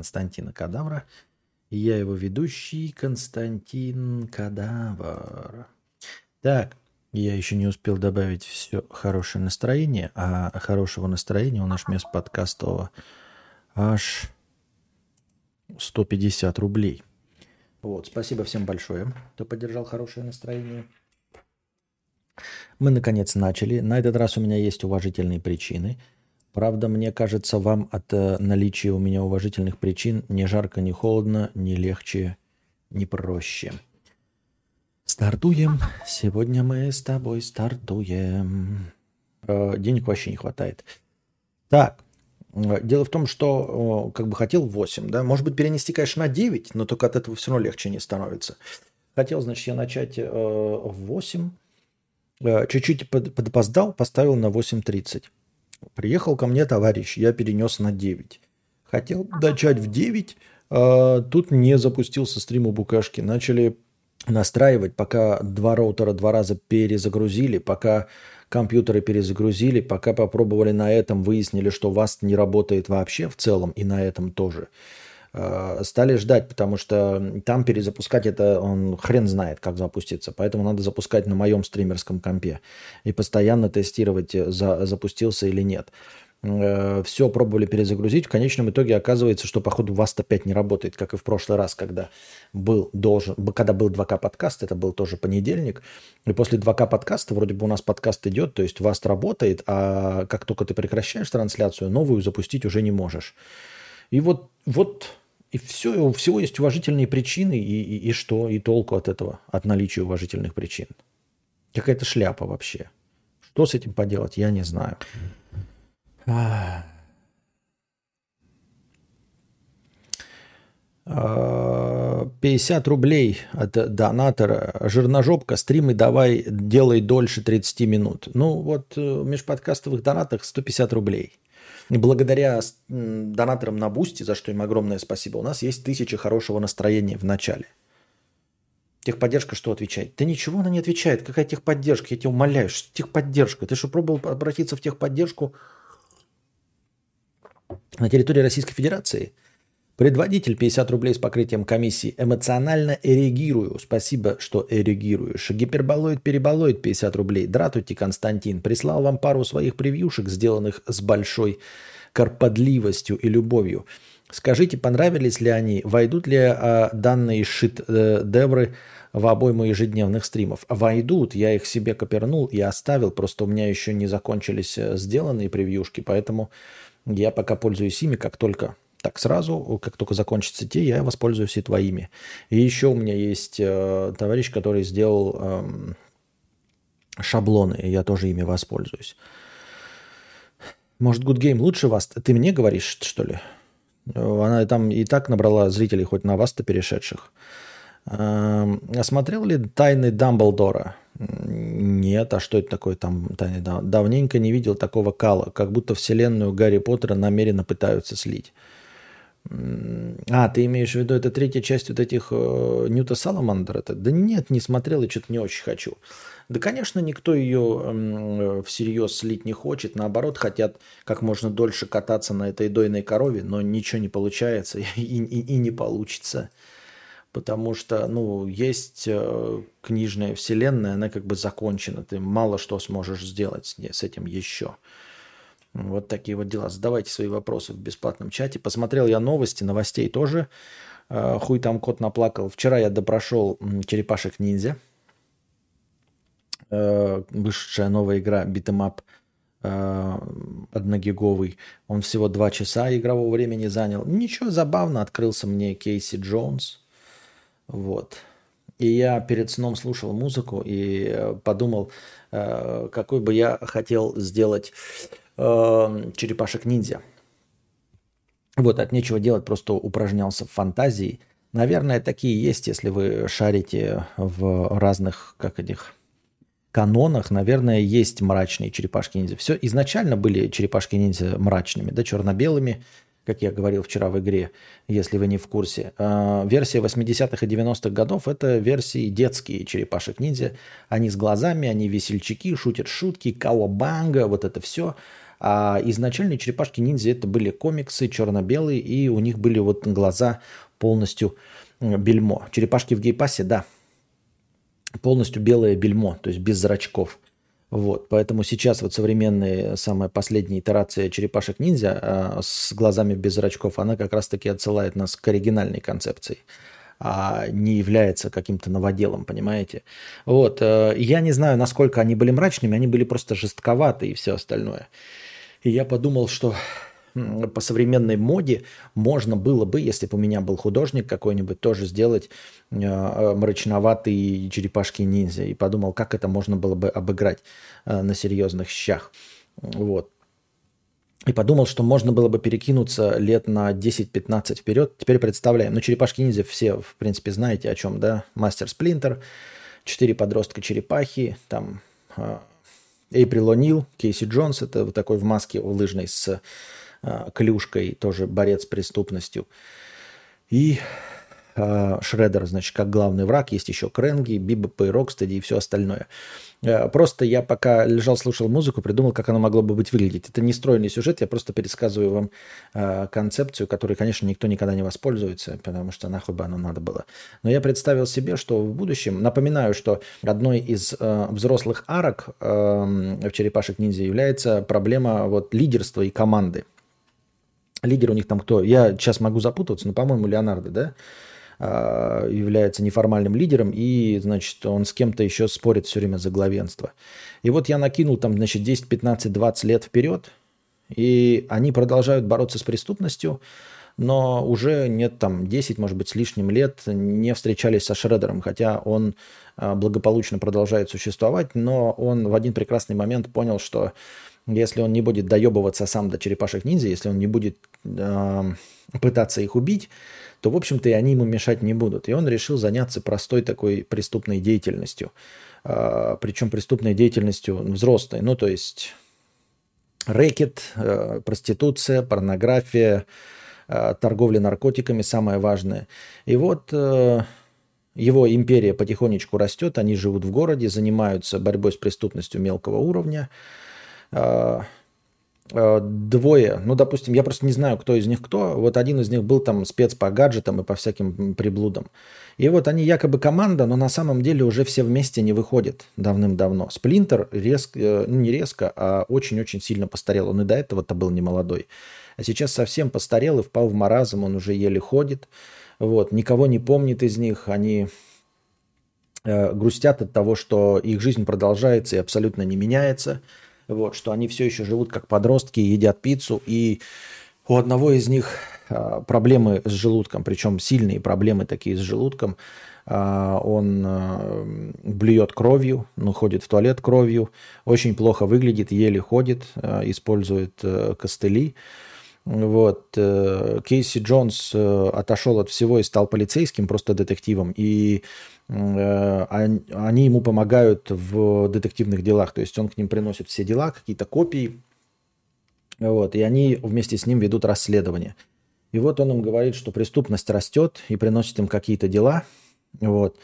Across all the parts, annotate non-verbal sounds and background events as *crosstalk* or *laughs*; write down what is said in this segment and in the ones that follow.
Константина Кадавра. И я его ведущий Константин Кадавр. Так, я еще не успел добавить все хорошее настроение, а хорошего настроения у нас вместо подкастового аж 150 рублей. Вот, спасибо всем большое, кто поддержал хорошее настроение. Мы, наконец, начали. На этот раз у меня есть уважительные причины. Правда, мне кажется, вам от э, наличия у меня уважительных причин не жарко, не холодно, не легче, не проще. Стартуем. Сегодня мы с тобой стартуем. Э, денег вообще не хватает. Так, э, дело в том, что как бы хотел 8, да, может быть перенести, конечно, на 9, но только от этого все равно легче не становится. Хотел, значит, я начать в 8, Э, чуть-чуть подопоздал, поставил на 8.30. Приехал ко мне товарищ, я перенес на 9. Хотел начать в 9, а тут не запустился стрим у Букашки. Начали настраивать, пока два роутера два раза перезагрузили, пока компьютеры перезагрузили, пока попробовали на этом, выяснили, что вас не работает вообще в целом, и на этом тоже. Э, стали ждать, потому что там перезапускать это он хрен знает, как запустится. Поэтому надо запускать на моем стримерском компе и постоянно тестировать, э, за, запустился или нет. Э, Все пробовали перезагрузить. В конечном итоге оказывается, что походу вас опять не работает, как и в прошлый раз, когда был должен, когда был 2К подкаст, это был тоже понедельник. И после 2К подкаста вроде бы у нас подкаст идет, то есть вас работает, а как только ты прекращаешь трансляцию, новую запустить уже не можешь. И вот, вот и все, у всего есть уважительные причины, и, и, и что, и толку от этого, от наличия уважительных причин. Какая-то шляпа вообще. Что с этим поделать, я не знаю. 50 а, рублей от донатора. Жирножопка, стримы давай, делай дольше 30 минут. Ну вот э, в межподкастовых донатах 150 рублей. Благодаря донаторам на Boosty, за что им огромное спасибо, у нас есть тысяча хорошего настроения в начале. Техподдержка что отвечает? Да ничего она не отвечает. Какая техподдержка? Я тебя умоляю, что техподдержка? Ты что, пробовал обратиться в техподдержку на территории Российской Федерации? Предводитель 50 рублей с покрытием комиссии. Эмоционально эрегирую. Спасибо, что эрегируешь. Гиперболоид переболоид 50 рублей. Дратути Константин. Прислал вам пару своих превьюшек, сделанных с большой карподливостью и любовью. Скажите, понравились ли они? Войдут ли а, данные шит-девры э, в обойму ежедневных стримов? Войдут. Я их себе копернул и оставил. Просто у меня еще не закончились э, сделанные превьюшки, поэтому я пока пользуюсь ими, как только так сразу, как только закончатся те, я воспользуюсь и твоими. И еще у меня есть э, товарищ, который сделал э, шаблоны, и я тоже ими воспользуюсь. Может, Good Game лучше вас? Ты мне говоришь, что ли? Она там и так набрала зрителей, хоть на вас-то перешедших. Осмотрел ли «Тайны Дамблдора»? Нет, а что это такое там? Давненько не видел такого кала, как будто вселенную Гарри Поттера намеренно пытаются слить. А, ты имеешь в виду, это третья часть вот этих э, Ньюта Саламандр? Это? Да нет, не смотрел и что-то не очень хочу. Да, конечно, никто ее э, всерьез слить не хочет. Наоборот, хотят как можно дольше кататься на этой дойной корове, но ничего не получается *laughs* и, и, и не получится. Потому что, ну, есть э, книжная вселенная, она как бы закончена. Ты мало что сможешь сделать с, этим еще. Вот такие вот дела. Задавайте свои вопросы в бесплатном чате. Посмотрел я новости, новостей тоже. Э, хуй там кот наплакал. Вчера я допрошел черепашек ниндзя. Э, вышедшая новая игра beat 'em up э, одногиговый. Он всего два часа игрового времени занял. Ничего, забавно. Открылся мне Кейси Джонс. Вот. И я перед сном слушал музыку и подумал, какой бы я хотел сделать э, черепашек-ниндзя. Вот, от нечего делать, просто упражнялся в фантазии. Наверное, такие есть, если вы шарите в разных, как этих, канонах, наверное, есть мрачные черепашки-ниндзя. Все изначально были черепашки-ниндзя мрачными, да, черно-белыми, как я говорил вчера в игре, если вы не в курсе. А, версия 80-х и 90-х годов – это версии детские черепашек-ниндзя. Они с глазами, они весельчаки, шутят шутки, кауабанга, вот это все – А изначально черепашки-ниндзя это были комиксы черно-белые, и у них были вот глаза полностью бельмо. Черепашки в гейпассе, да, полностью белое бельмо, то есть без зрачков. Вот, поэтому сейчас вот современная, самая последняя итерация черепашек-ниндзя э, с глазами без зрачков, она как раз-таки отсылает нас к оригинальной концепции а не является каким-то новоделом, понимаете? Вот, э, я не знаю, насколько они были мрачными, они были просто жестковаты и все остальное. И я подумал, что по современной моде можно было бы, если бы у меня был художник какой-нибудь, тоже сделать э, мрачноватые черепашки-ниндзя. И подумал, как это можно было бы обыграть э, на серьезных щах. Вот. И подумал, что можно было бы перекинуться лет на 10-15 вперед. Теперь представляем. Ну, черепашки-ниндзя все, в принципе, знаете о чем, да? Мастер Сплинтер, четыре подростка-черепахи, там Эйприл О'Нил, Кейси Джонс, это вот такой в маске лыжной с а, клюшкой, тоже борец с преступностью. И Шредер, значит, как главный враг. Есть еще Кренги, Бибоп и Рокстеди и все остальное. А, просто я пока лежал, слушал музыку, придумал, как оно могло бы быть выглядеть. Это не стройный сюжет, я просто пересказываю вам э, концепцию, которой, конечно, никто никогда не воспользуется, потому что нахуй бы оно надо было. Но я представил себе, что в будущем, напоминаю, что одной из э, взрослых арок э, в черепашек-ниндзя является проблема вот лидерства и команды. Лидер у них там кто? Я сейчас могу запутаться, но, по-моему, Леонардо, да? А, является неформальным лидером, и, значит, он с кем-то еще спорит все время за главенство. И вот я накинул там, значит, 10, 15, 20 лет вперед, и они продолжают бороться с преступностью, но уже нет там 10, может быть, с лишним лет не встречались со Шредером, хотя он а, благополучно продолжает существовать, но он в один прекрасный момент понял, что если он не будет доебываться сам до черепашек ниндзя, если он не будет э, пытаться их убить, то, в общем-то, и они ему мешать не будут. И он решил заняться простой такой преступной деятельностью. Э, причем преступной деятельностью взрослой. Ну, то есть рэкет, э, проституция, порнография, э, торговля наркотиками, самое важное. И вот... Э, его империя потихонечку растет, они живут в городе, занимаются борьбой с преступностью мелкого уровня. А, двое, ну, допустим, я просто не знаю, кто из них кто. Вот один из них был там спец по гаджетам и по всяким приблудам. И вот они якобы команда, но на самом деле уже все вместе не выходят давным-давно. Сплинтер резко, э, ну не резко, а очень-очень сильно постарел. Он и до этого-то был не молодой. А сейчас совсем постарел и впал в маразм, он уже еле ходит. Вот, никого не помнит из них, они э, грустят от того, что их жизнь продолжается и абсолютно не меняется вот, что они все еще живут как подростки, едят пиццу, и у одного из них а, проблемы с желудком, причем сильные проблемы такие с желудком. А, он а, блюет кровью, ну, ходит в туалет кровью, очень плохо выглядит, еле ходит, использует э, костыли. Вот. Э, Кейси Джонс э, отошел от всего и стал полицейским, просто детективом. И Э, они ему помогают в детективных делах. То есть он к ним приносит все дела, какие-то копии. Вот, и они вместе с ним ведут расследование. И вот он им говорит, что преступность растет и приносит им какие-то дела. Вот.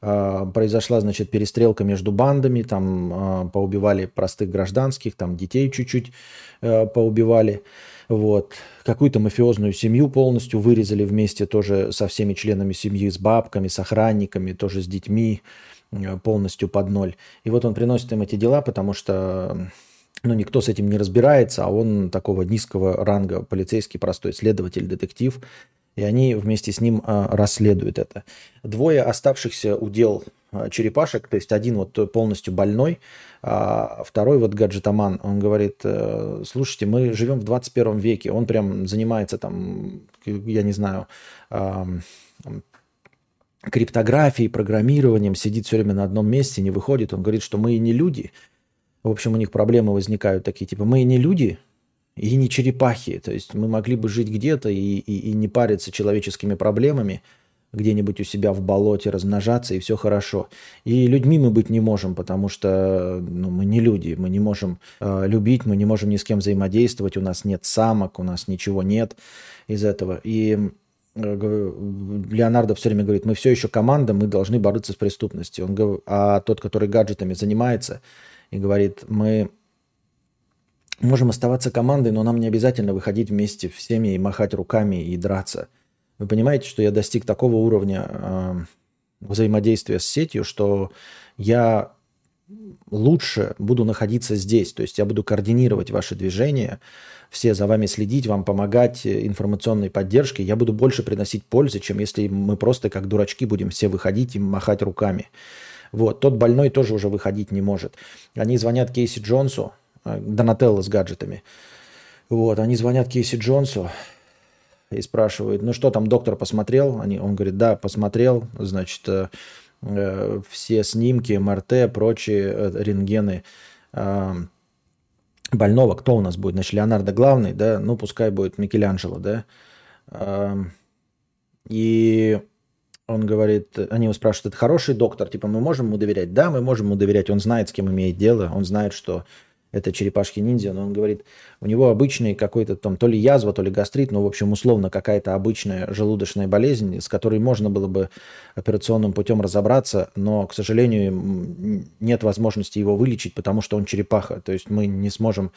Произошла, значит, перестрелка между бандами, там поубивали простых гражданских, там детей чуть-чуть поубивали. Вот. Какую-то мафиозную семью полностью вырезали вместе тоже со всеми членами семьи, с бабками, с охранниками, тоже с детьми, э, полностью под ноль. И вот он приносит им эти дела, потому что ну, никто с этим не разбирается, а он такого низкого ранга полицейский, простой следователь, детектив. И они вместе с ним а, расследуют это. Двое оставшихся удел черепашек, то есть один вот полностью больной, а второй вот гаджетоман, он говорит, э, слушайте, мы живем в 21 веке, он прям занимается там, я не знаю, криптографией, программированием, сидит все время на одном месте, не выходит. Он говорит, что мы и не люди. В общем, у них проблемы возникают такие, типа, мы и не люди, и не черепахи. То есть мы могли бы жить где-то и, и, и не париться человеческими проблемами – где-нибудь у себя в болоте размножаться, и все хорошо. И людьми мы быть не можем, потому что ну, мы не люди, мы не можем э, любить, мы не можем ни с кем взаимодействовать, у нас нет самок, у нас ничего нет из этого. И э, Леонардо все время говорит, мы все еще команда, мы должны бороться с преступностью. Он, а тот, который гаджетами занимается, и говорит, мы Можем оставаться командой, но нам не обязательно выходить вместе всеми и махать руками и драться. Вы понимаете, что я достиг такого уровня э, взаимодействия с сетью, что я лучше буду находиться здесь. То есть я буду координировать ваши движения, все за вами следить, вам помогать э, информационной поддержкой. Я буду больше приносить пользы, чем если мы просто как дурачки будем все выходить и махать руками. Вот. Тот больной тоже уже выходить не может. Они звонят Кейси Джонсу, э, Донателло с гаджетами. Вот, они звонят Кейси Джонсу и спрашивают, ну что там, доктор посмотрел? Они, он говорит, да, посмотрел, значит, э, э все снимки, МРТ, прочие э, рентгены э, больного. Кто у нас будет? Значит, Леонардо главный, да, ну пускай будет Микеланджело, да. Э, и он говорит, они его спрашивают, это хороший доктор, типа мы можем ему доверять? Да, мы можем ему доверять, он знает, с кем имеет дело, он знает, что это черепашки-ниндзя, но он говорит, у него обычный какой-то там то ли язва, то ли гастрит, ну, в общем, условно какая-то обычная желудочная болезнь, с которой можно было бы операционным путем разобраться, но, к сожалению, нет возможности его вылечить, потому что он черепаха. То есть мы не сможем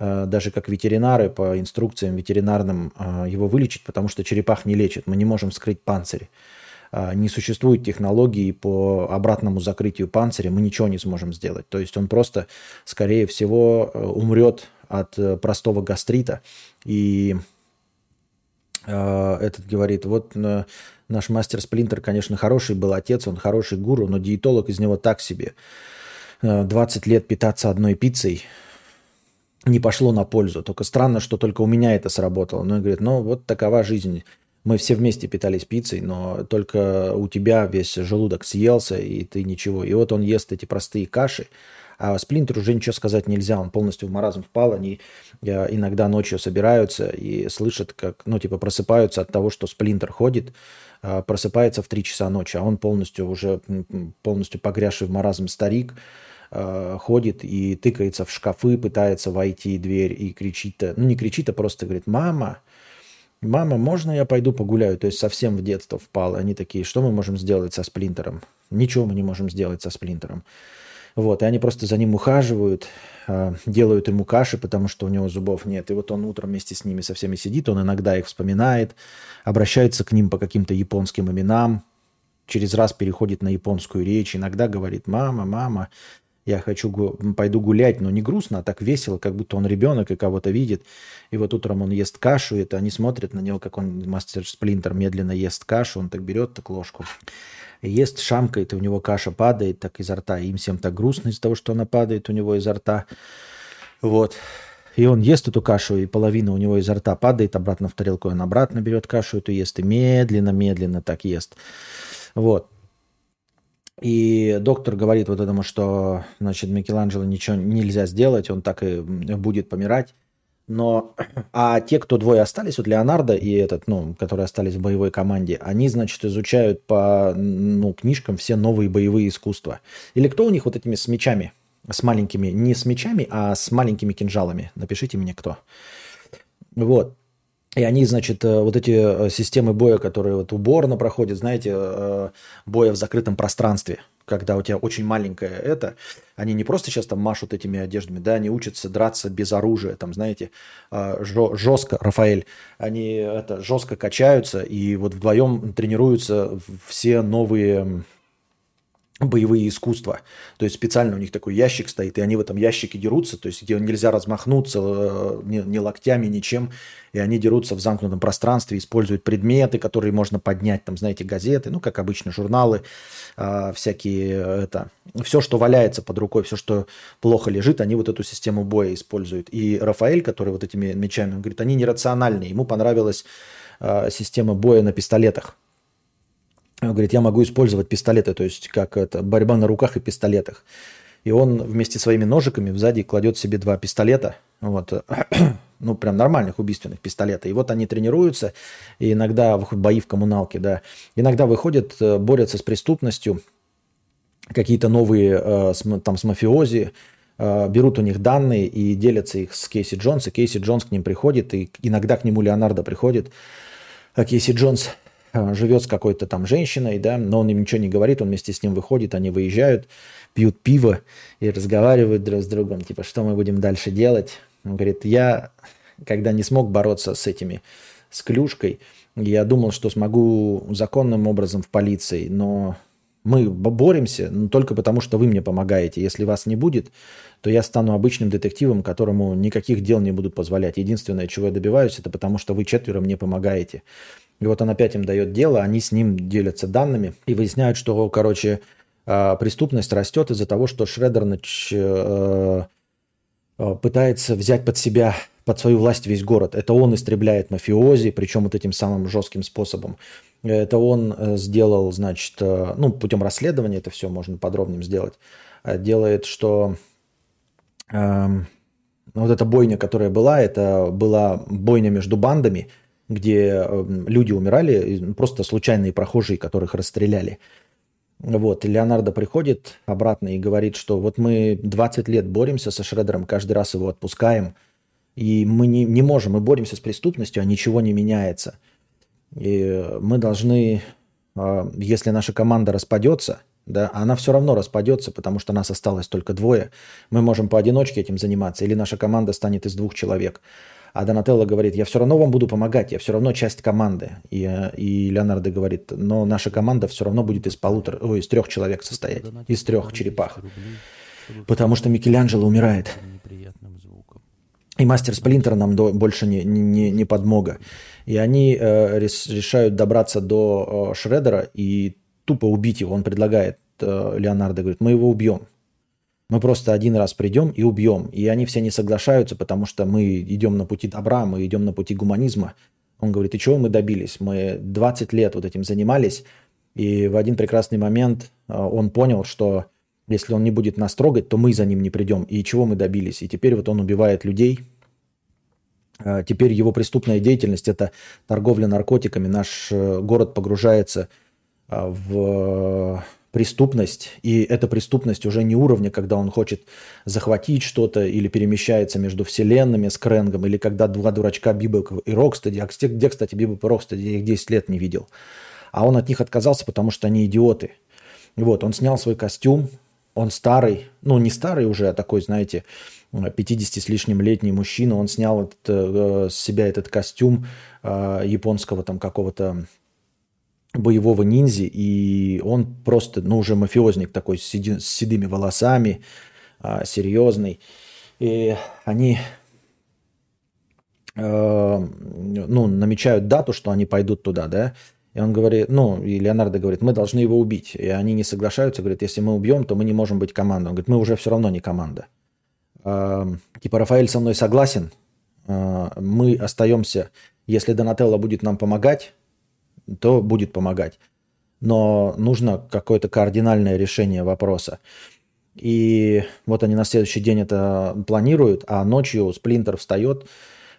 э, даже как ветеринары по инструкциям ветеринарным э, его вылечить, потому что черепах не лечит. Мы не можем скрыть панцирь. А, не существует технологии по обратному закрытию панциря, мы ничего не сможем сделать. То есть он просто, скорее всего, э, умрет от э, простого гастрита. И э, этот говорит, вот наш мастер Сплинтер, конечно, хороший был отец, он хороший гуру, но диетолог из него так себе. 20 лет питаться одной пиццей не пошло на пользу. Только странно, что только у меня это сработало. Но он говорит, ну вот такова жизнь. Мы все вместе питались пиццей, но только у тебя весь желудок съелся, и ты ничего. И вот он ест эти простые каши, а Сплинтер уже ничего сказать нельзя, он полностью в маразм впал, они э, иногда ночью собираются и слышат, как, ну, типа, просыпаются от того, что Сплинтер ходит, э, просыпается в 3 часа ночи, а он полностью уже, полностью погрязший в маразм старик, э, ходит и тыкается в шкафы, пытается войти в дверь и кричит, ну, не кричит, а просто говорит, мама, Мама, можно я пойду погуляю? То есть совсем в детство впал. Они такие, что мы можем сделать со сплинтером? Ничего мы не можем сделать со сплинтером. Вот, и они просто за ним ухаживают, а, делают ему каши, потому что у него зубов нет. И вот он утром вместе с ними со всеми сидит, он иногда их вспоминает, обращается к ним по каким-то японским именам, через раз переходит на японскую речь, иногда говорит «мама, мама», я хочу, пойду гулять, но не грустно, а так весело, как будто он ребенок и кого-то видит. И вот утром он ест кашу, и это они смотрят на него, как он, мастер Сплинтер, медленно ест кашу, он так берет так ложку, ест, шамкает, и у него каша падает так изо рта. И им всем так грустно из-за того, что она падает у него изо рта. Вот. И он ест эту кашу, и половина у него изо рта падает обратно в тарелку, он обратно берет кашу эту ест, и медленно-медленно так ест. Вот. И доктор говорит вот этому, что, значит, Микеланджело ничего нельзя сделать, он так и будет помирать. Но, *clears throat* а те, кто двое остались, вот Леонардо и этот, ну, которые остались в боевой команде, они, значит, изучают по, ну, книжкам все новые боевые искусства. Или кто у них вот этими с мечами, с маленькими, не с мечами, а с маленькими кинжалами? Напишите мне, кто. Вот. И они, значит, э, вот эти э, системы боя, которые вот уборно проходят, знаете, э, боя в закрытом пространстве, когда у тебя очень маленькое это, они не просто сейчас там машут этими одеждами, да, они учатся драться без оружия, там, знаете, жестко, Рафаэль, они это жестко качаются и вот вдвоем тренируются все новые боевые искусства. То есть специально у них такой ящик стоит, и они в этом ящике дерутся, то есть где нельзя размахнуться э, ни, ни локтями, ничем, и они дерутся в замкнутом пространстве, используют предметы, которые можно поднять, там, знаете, газеты, ну, как обычно, журналы, э, всякие, это, все, что валяется под рукой, все, что плохо лежит, они вот эту систему боя используют. И Рафаэль, который вот этими мечами, он говорит, они нерациональные, ему понравилась э, система боя на пистолетах, говорит, я могу использовать пистолеты, то есть как это, борьба на руках и пистолетах. И он вместе с своими ножиками сзади кладет себе два пистолета, вот, *clears throat* ну, прям нормальных убийственных пистолета. И вот они тренируются, и иногда бои в коммуналке, да, иногда выходят, э, борются с преступностью, какие-то новые э, там с мафиози, э, берут у них данные и делятся их с Кейси Джонс, и Кейси Джонс к ним приходит, и иногда к нему Леонардо приходит, а Кейси Джонс живет с какой-то там женщиной, да, но он им ничего не говорит, он вместе с ним выходит, они выезжают, пьют пиво и разговаривают друг с другом, типа, что мы будем дальше делать. Он говорит, я, когда не смог бороться с этими, с клюшкой, я думал, что смогу законным образом в полиции, но мы боремся но только потому, что вы мне помогаете. Если вас не будет, то я стану обычным детективом, которому никаких дел не будут позволять. Единственное, чего я добиваюсь, это потому, что вы четверо мне помогаете. И вот он опять им дает дело, они с ним делятся данными и выясняют, что, короче, а, преступность растет из-за того, что Шредер э, э, пытается взять под себя, под свою власть весь город. Это он истребляет мафиози, причем вот этим самым жестким способом. Это он э, сделал, значит, ну, путем расследования это все можно подробнее сделать. Делает, что э, вот эта бойня, которая была, это была бойня между бандами, где люди умирали, просто случайные прохожие, которых расстреляли. Вот, Леонардо приходит обратно и говорит, что вот мы 20 лет боремся со Шредером, каждый раз его отпускаем, и мы не, не можем, мы боремся с преступностью, а ничего не меняется. И мы должны, а, если наша команда распадется, да, она все равно распадется, потому что нас осталось только двое, мы можем поодиночке этим заниматься, или наша команда станет из двух человек. А Донателло говорит, я все равно вам буду помогать, я все равно часть команды. И, и Леонардо говорит, но наша команда все равно будет из полутора, ой, из трех человек состоять, из трех черепах. Потому что Микеланджело умирает. И мастер Сплинтер нам до, больше не, не, не подмога. И они э, решают добраться до э, Шредера и тупо убить его. Он предлагает, э, Леонардо говорит, мы его убьем. Мы просто один раз придем и убьем. И они все не соглашаются, потому что мы идем на пути добра, мы идем на пути гуманизма. Он говорит, и чего мы добились? Мы 20 лет вот этим занимались, и в один прекрасный момент а, он понял, что если он не будет нас трогать, то мы за ним не придем. И чего мы добились? И теперь вот он убивает людей. А, теперь его преступная деятельность – это торговля наркотиками. Наш э, город погружается в преступность, и эта преступность уже не уровня, когда он хочет захватить что-то или перемещается между вселенными с Крэнгом, или когда два дурачка Бибоп и Рокстеди, а где, кстати, Бибоп и Рокстеди, я их 10 лет не видел, а он от них отказался, потому что они идиоты. Вот, он снял свой костюм, он старый, ну не старый уже, а такой, знаете, 50 с лишним летний мужчина, он снял этот, э, с себя этот костюм э, японского там какого-то боевого ниндзи, и он просто, ну, уже мафиозник такой с, седи, с седыми волосами, а, серьезный. И они, э, ну, намечают дату, что они пойдут туда, да, и он говорит, ну, и Леонардо говорит, мы должны его убить. И они не соглашаются, говорят, если мы убьем, то мы не можем быть командой. Он говорит, мы уже все равно не команда. Э, типа, Рафаэль со мной согласен, э, мы остаемся, если Донателло будет нам помогать, то будет помогать. Но нужно какое-то кардинальное решение вопроса. И вот они на следующий день это планируют, а ночью Сплинтер встает,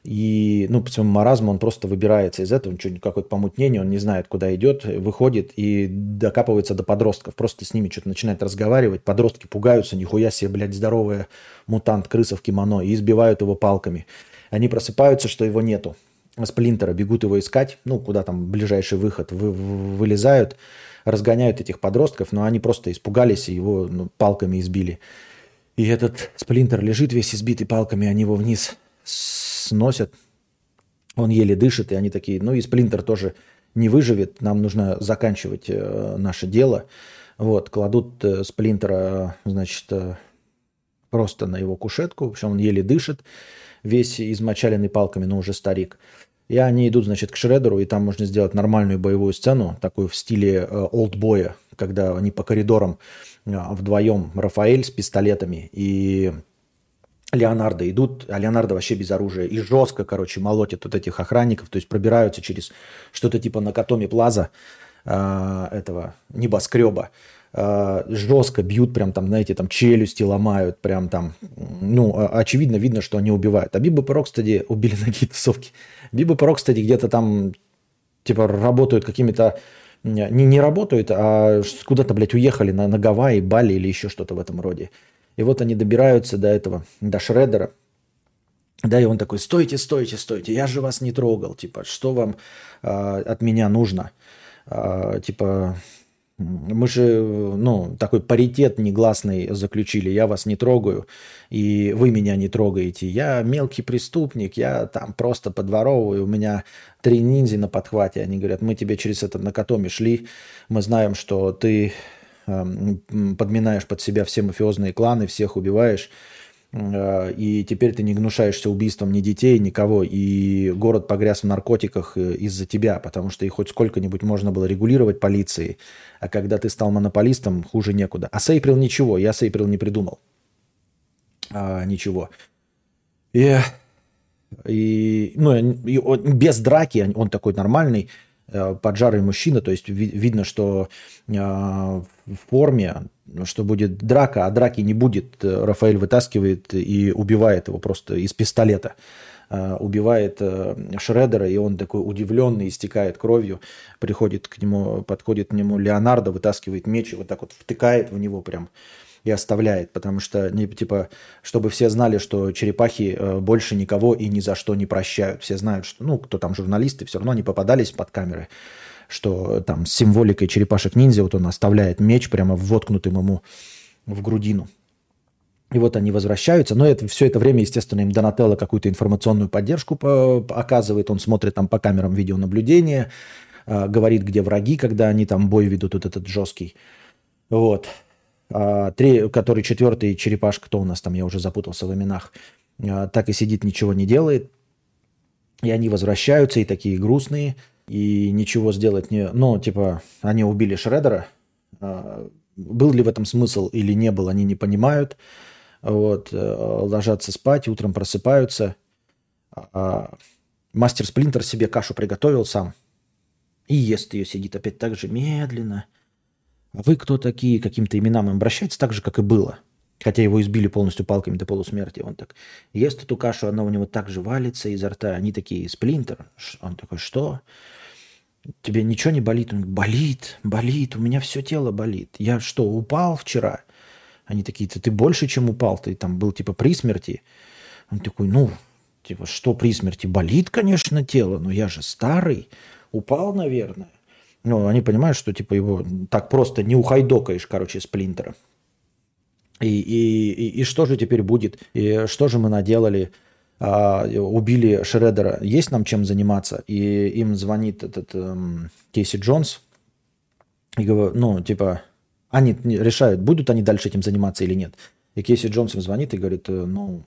и, ну, по своему маразму он просто выбирается из этого, чуть какое-то помутнение, он не знает, куда идет, выходит и докапывается до подростков. Просто с ними что-то начинает разговаривать. Подростки пугаются, нихуя себе, блядь, здоровая мутант, крыса в кимоно, и избивают его палками. Они просыпаются, что его нету. Сплинтера, бегут его искать, ну, куда там ближайший выход, вы, вылезают, разгоняют этих подростков, но они просто испугались и его ну, палками избили. И этот Сплинтер лежит весь избитый палками, они его вниз сносят, он еле дышит, и они такие, ну и Сплинтер тоже не выживет, нам нужно заканчивать э, наше дело. Вот, кладут э, Сплинтера, значит, э, просто на его кушетку, в общем, он еле дышит, весь измочаленный палками, но уже старик. И они идут, значит, к Шредеру, и там можно сделать нормальную боевую сцену, такую в стиле э, олдбоя, когда они по коридорам э, вдвоем, Рафаэль с пистолетами и Леонардо идут, а Леонардо вообще без оружия, и жестко, короче, молотят вот этих охранников, то есть пробираются через что-то типа Накатоми Плаза э, этого небоскреба, э, жестко бьют, прям там, знаете, там челюсти ломают, прям там, ну, очевидно видно, что они убивают. А Биба и кстати, убили на какие тусовки. Биба и кстати, где-то там, типа, работают какими-то, не, не работают, а куда-то, блядь, уехали на, на Гавайи, Бали или еще что-то в этом роде. И вот они добираются до этого, до Шредера, да, и он такой, стойте, стойте, стойте, я же вас не трогал, типа, что вам э, от меня нужно? Э, типа, Мы же, ну, такой паритет негласный заключили. Я вас не трогаю, и вы меня не трогаете. Я мелкий преступник, я там просто подворовываю. У меня три ниндзя на подхвате. Они говорят, мы тебе через это накатоми шли. Мы знаем, что ты э, подминаешь под себя все мафиозные кланы, всех убиваешь. Э, и теперь ты не гнушаешься убийством ни детей, никого, и город погряз в наркотиках э, из-за тебя, потому что их хоть сколько-нибудь можно было регулировать полицией, а когда ты стал монополистом, хуже некуда. А Сейприл ничего, я Сейприл не придумал. А, ничего. И, и, ну, и он, без драки, он такой нормальный, поджарый мужчина, то есть ви, видно, что э, в форме, что будет драка, а драки не будет. Рафаэль вытаскивает и убивает его просто из пистолета. Э, убивает э, Шредера, и он такой удивленный, истекает кровью. Приходит к нему, подходит к нему Леонардо, вытаскивает меч и вот так вот втыкает в него прям и оставляет, потому что, не, типа, чтобы все знали, что черепахи э, больше никого и ни за что не прощают. Все знают, что, ну, кто там журналисты, все равно они попадались под камеры что там с символикой черепашек-ниндзя вот он оставляет меч прямо воткнутым ему в грудину. И вот они возвращаются, но это, все это время, естественно, им Донателло какую-то информационную поддержку по, оказывает, он смотрит там по камерам видеонаблюдения, э, говорит, где враги, когда они там бой ведут, вот этот жесткий. Вот. А, три, который четвертый черепаш, кто у нас там, я уже запутался в именах, а, так и сидит, ничего не делает. И они возвращаются, и такие грустные – и ничего сделать не... Ну, типа, они убили Шредера. А, был ли в этом смысл или не был, они не понимают. Вот, э, ложатся спать, утром просыпаются. Мастер Сплинтер себе кашу приготовил сам. И ест ее, сидит опять так же медленно. Вы кто такие? Каким-то именам обращается так же, как и было. Хотя его избили полностью палками до полусмерти. Он так ест эту кашу, она у него так же валится изо рта. Они такие, Сплинтер. Он такой, что? Тебе ничего не болит? Он говорит, болит, болит, у меня все тело болит. Я что, упал вчера? Они такие, ты, ты больше, чем упал, ты там был типа при смерти. Он такой, ну, типа, что при смерти? Болит, конечно, тело, но я же старый, упал, наверное. Ну, они понимают, что типа его так просто не ухайдокаешь, короче, сплинтера. И, и, и, и что же теперь будет? И что же мы наделали? А, убили Шредера, есть нам чем заниматься? И им звонит этот эм, Кейси Джонс, и говорит, ну, типа, они решают, будут они дальше этим заниматься или нет. И Кейси Джонс им звонит и говорит, «Э, ну,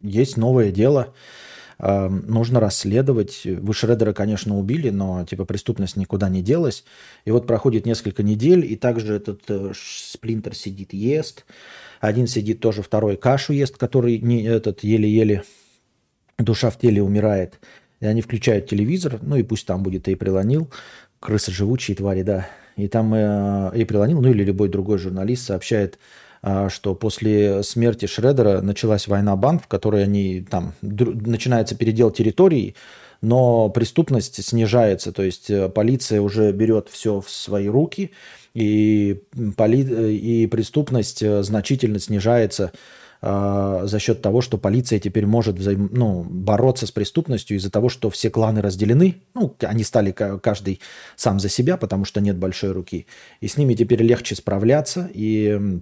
есть новое дело, э, нужно расследовать. Вы Шредера, конечно, убили, но типа преступность никуда не делась. И вот проходит несколько недель, и также этот э, Сплинтер сидит, ест. Один сидит тоже, второй кашу ест, который не, этот еле-еле душа в теле умирает, и они включают телевизор, ну и пусть там будет и прилонил, крысы живучие твари, да, и там э, и прилонил, ну или любой другой журналист сообщает, э, что после смерти Шредера началась война банд, в которой они там начинается передел территорий, но преступность снижается, то есть э, полиция уже берет все в свои руки, и, поли... и преступность э, значительно снижается а, за счет того, что полиция теперь может взаим, ну, бороться с преступностью из-за того, что все кланы разделены. Ну, они стали каждый сам за себя, потому что нет большой руки. И с ними теперь легче справляться, и э,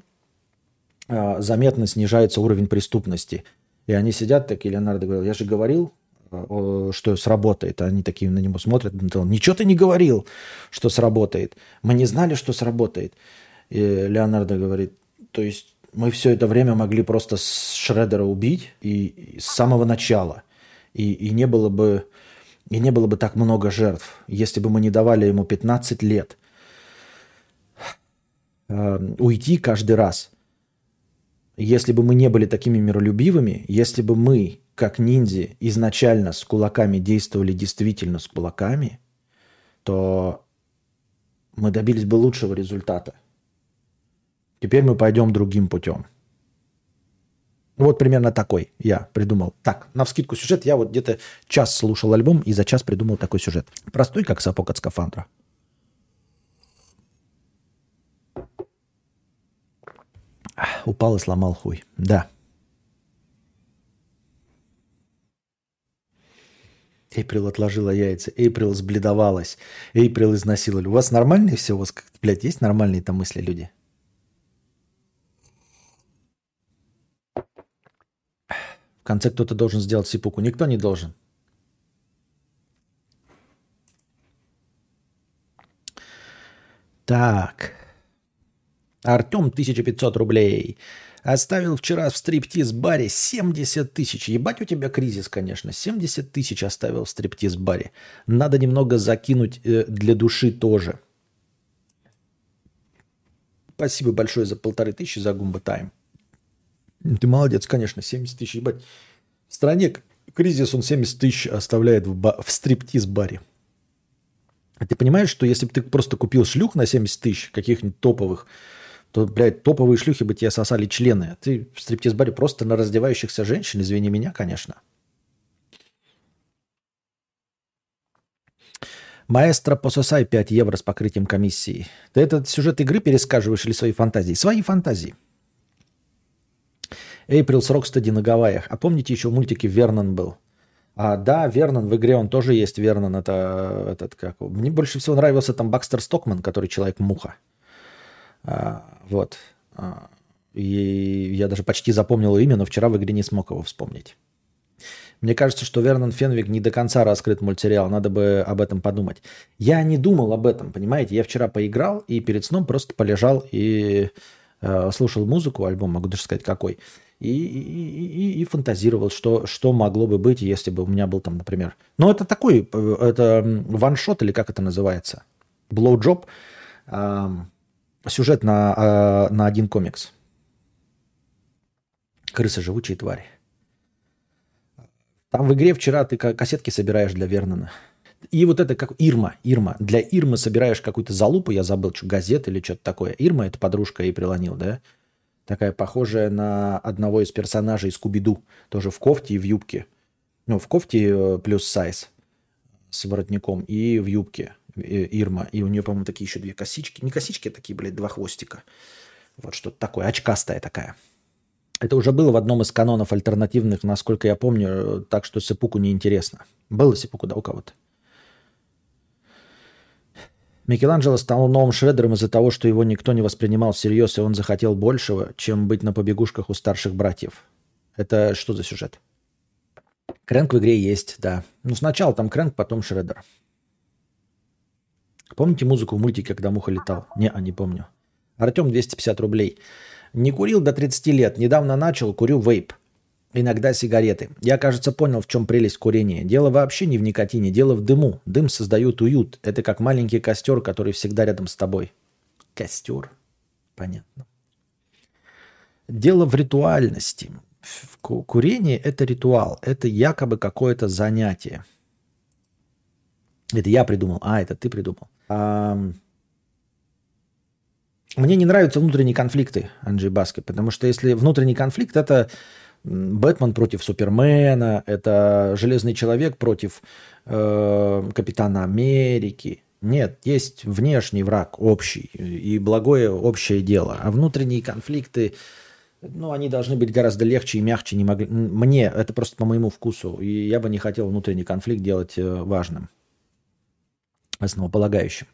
заметно снижается уровень преступности. И они сидят такие, Леонардо говорил, я же говорил, что сработает. Они такие на него смотрят, ничего ты не говорил, что сработает. Мы не знали, что сработает. И Леонардо говорит, то есть мы все это время могли просто Шредера убить и, и с самого начала. И, и, не было бы, и не было бы так много жертв, если бы мы не давали ему 15 лет э, уйти каждый раз. Если бы мы не были такими миролюбивыми, если бы мы, как ниндзя, изначально с кулаками действовали действительно с кулаками, то мы добились бы лучшего результата. Теперь мы пойдем другим путем. Вот примерно такой я придумал. Так, на вскидку сюжет. Я вот где-то час слушал альбом и за час придумал такой сюжет. Простой, как сапог от скафандра. Упал и сломал хуй. Да. Эйприл отложила яйца, Эйприл сбледовалась, Эйприл изнасиловали. У вас нормальные все? У вас, блядь, есть нормальные там мысли люди? В конце кто-то должен сделать сипуку. Никто не должен. Так. Артем, 1500 рублей. Оставил вчера в стриптиз-баре 70 тысяч. Ебать у тебя кризис, конечно. 70 тысяч оставил в стриптиз-баре. Надо немного закинуть э, для души тоже. Спасибо большое за полторы тысячи за Гумба Тайм. Ты молодец, конечно, 70 тысяч. Ебать. В стране кризис он 70 тысяч оставляет в, ба- в стриптиз-баре. А ты понимаешь, что если бы ты просто купил шлюх на 70 тысяч, каких-нибудь топовых, то, блядь, топовые шлюхи бы тебе сосали члены. Ты в стриптиз-баре просто на раздевающихся женщин, извини меня, конечно. Маэстро, пососай 5 евро с покрытием комиссии. Ты этот сюжет игры пересказываешь или свои фантазии? Свои фантазии. Эйприл с Рокстеди на Гавайях. А помните, еще в мультике Вернон был? А, да, Вернон в игре, он тоже есть Вернон. Это этот как. Мне больше всего нравился там Бакстер Стокман, который человек-муха. А, вот. А, и я даже почти запомнил имя, но вчера в игре не смог его вспомнить. Мне кажется, что Вернон Фенвик не до конца раскрыт мультсериал. Надо бы об этом подумать. Я не думал об этом, понимаете? Я вчера поиграл и перед сном просто полежал и э, слушал музыку, альбом, могу даже сказать какой, и, и, и, и фантазировал, что, что могло бы быть, если бы у меня был там, например... Ну, это такой, э, это one-shot или как это называется? Blowjob. Эм, сюжет на, э, на один комикс. Крысы живучие твари. Там в игре вчера ты кассетки собираешь для Вернона. И вот это как Ирма, Ирма. Для Ирмы собираешь какую-то залупу, я забыл, что газет или что-то такое. Ирма – это подружка Эйприл О'Нил, да? Такая похожая на одного из персонажей Скуби-Ду. Тоже в кофте и в юбке. Ну, в кофте э, плюс сайз с воротником и в юбке. Э, Ирма. И у нее, по-моему, такие еще две косички. Не косички, а такие, блядь, два хвостика. Вот что-то такое. Очкастая такая. Это уже было в одном из канонов альтернативных, насколько я помню, так что Сепуку неинтересно. Было Сепуку, да, у кого-то? Микеланджело стал новым шредером из-за того, что его никто не воспринимал всерьез, и он захотел большего, чем быть на побегушках у старших братьев. Это что за сюжет? Крэнк в игре есть, да. Ну, сначала там Крэнк, потом Шредер. Помните музыку в мультике, когда муха летал? Не, а не помню. Артем 250 рублей. Не курил до 30 лет. Недавно начал, курю вейп. Иногда сигареты. Я, кажется, понял, в чем прелесть курения. Дело вообще не в никотине, дело в дыму. Дым создает уют. Это как маленький костер, который всегда рядом с тобой. Костер. Понятно. Дело в ритуальности. Курение – это ритуал. Это якобы какое-то занятие. Это я придумал. А, это ты придумал. Мне не нравятся внутренние конфликты, Анджей Баски, потому что если внутренний конфликт, это Бэтмен против Супермена, это Железный Человек против э, Капитана Америки. Нет, есть внешний враг общий и благое общее дело. А внутренние конфликты, ну, они должны быть гораздо легче и мягче. Не могли... Мне, это просто по моему вкусу. И я бы не хотел внутренний конфликт делать э, важным, основополагающим.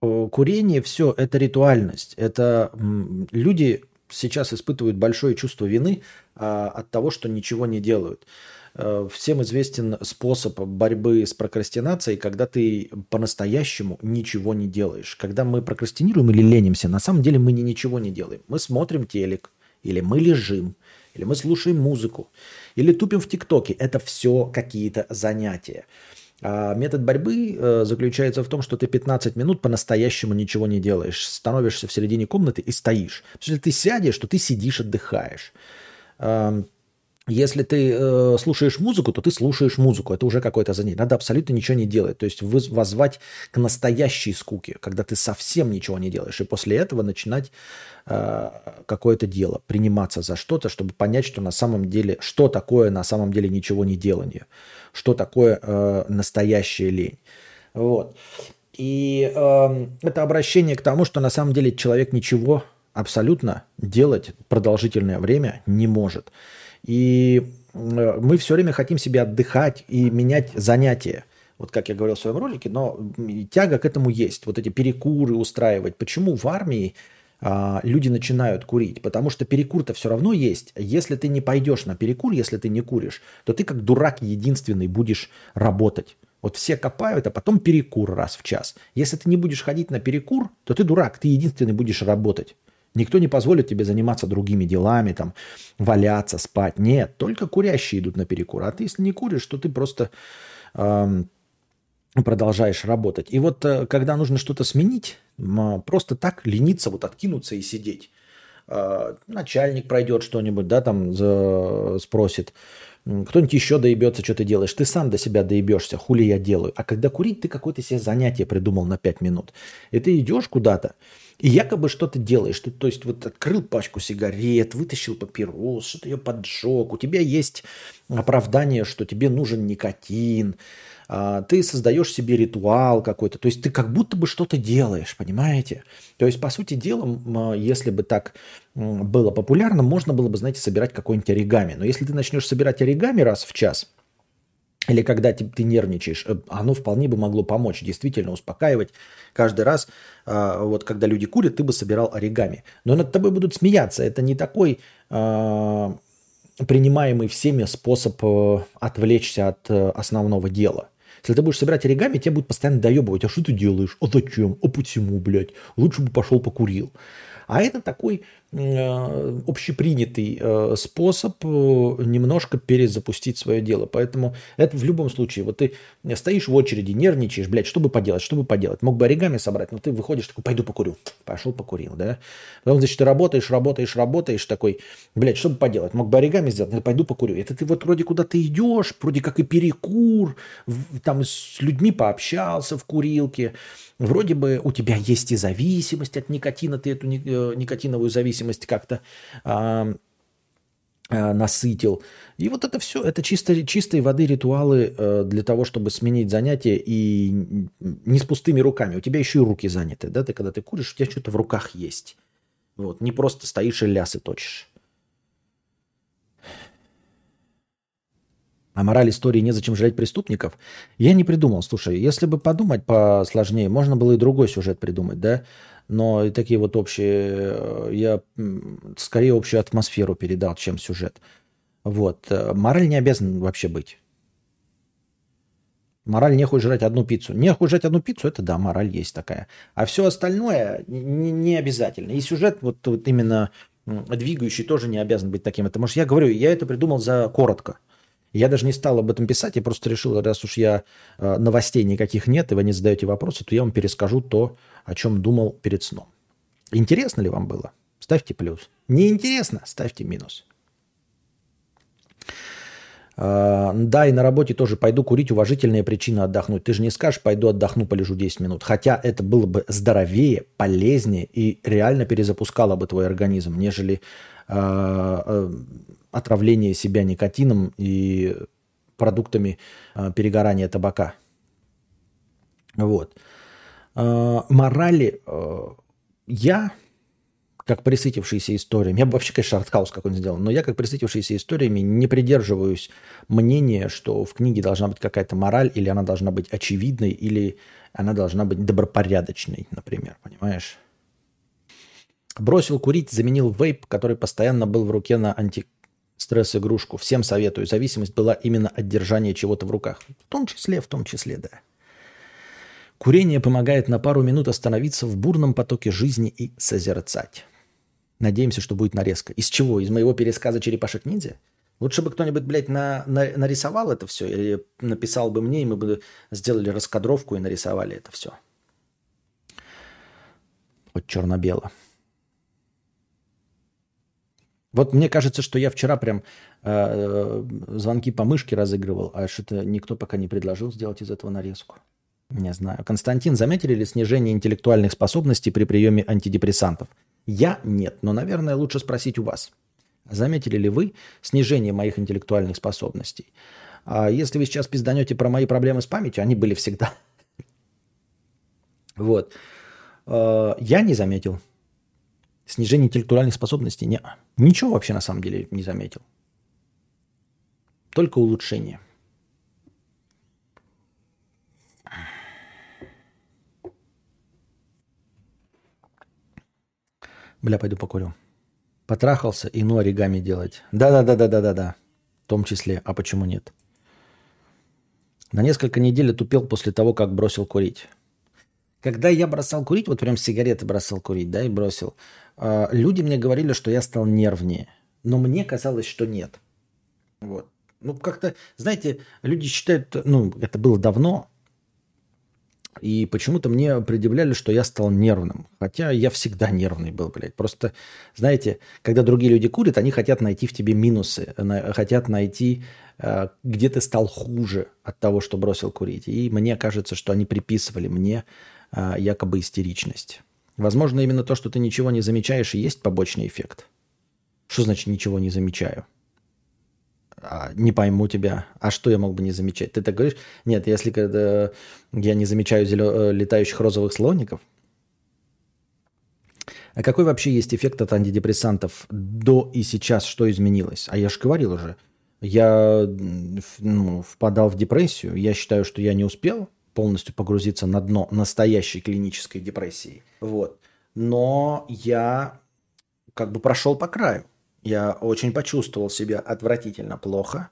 Курение, все, это ритуальность. Это люди сейчас испытывают большое чувство вины а, от того, что ничего не делают. А, всем известен способ борьбы с прокрастинацией, когда ты по-настоящему ничего не делаешь. Когда мы прокрастинируем или ленимся, на самом деле мы не ничего не делаем. Мы смотрим телек, или мы лежим, или мы слушаем музыку, или тупим в ТикТоке. Это все какие-то занятия. А метод борьбы э, заключается в том, что ты 15 минут по-настоящему ничего не делаешь. Становишься в середине комнаты и стоишь. Если ты сядешь, то ты сидишь, отдыхаешь. Если ты э, слушаешь музыку, то ты слушаешь музыку. Это уже какое-то занятие. Надо абсолютно ничего не делать. То есть воззвать к настоящей скуке, когда ты совсем ничего не делаешь. И после этого начинать э, какое-то дело, приниматься за что-то, чтобы понять, что на самом деле, что такое на самом деле ничего не делание, что такое э, настоящая лень. Вот. И э, это обращение к тому, что на самом деле человек ничего абсолютно делать продолжительное время не может. И мы все время хотим себе отдыхать и менять занятия. Вот как я говорил в своем ролике, но тяга к этому есть. Вот эти перекуры устраивать. Почему в армии люди начинают курить? Потому что перекур-то все равно есть. Если ты не пойдешь на перекур, если ты не куришь, то ты как дурак единственный будешь работать. Вот все копают, а потом перекур раз в час. Если ты не будешь ходить на перекур, то ты дурак, ты единственный будешь работать. Никто не позволит тебе заниматься другими делами, там, валяться, спать. Нет, только курящие идут на перекур. А ты, если не куришь, то ты просто эм, продолжаешь работать. И вот э, когда нужно что-то сменить, просто так лениться, вот откинуться и сидеть. Э, начальник пройдет что-нибудь, да, там спросит, кто-нибудь еще доебется, что ты делаешь. Ты сам до себя доебешься, хули я делаю. А когда курить, ты какое-то себе занятие придумал на 5 минут. И ты идешь куда-то, и якобы что-то делаешь. Ты, то есть вот открыл пачку сигарет, вытащил папирос, что-то ее поджег. У тебя есть оправдание, что тебе нужен никотин. А, ты создаешь себе ритуал какой-то. То есть ты как будто бы что-то делаешь, понимаете? То есть, по сути дела, если бы так было популярно, можно было бы, знаете, собирать какой-нибудь оригами. Но если ты начнешь собирать оригами раз в час, или когда ты, ты нервничаешь, э, оно вполне бы могло помочь, действительно успокаивать. Каждый раз, а, вот когда люди курят, ты бы собирал оригами. Но над тобой будут смеяться. Это не такой а, принимаемый всеми способ э, отвлечься от э, основного дела. Если ты будешь собирать оригами, тебе будет постоянно доебывать. А что ты делаешь? А зачем? А почему, блядь? Лучше бы пошел покурил. А это такой общепринятый э, способ э, немножко перезапустить свое дело. Поэтому это в любом случае. Вот ты стоишь в очереди, нервничаешь, блядь, что бы поделать, что бы поделать. Мог бы оригами собрать, но ты выходишь такой, пойду покурю. Пошел покурил, да. Потом, значит, ты работаешь, работаешь, работаешь такой, блядь, что бы поделать. Мог бы оригами сделать, но пойду покурю. Это ты вот вроде куда-то идешь, вроде как и перекур, там с людьми пообщался в курилке, Вроде бы у тебя есть и зависимость от никотина, ты эту э, никотиновую зависимость как-то а, а, насытил. И вот это все, это чисто, чистой воды ритуалы а, для того, чтобы сменить занятие и не с пустыми руками. У тебя еще и руки заняты, да, ты когда ты куришь, у тебя что-то в руках есть. Вот, не просто стоишь и лясы точишь. А мораль истории незачем жалеть преступников? Я не придумал. Слушай, если бы подумать посложнее, можно было и другой сюжет придумать, да? Но и такие вот общие... Э, я скорее общую атмосферу передал, чем сюжет. Вот. Э, мораль не обязан вообще быть. Мораль не жрать одну пиццу. Не жрать одну пиццу, это да, мораль есть такая. А все остальное не, не обязательно. И сюжет вот, вот именно двигающий тоже не обязан быть таким. Это, может, я говорю, я это придумал за коротко. Я даже не стал об этом писать, я просто решил, раз уж я э, новостей никаких нет, и вы не задаете вопросы, то я вам перескажу то, о чем думал перед сном. Интересно ли вам было? Ставьте плюс. Не интересно? Ставьте минус. Uh, да, и на работе тоже пойду курить, уважительная причина отдохнуть. Ты же не скажешь, пойду отдохну, полежу 10 минут. Хотя это было бы здоровее, полезнее и реально перезапускало бы твой организм, нежели отравление себя никотином и продуктами а, перегорания табака. Вот. А, морали а, я, как присытившийся историями, я бы вообще, конечно, артхаус какой-нибудь сделал, но я, как присытившийся историями, не придерживаюсь мнения, что в книге должна быть какая-то мораль, или она должна быть очевидной, или она должна быть добропорядочной, например, понимаешь? Бросил курить, заменил вейп, который постоянно был в руке на анти стресс-игрушку. Всем советую. Зависимость была именно от держания чего-то в руках. В том числе, в том числе, да. Курение помогает на пару минут остановиться в бурном потоке жизни и созерцать. Надеемся, что будет нарезка. Из чего? Из моего пересказа «Черепашек ниндзя»? Лучше бы кто-нибудь, блядь, на, на, нарисовал это все или написал бы мне, и мы бы сделали раскадровку и нарисовали это все. Вот черно-бело. Вот мне кажется, что я вчера прям э, звонки по мышке разыгрывал, а что-то никто пока не предложил сделать из этого нарезку. Не знаю. Константин, заметили ли снижение интеллектуальных способностей при приеме антидепрессантов? Я нет, но, наверное, лучше спросить у вас. Заметили ли вы снижение моих интеллектуальных способностей? А если вы сейчас пизданете про мои проблемы с памятью, они были всегда. *laughs* Вот. Э, я не заметил. Снижение интеллектуальных способностей? Не, ничего вообще на самом деле не заметил. Только улучшение. Бля, пойду покурю. Потрахался и ну оригами делать. Да-да-да-да-да-да-да. В том числе. А почему нет? На несколько недель отупел после того, как бросил курить. Когда я бросал курить, вот прям сигареты бросал курить, да, и бросил, э, люди мне говорили, что я стал нервнее. Но мне казалось, что нет. Вот. Ну, как-то, знаете, люди считают, ну, это было давно, и почему-то мне предъявляли, что я стал нервным. Хотя я всегда нервный был, блядь. Просто, знаете, когда другие люди курят, они хотят найти в тебе минусы, хотят найти, э, где ты стал хуже от того, что бросил курить. И мне кажется, что они приписывали мне якобы истеричность. Возможно, именно то, что ты ничего не замечаешь, и есть побочный эффект. Что значит ничего не замечаю? а, не пойму тебя, а что я мог бы не замечать? Ты так говоришь? Нет, если когда я не замечаю зелё... Э, летающих розовых слоников. А какой вообще есть эффект от антидепрессантов до и сейчас? Что изменилось? А я же говорил уже. Я ну, впадал в депрессию. Я считаю, что я не успел полностью погрузиться на дно настоящей клинической депрессии. Вот. Но я как бы прошел по краю. Я очень почувствовал себя отвратительно плохо,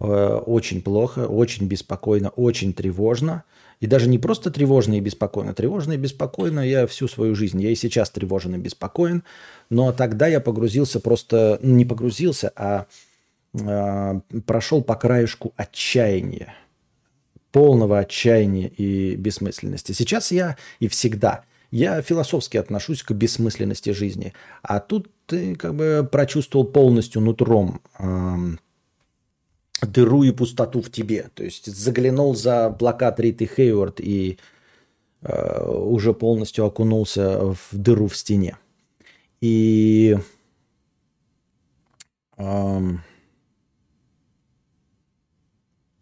э, очень плохо, очень беспокойно, очень тревожно. И даже не просто тревожно и беспокойно. Тревожно и беспокойно я всю свою жизнь. Я и сейчас тревожен и беспокоен. Но тогда я погрузился просто, ну, не погрузился, а э, прошел по краешку отчаяния. Полного отчаяния и бессмысленности. Сейчас я и всегда я философски отношусь к бессмысленности жизни. А тут ты как бы прочувствовал полностью нутром э, дыру и пустоту в тебе. То есть заглянул за плакат Риты Хейворд и э, уже полностью окунулся в дыру в стене. И э,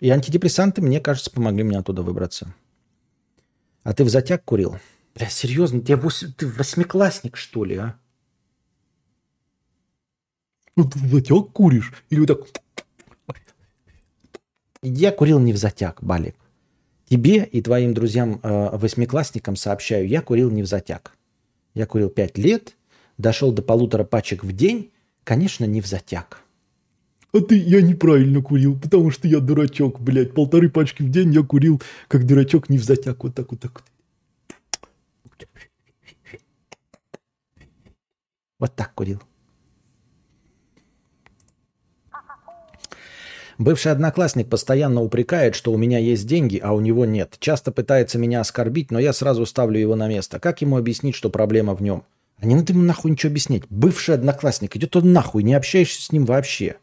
и антидепрессанты, мне кажется, помогли мне оттуда выбраться. А ты в затяг курил? Бля, серьезно, ты, ты восьмиклассник, что ли, а? Ну ты в затяг куришь? Или вот так... Я курил не в затяг, Балик. Тебе и твоим друзьям э, восьмиклассникам сообщаю, я курил не в затяг. Я курил пять лет, дошел до полутора пачек в день, конечно, не в затяг. А ты, я неправильно курил, потому что я дурачок, блядь. Полторы пачки в день я курил, как дурачок, не в. Вот так вот так вот. Вот так курил. Бывший одноклассник постоянно упрекает, что у меня есть деньги, а у него нет. Часто пытается меня оскорбить, но я сразу ставлю его на место. Как ему объяснить, что проблема в нем? А не надо ему нахуй ничего объяснять. Бывший одноклассник, идет он нахуй, не общаешься с ним вообще.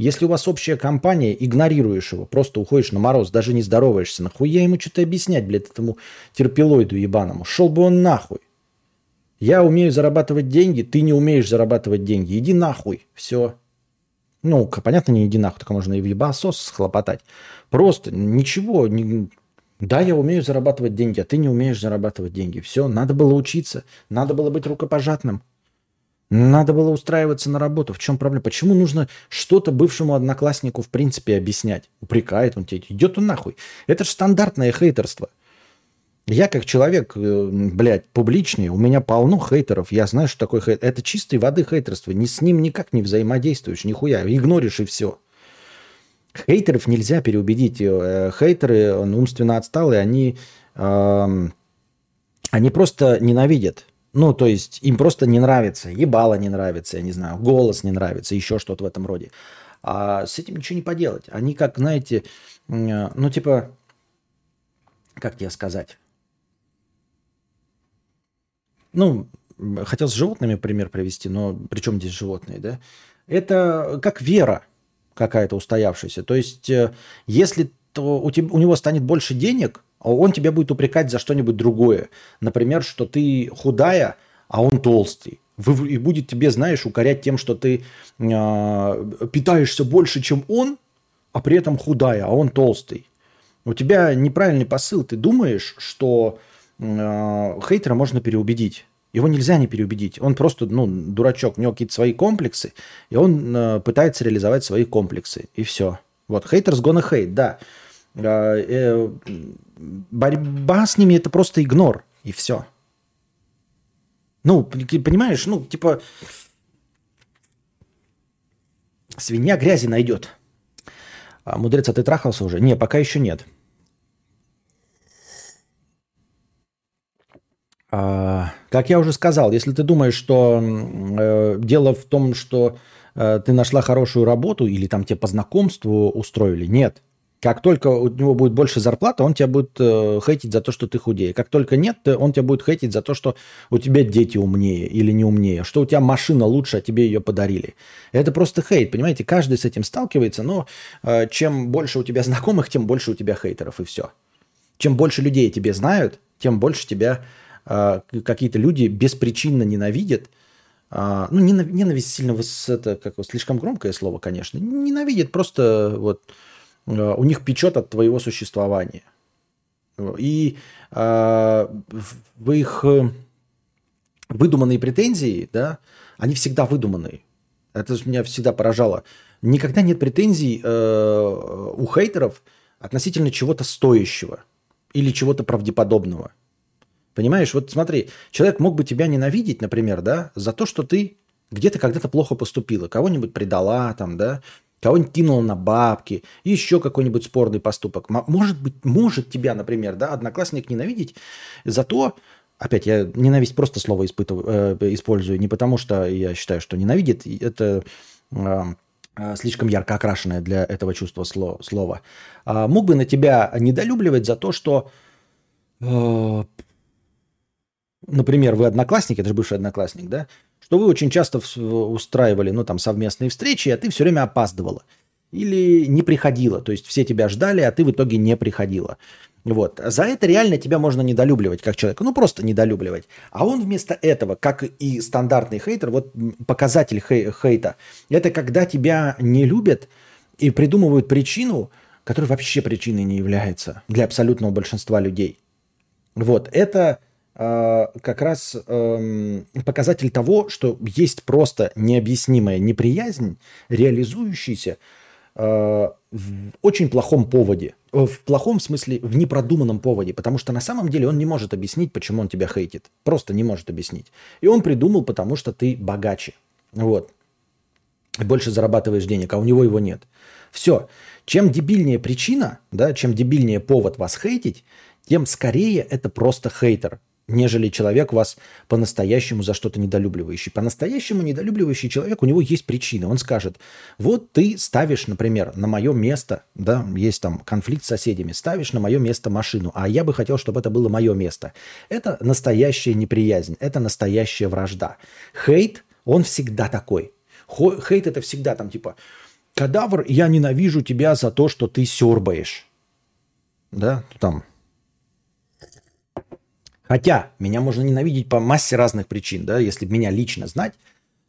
Если у вас общая компания, игнорируешь его, просто уходишь на мороз, даже не здороваешься. Нахуя ему что-то объяснять, блядь, этому терпилоиду ебаному? Шел бы он нахуй. Я умею зарабатывать деньги, ты не умеешь зарабатывать деньги. Иди нахуй. Все. Ну, понятно, не иди нахуй, только можно и в ебасос схлопотать. Просто ничего. Не... Да, я умею зарабатывать деньги, а ты не умеешь зарабатывать деньги. Все, надо было учиться, надо было быть рукопожатным. Надо было устраиваться на работу. В чем проблема? Почему нужно что-то бывшему однокласснику в принципе объяснять? Упрекает он тебя. Идет он нахуй. Это же стандартное хейтерство. Я как человек, э, блядь, публичный, у меня полно хейтеров. Я знаю, что такое хейт. Это чистой воды хейтерство. Ни с ним никак не взаимодействуешь, нихуя. Игноришь и все. Хейтеров нельзя переубедить. Э, хейтеры умственно отсталые, они, э, они просто ненавидят. Ну, то есть им просто не нравится. Ебало не нравится, я не знаю, голос не нравится, еще что-то в этом роде. А с этим ничего не поделать. Они как, знаете, э, ну, типа, как тебе сказать? ну, хотел с животными пример привести, но при чем здесь животные, да? Это как вера какая-то устоявшаяся. То есть, э, если то у, тебя, у него станет больше денег, он тебя будет упрекать за что-нибудь другое. Например, что ты худая, а он толстый. И будет тебе, знаешь, укорять тем, что ты э, питаешься больше, чем он, а при этом худая, а он толстый. У тебя неправильный посыл. Ты думаешь, что э, хейтера можно переубедить. Его нельзя не переубедить. Он просто, ну, дурачок, у него какие-то свои комплексы, и он э, пытается реализовать свои комплексы. И все. Вот, haters gonna hate, да. Э, борьба с ними это просто игнор, и все. Ну, понимаешь, ну, типа, свинья грязи найдет. А, мудрец, а ты трахался уже? Не, пока еще нет. А, как я уже сказал, если ты думаешь, что э, дело в том, что э, ты нашла хорошую работу или там тебе по знакомству устроили, нет. Как только у него будет больше зарплаты, он тебя будет э, хейтить за то, что ты худее. Как только нет, он тебя будет хейтить за то, что у тебя дети умнее или не умнее, что у тебя машина лучше, а тебе ее подарили. Это просто хейт, понимаете? Каждый с этим сталкивается, но э, чем больше у тебя *laughs* знакомых, тем больше у тебя хейтеров, и все. Чем больше людей тебе знают, тем больше тебя э, какие-то люди беспричинно ненавидят. Э, ну, ненависть сильно, это как слишком громкое слово, конечно. Ненавидят просто вот Э, у них печет от твоего существования. И э, в их э, выдуманные претензии, да, они всегда выдуманные. Это меня всегда поражало. Никогда нет претензий э, у хейтеров относительно чего-то стоящего или чего-то правдеподобного. Понимаешь, вот смотри, человек мог бы тебя ненавидеть, например, да, за то, что ты где-то когда-то плохо поступила, кого-нибудь предала, там, да, кого-нибудь кинул на бабки, еще какой-нибудь спорный поступок. Может быть, может тебя, например, да, одноклассник ненавидеть за то, опять я ненависть просто слово испытываю, э, использую, не потому что я считаю, что ненавидит, это э, слишком ярко окрашенное для этого чувства сло, слова. А мог бы на тебя недолюбливать за то, что, э, например, вы одноклассник, это же бывший одноклассник, да, что вы очень часто устраивали, ну, там, совместные встречи, а ты все время опаздывала. Или не приходила. То есть все тебя ждали, а ты в итоге не приходила. Вот. За это реально тебя можно недолюбливать как человека. Ну, просто недолюбливать. А он вместо этого, как и стандартный хейтер, вот показатель хей- хейта, это когда тебя не любят и придумывают причину, которая вообще причиной не является для абсолютного большинства людей. Вот. Это как раз эм, показатель того, что есть просто необъяснимая неприязнь, реализующаяся э, в очень плохом поводе. В плохом смысле, в непродуманном поводе. Потому что на самом деле он не может объяснить, почему он тебя хейтит. Просто не может объяснить. И он придумал, потому что ты богаче. Вот. Больше зарабатываешь денег, а у него его нет. Все. Чем дебильнее причина, да, чем дебильнее повод вас хейтить, тем скорее это просто хейтер нежели человек вас по-настоящему за что-то недолюбливающий. По-настоящему недолюбливающий человек, у него есть причина. Он скажет, вот ты ставишь, например, на мое место, да, есть там конфликт с соседями, ставишь на мое место машину, а я бы хотел, чтобы это было мое место. Это настоящая неприязнь, это настоящая вражда. Хейт, он всегда такой. Хейт это всегда там типа, кадавр, я ненавижу тебя за то, что ты сербаешь. Да, там, Хотя меня можно ненавидеть по массе разных причин, да, если меня лично знать,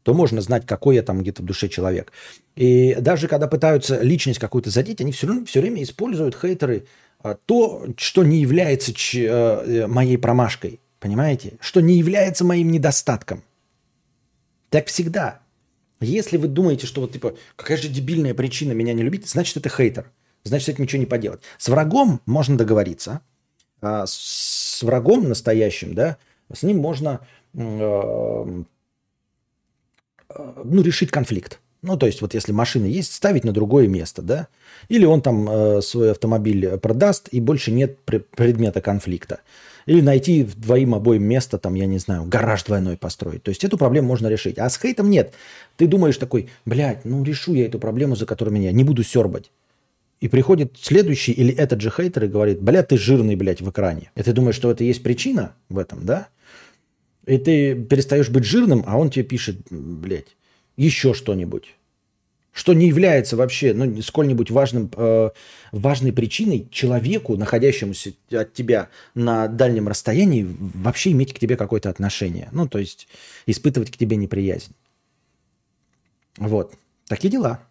то можно знать, какой я там где-то в душе человек. И даже когда пытаются личность какую-то задеть, они все, равно, все время используют хейтеры а, то, что не является а, э, моей промашкой, понимаете? Что не является моим недостатком. Так всегда. Если вы думаете, что вот типа, какая же дебильная причина меня не любить, значит это хейтер. Значит, это ничего не поделать. С врагом можно договориться. А с с врагом настоящим, да, с ним можно э, ну, решить конфликт. Ну, то есть, вот если машина есть, ставить на другое место, да? Или он там э, свой автомобиль продаст, и больше нет предмета конфликта. Или найти двоим обоим место, там, я не знаю, гараж двойной построить. То есть, эту проблему можно решить. А с хейтом нет. Ты думаешь такой, блядь, ну, решу я эту проблему, за которую меня не буду сербать. И приходит следующий или этот же хейтер и говорит, бля, ты жирный, блядь, в экране. И ты думаешь, что это есть причина в этом, да? И ты перестаешь быть жирным, а он тебе пишет, блядь, еще что-нибудь. Что не является вообще ну, сколь-нибудь важным, э, важной причиной человеку, находящемуся от тебя на дальнем расстоянии, вообще иметь к тебе какое-то отношение. Ну, то есть испытывать к тебе неприязнь. Вот. Такие дела.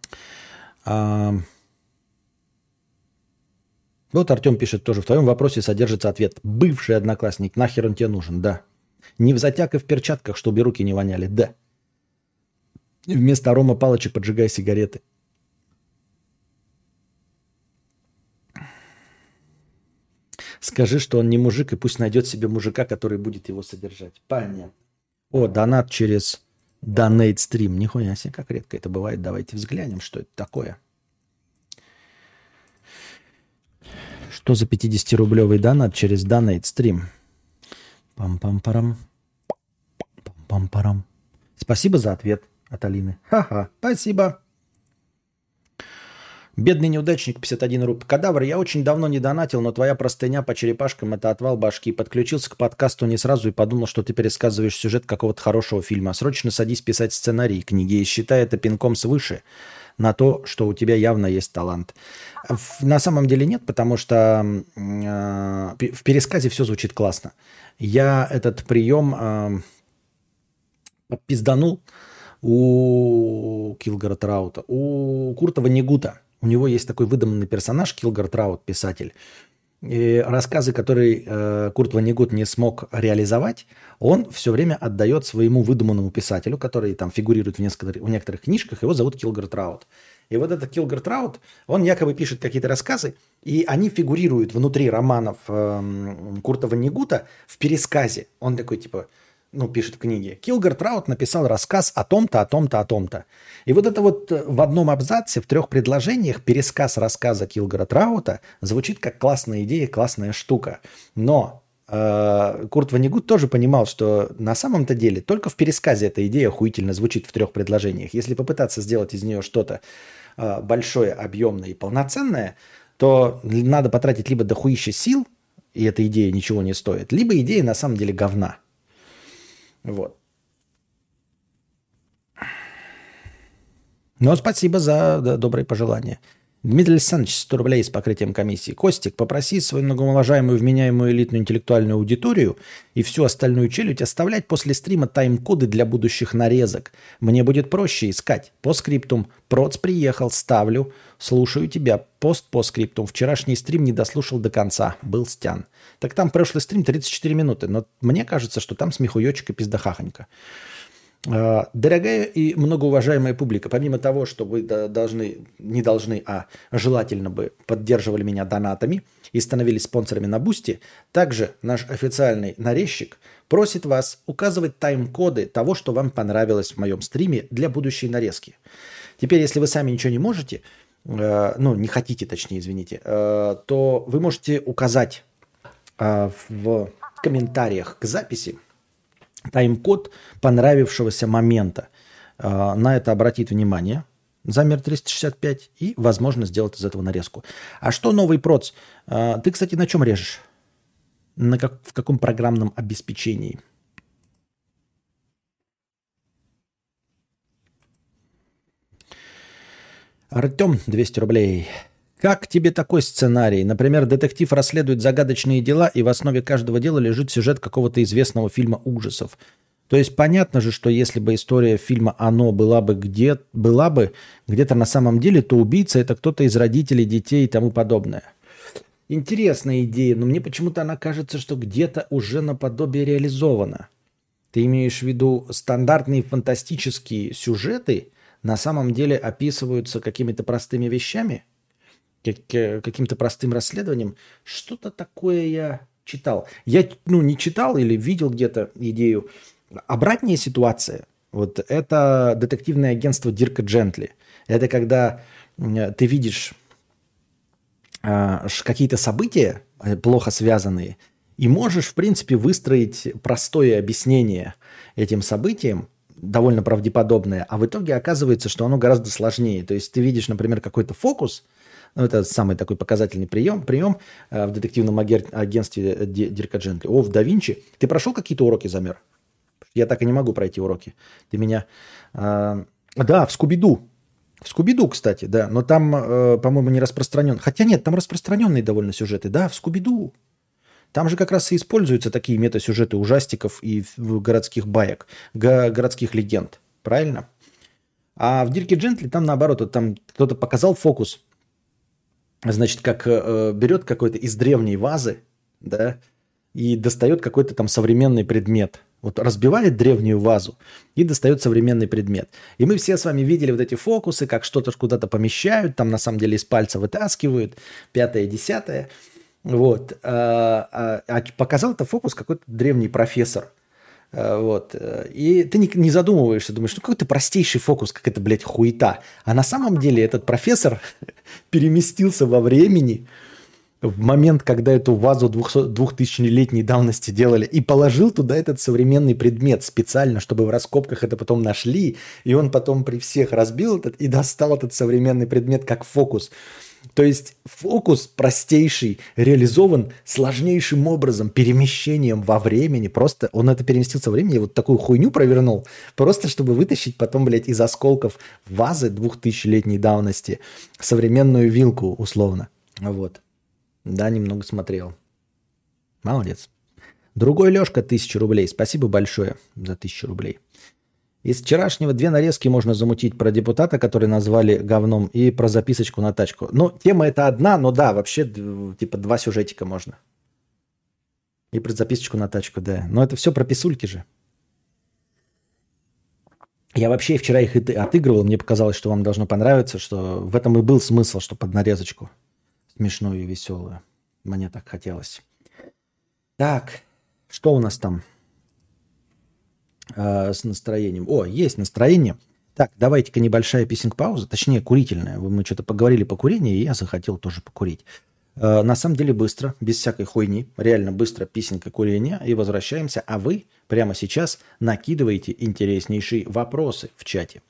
Вот Артем пишет тоже, в твоем вопросе содержится ответ. Бывший одноклассник, нахер он тебе нужен, да. Не в затяг и в перчатках, чтобы руки не воняли, да. Вместо арома палочек поджигай сигареты. Скажи, что он не мужик, и пусть найдет себе мужика, который будет его содержать. Понятно. О, донат через донейт стрим. Нихуя себе, как редко это бывает. Давайте взглянем, что это такое. Что за 50-рублевый донат через Donate Stream? Пам-пам-парам. Пам-пам-парам. Спасибо за ответ от Алины. Ха-ха, спасибо. Бедный неудачник, 51 рубль. Кадавр, я очень давно не донатил, но твоя простыня по черепашкам – это отвал башки. Подключился к подкасту не сразу и подумал, что ты пересказываешь сюжет какого-то хорошего фильма. Срочно садись писать сценарий книги и считай это пинком свыше на то, что у тебя явно есть талант. На самом деле нет, потому что э, в пересказе все звучит классно. Я этот прием э, пизданул у Килгора Траута, у Куртова Негута – у него есть такой выдуманный персонаж, Килгар Траут, писатель. И рассказы, которые э, Курт Ванигут не смог реализовать, он все время отдает своему выдуманному писателю, который там фигурирует в, нескольких, в некоторых книжках, его зовут Килгар Траут. И вот этот Килгар Траут, он якобы пишет какие-то рассказы, и они фигурируют внутри романов э, Курта Ванигута в пересказе. Он такой типа, ну, пишет в книге, Килгар Траут написал рассказ о том-то, о том-то, о том-то. И вот это вот э, в одном абзаце, в трех предложениях, пересказ рассказа Килгара Траута звучит как классная идея, классная штука. Но э, Курт Ванигут тоже понимал, что на самом-то деле только в пересказе эта идея охуительно звучит в трех предложениях. Если попытаться сделать из нее что-то э, большое, объемное и полноценное, то надо потратить либо дохуище сил, и эта идея ничего не стоит, либо идея на самом деле говна – вот. Но спасибо за да, добрые пожелания. Дмитрий Александрович, 100 рублей с покрытием комиссии. Костик, попроси свою многоуважаемую, вменяемую элитную интеллектуальную аудиторию и всю остальную челюдь оставлять после стрима тайм-коды для будущих нарезок. Мне будет проще искать. Постскриптум. Проц приехал, ставлю. Слушаю тебя. Пост-постскриптум. Вчерашний стрим не дослушал до конца. Был стян. Так там прошлый стрим 34 минуты. Но мне кажется, что там смехуёчек и пиздахахонька. Дорогая и многоуважаемая публика, помимо того, что вы должны, не должны, а желательно бы поддерживали меня донатами и становились спонсорами на Boosty, также наш официальный нарезчик просит вас указывать тайм-коды того, что вам понравилось в моем стриме для будущей нарезки. Теперь, если вы сами ничего не можете, э, ну, не хотите, точнее, извините, э, то вы можете указать в комментариях к записи тайм-код понравившегося момента. А, на это обратит внимание замер 365 и, возможно, сделать из этого нарезку. А что новый проц? А, ты, кстати, на чем режешь? На как, в каком программном обеспечении? Артем, 200 рублей. Как тебе такой сценарий? Например, детектив расследует загадочные дела, и в основе каждого дела лежит сюжет какого-то известного фильма ужасов. То есть понятно же, что если бы история фильма «Оно» была бы, где, была бы где-то на самом деле, то убийца – это кто-то из родителей, детей и тому подобное. Интересная идея, но мне почему-то она кажется, что где-то уже наподобие реализована. Ты имеешь в виду стандартные фантастические сюжеты на самом деле описываются какими-то простыми вещами – каким-то простым расследованием. Что-то такое я читал. Я ну, не читал или видел где-то идею. Обратная ситуация. Вот это детективное агентство Дирка Джентли. Это когда ты видишь э, какие-то события, э, плохо связанные, и можешь, в принципе, выстроить простое объяснение этим событиям, довольно правдеподобное, а в итоге оказывается, что оно гораздо сложнее. То есть ты видишь, например, какой-то фокус – ну, это самый такой показательный прием, прием э, в детективном агентстве э, Дирка Джентли. О, в да Винчи. Ты прошел какие-то уроки, Замер? Я так и не могу пройти уроки. Ты меня... Э, да, в Скубиду. В Скубиду, кстати, да. Но там, э, по-моему, не распространен. Хотя нет, там распространенные довольно сюжеты. Да, в Скубиду. Там же как раз и используются такие метасюжеты ужастиков и городских баек, городских легенд. Правильно? А в Дирке Джентли там наоборот, там кто-то показал фокус, значит, как э, берет какой-то из древней вазы, да, и достает какой-то там современный предмет. Вот разбивает древнюю вазу и достает современный предмет. И мы все с вами видели вот эти фокусы, как что-то куда-то помещают, там на самом деле из пальца вытаскивают, пятое, десятое. Вот. А, а, а показал это фокус какой-то древний профессор. А, вот. И ты не, не задумываешься, думаешь, ну какой-то простейший фокус, как это, блядь, хуета. А на самом деле этот профессор *laughs* переместился во времени, в момент, когда эту вазу 2000-летней давности делали, и положил туда этот современный предмет специально, чтобы в раскопках это потом нашли, и он потом при всех разбил этот и достал этот современный предмет как фокус. То есть фокус простейший реализован сложнейшим образом, перемещением во времени. Просто он это переместился во времени, вот такую хуйню провернул, просто чтобы вытащить потом, блядь, из осколков вазы двухтысячелетней давности современную вилку, условно. Вот. Да, немного смотрел. Молодец. Другой Лешка, тысяча рублей. Спасибо большое за тысячу рублей. Из вчерашнего две нарезки можно замутить про депутата, который назвали говном, и про записочку на тачку. Ну, тема это одна, но да, вообще типа два сюжетика можно. И про записочку на тачку, да. Но это все про писульки же. Я вообще вчера их отыгрывал, мне показалось, что вам должно понравиться, что в этом и был смысл, что под нарезочку смешную и веселую. Мне так хотелось. Так, что у нас там э, с настроением? О, есть настроение. Так, давайте-ка небольшая писинг-пауза, точнее курительная. Мы что-то поговорили по курению, и я захотел тоже покурить. Э, на самом деле быстро, без всякой хуйни, реально быстро писинка курения, и возвращаемся. А вы прямо сейчас накидываете интереснейшие вопросы в чате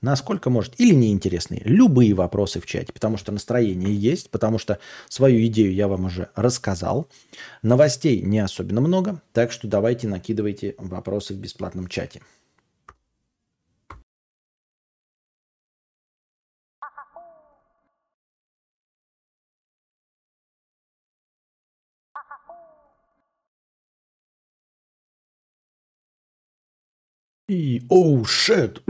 насколько может, или неинтересные, любые вопросы в чате, потому что настроение есть, потому что свою идею я вам уже рассказал. Новостей не особенно много, так что давайте накидывайте вопросы в бесплатном чате. И, оу, oh, шет.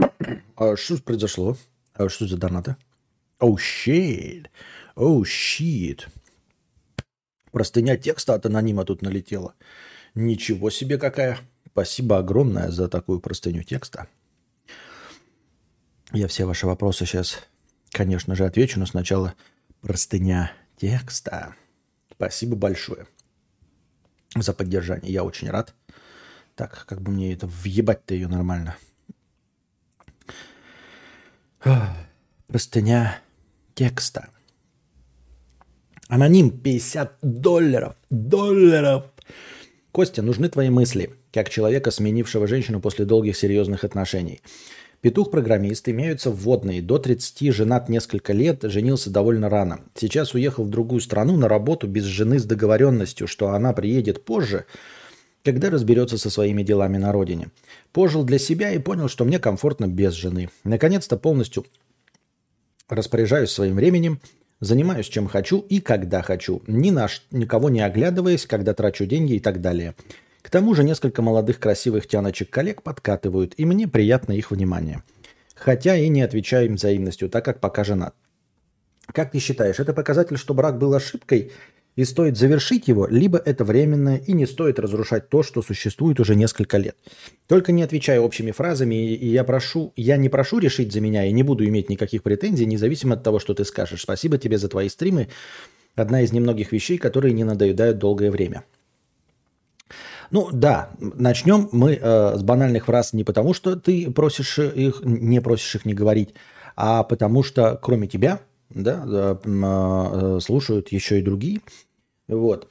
А что произошло? А что за донаты? Оу, щит. Оу, щит. Простыня текста от анонима тут налетела. Ничего себе какая. Спасибо огромное за такую простыню текста. Я все ваши вопросы сейчас, конечно же, отвечу, но сначала простыня текста. Спасибо большое за поддержание. Я очень рад. Так, как бы мне это въебать-то ее нормально. Простыня текста. Аноним 50 долларов. Долларов. Костя, нужны твои мысли, как человека, сменившего женщину после долгих серьезных отношений. Петух-программист, имеются вводные. До 30, женат несколько лет, женился довольно рано. Сейчас уехал в другую страну на работу без жены с договоренностью, что она приедет позже – когда разберется со своими делами на родине. Пожил для себя и понял, что мне комфортно без жены. Наконец-то полностью распоряжаюсь своим временем, занимаюсь чем хочу и когда хочу, ни на никого не оглядываясь, когда трачу деньги и так далее. К тому же несколько молодых красивых тяночек коллег подкатывают, и мне приятно их внимание. Хотя и не отвечаю им взаимностью, так как пока женат. Как ты считаешь, это показатель, что брак был ошибкой – и стоит завершить его, либо это временное и не стоит разрушать то, что существует уже несколько лет. Только не отвечая общими фразами, и я прошу, я не прошу решить за меня и не буду иметь никаких претензий, независимо от того, что ты скажешь. Спасибо тебе за твои стримы. Одна из немногих вещей, которые не надоедают долгое время. Ну да, начнем мы э, с банальных фраз не потому, что ты просишь их, не просишь их не говорить, а потому что кроме тебя, да, э, э, слушают еще и другие. Вот.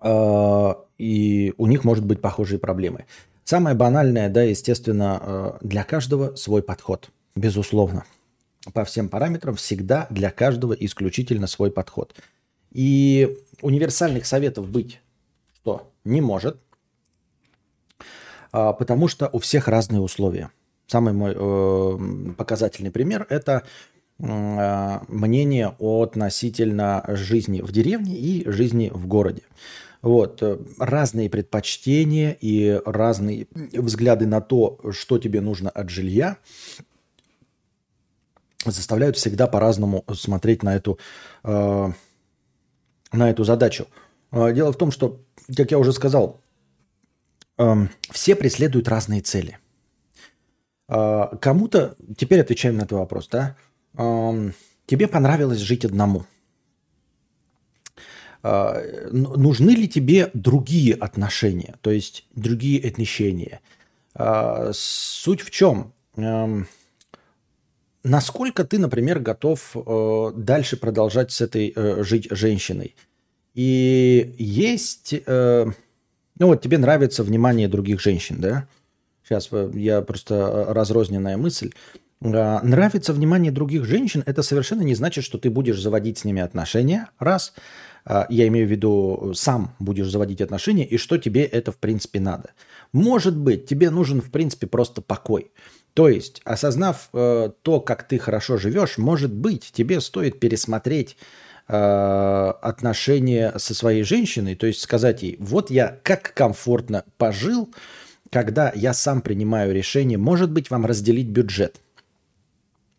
А, и у них может быть похожие проблемы. Самое банальное, да, естественно, э, для каждого свой подход, безусловно. По всем параметрам всегда для каждого исключительно свой подход. И универсальных советов быть что не может, а, потому что у всех разные условия. Самый мой э, показательный пример – это мнение относительно жизни в деревне и жизни в городе. Вот. Э, разные предпочтения и разные взгляды на то, что тебе нужно от жилья, заставляют всегда по-разному смотреть на эту, э, на эту задачу. Э, дело в том, что, как я уже сказал, все преследуют разные цели. Кому-то, теперь отвечаем на этот вопрос, да, тебе понравилось жить одному. э, нужны ли тебе другие отношения, то есть другие отношения. Э, суть в чем? Насколько ты, например, готов э, дальше продолжать с этой э, жить женщиной? И есть, э, ну вот тебе нравится внимание других женщин, да? Сейчас я просто разрозненная мысль. А, нравится внимание других женщин, это совершенно не значит, что ты будешь заводить с ними отношения, раз. А, я имею в виду, сам будешь заводить отношения, и что тебе это в принципе надо. Может быть, тебе нужен в принципе просто покой. То есть, осознав э, то, как ты хорошо живешь, может быть, тебе стоит пересмотреть э, отношения со своей женщиной, то есть сказать ей, вот я как комфортно пожил, когда я сам принимаю решение, может быть, вам разделить бюджет –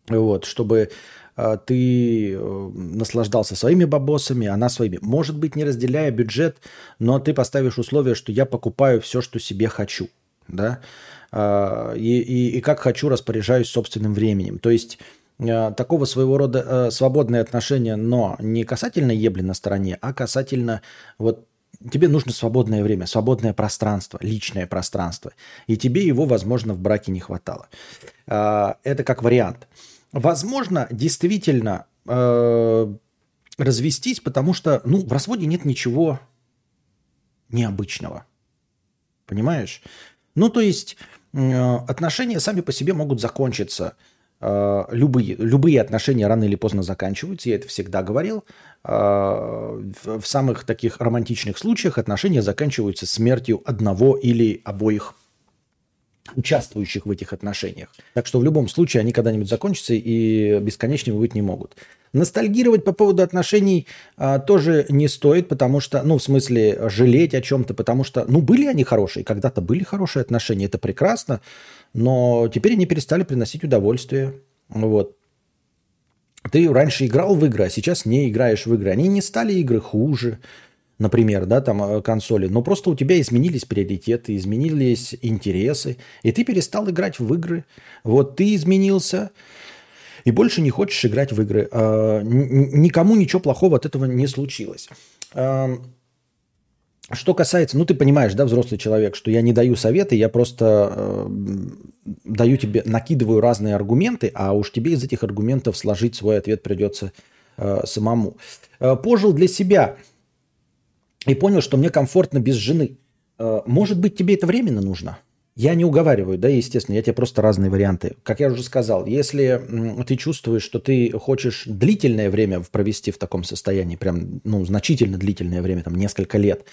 вот, чтобы э, ты э, наслаждался своими бабосами, она своими. Может быть, не разделяя бюджет, но ты поставишь условие, что я покупаю все, что себе хочу. Да? Э, и, и, и как хочу распоряжаюсь собственным временем. То есть такого своего рода свободное отношение, но не касательно ебли на стороне, а касательно вот тебе нужно свободное время, свободное пространство, личное пространство. И тебе его, возможно, в браке не хватало. Это как вариант. Возможно, действительно э, развестись, потому что, ну, в разводе нет ничего необычного. Понимаешь? Ну, то есть э, отношения сами по себе могут закончиться. Э, любые, любые отношения рано или поздно заканчиваются, я это всегда говорил. В самых таких романтичных случаях отношения заканчиваются смертью одного или обоих участвующих в этих отношениях. Так что в любом случае они когда-нибудь закончатся и бесконечными быть не могут. Ностальгировать по поводу отношений а, тоже не стоит, потому что, ну, в смысле, жалеть о чем-то, потому что, ну, были они хорошие, когда-то были хорошие отношения, это прекрасно, но теперь они перестали приносить удовольствие. Вот. Ты раньше играл в игры, а сейчас не играешь в игры. Они не стали игры хуже например, да, там э, консоли, но просто у тебя изменились приоритеты, изменились интересы, и ты перестал играть в игры. Вот ты изменился, и больше не хочешь играть в игры. А, никому ничего плохого от этого не случилось. Что касается, ну ты понимаешь, да, взрослый человек, что я не даю советы, я просто э, даю тебе, накидываю разные аргументы, а уж тебе из этих аргументов сложить свой ответ придется э, самому. Э, пожил для себя и понял, что мне комфортно без жены. Э, может быть, тебе это временно нужно? Я не уговариваю, да, естественно, я тебе просто разные варианты. Как я уже сказал, если ты чувствуешь, что ты хочешь длительное время провести в таком состоянии, прям, ну, значительно длительное время, там, несколько лет,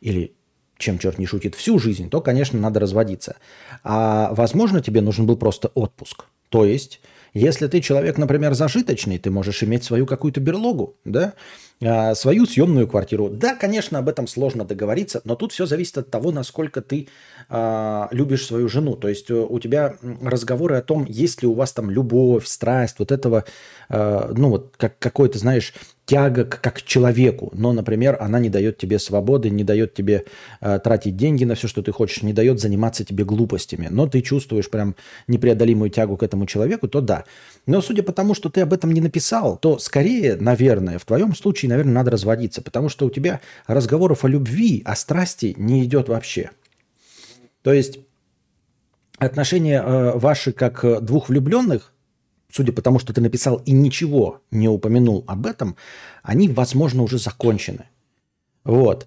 или чем черт не шутит, всю жизнь, то, конечно, надо разводиться. А, возможно, тебе нужен был просто отпуск. То есть, если ты человек, например, зажиточный, ты можешь иметь свою какую-то берлогу, да, а, свою съемную квартиру. Да, конечно, об этом сложно договориться, но тут все зависит от того, насколько ты э, любишь свою жену. То есть э, у тебя разговоры о том, есть ли у вас там любовь, страсть, вот этого, э, ну вот как какой-то, знаешь, тяга как к человеку, но, например, она не дает тебе свободы, не дает тебе э, тратить деньги на все, что ты хочешь, не дает заниматься тебе глупостями, но ты чувствуешь прям непреодолимую тягу к этому человеку, то да. Но судя по тому, что ты об этом не написал, то скорее, наверное, в твоем случае, наверное, надо разводиться, потому что у тебя разговоров о любви, о страсти не идет вообще. То есть отношения э, ваши как двух влюбленных судя по тому, что ты написал и ничего не упомянул об этом, они, возможно, уже закончены. Вот.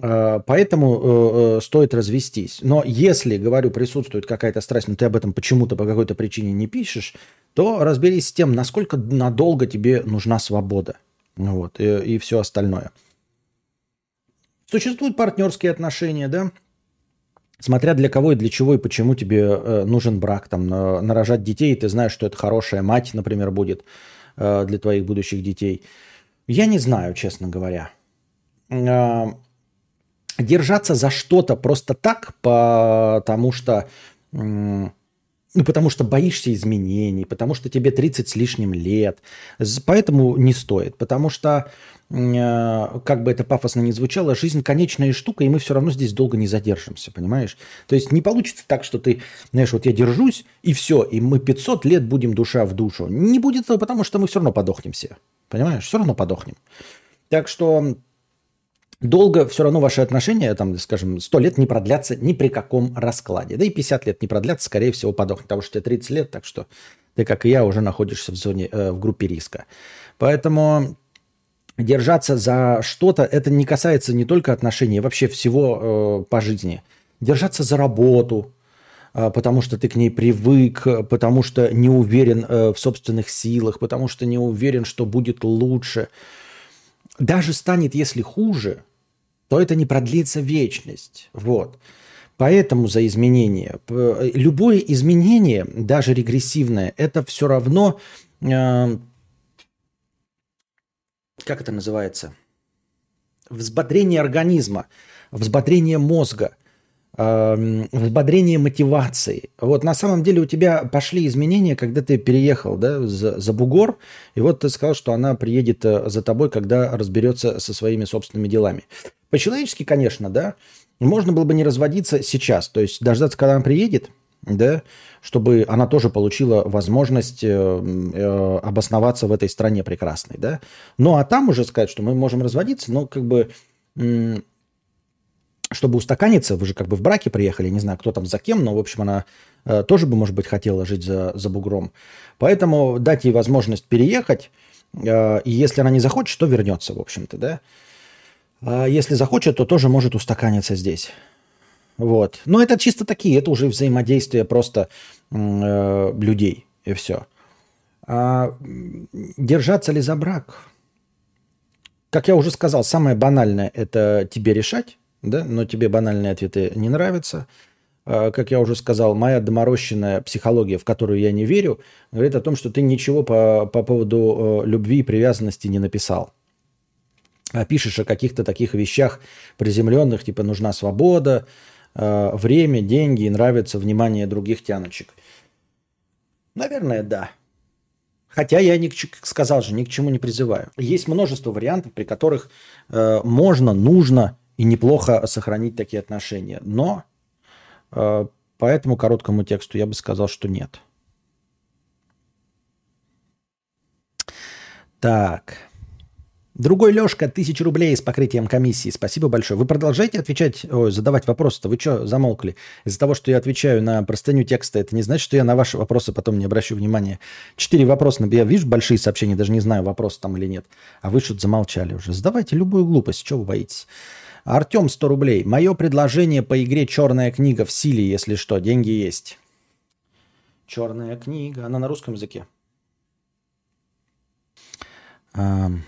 Э, поэтому э, э, стоит развестись. Но если, говорю, присутствует какая-то страсть, но ты об этом почему-то по какой-то причине не пишешь, то разберись с тем, насколько надолго тебе нужна свобода. Вот, и, и все остальное. Существуют партнерские отношения, да? Смотря для кого и для чего и почему тебе э, нужен брак, там, на, нарожать детей, и ты знаешь, что это хорошая мать, например, будет э, для твоих будущих детей. Я не знаю, честно говоря. Э, держаться за что-то просто так, потому что, ну, потому что боишься изменений, потому что тебе 30 с лишним лет, поэтому не стоит, потому что Э, как бы это пафосно не звучало, жизнь конечная штука, и мы все равно здесь долго не задержимся, понимаешь? То есть не получится так, что ты, знаешь, вот я держусь, и все, и мы 500 лет будем душа в душу. Не будет этого, потому что мы все равно подохнем все, понимаешь? Все равно подохнем. Так что долго все равно ваши отношения, там, скажем, 100 лет не продлятся ни при каком раскладе. Да и 50 лет не продлятся, скорее всего, подохнет, потому что тебе 30 лет, так что ты, как и я, уже находишься в зоне, э, в группе риска. Поэтому держаться за что-то, это не касается не только отношений, а вообще всего э, по жизни. Держаться за работу, э, потому что ты к ней привык, потому что не уверен э, в собственных силах, потому что не уверен, что будет лучше. Даже станет, если хуже, то это не продлится вечность. Вот. Поэтому за изменение. Любое изменение, даже регрессивное, это все равно, э, как это называется, взбодрение организма, взбодрение мозга, взбодрение мотивации. Вот на самом деле у тебя пошли изменения, когда ты переехал да, за, за бугор, и вот ты сказал, что она приедет э, за тобой, когда разберется со своими собственными делами. По-человечески, конечно, да, можно было бы не разводиться сейчас, то есть дождаться, когда она приедет, да, чтобы она тоже получила возможность э, э, обосноваться в этой стране прекрасной, да. Ну а там уже сказать, что мы можем разводиться, но как бы чтобы устаканиться, вы же как бы в браке приехали, не знаю, кто там за кем, но, в общем, она э, тоже бы, может быть, хотела жить за, за бугром. Поэтому дать ей возможность переехать, э, и если она не захочет, то вернется, в общем-то, да. А если захочет, то тоже может устаканиться здесь. Вот. Но это чисто такие, это уже взаимодействие просто э, людей, и все. А держаться ли за брак? Как я уже сказал, самое банальное – это тебе решать, да, но тебе банальные ответы не нравятся. А, как я уже сказал, моя доморощенная психология, в которую я не верю, говорит о том, что ты ничего по, по поводу э, любви и привязанности не написал. А пишешь о каких-то таких вещах приземленных, типа нужна свобода, э, время, деньги нравится внимание других тяночек. Наверное, да. Хотя я, ни к, сказал же, ни к чему не призываю. Есть множество вариантов, при которых э, можно, нужно и неплохо сохранить такие отношения. Но э, по этому короткому тексту я бы сказал, что нет. Так. Другой Лешка, тысяча рублей с покрытием комиссии. Спасибо большое. Вы продолжаете отвечать, ой, задавать вопросы-то? Вы что, замолкли? Из-за того, что я отвечаю на простыню текста, это не значит, что я на ваши вопросы потом не обращу внимания. Четыре вопроса. Я вижу большие сообщения, даже не знаю, вопрос там или нет. А вы что-то замолчали уже. Задавайте любую глупость, чего вы боитесь? Артем, 100 рублей. Мое предложение по игре «Черная книга» в силе, если что. Деньги есть. Черная книга. Она на русском языке. Um...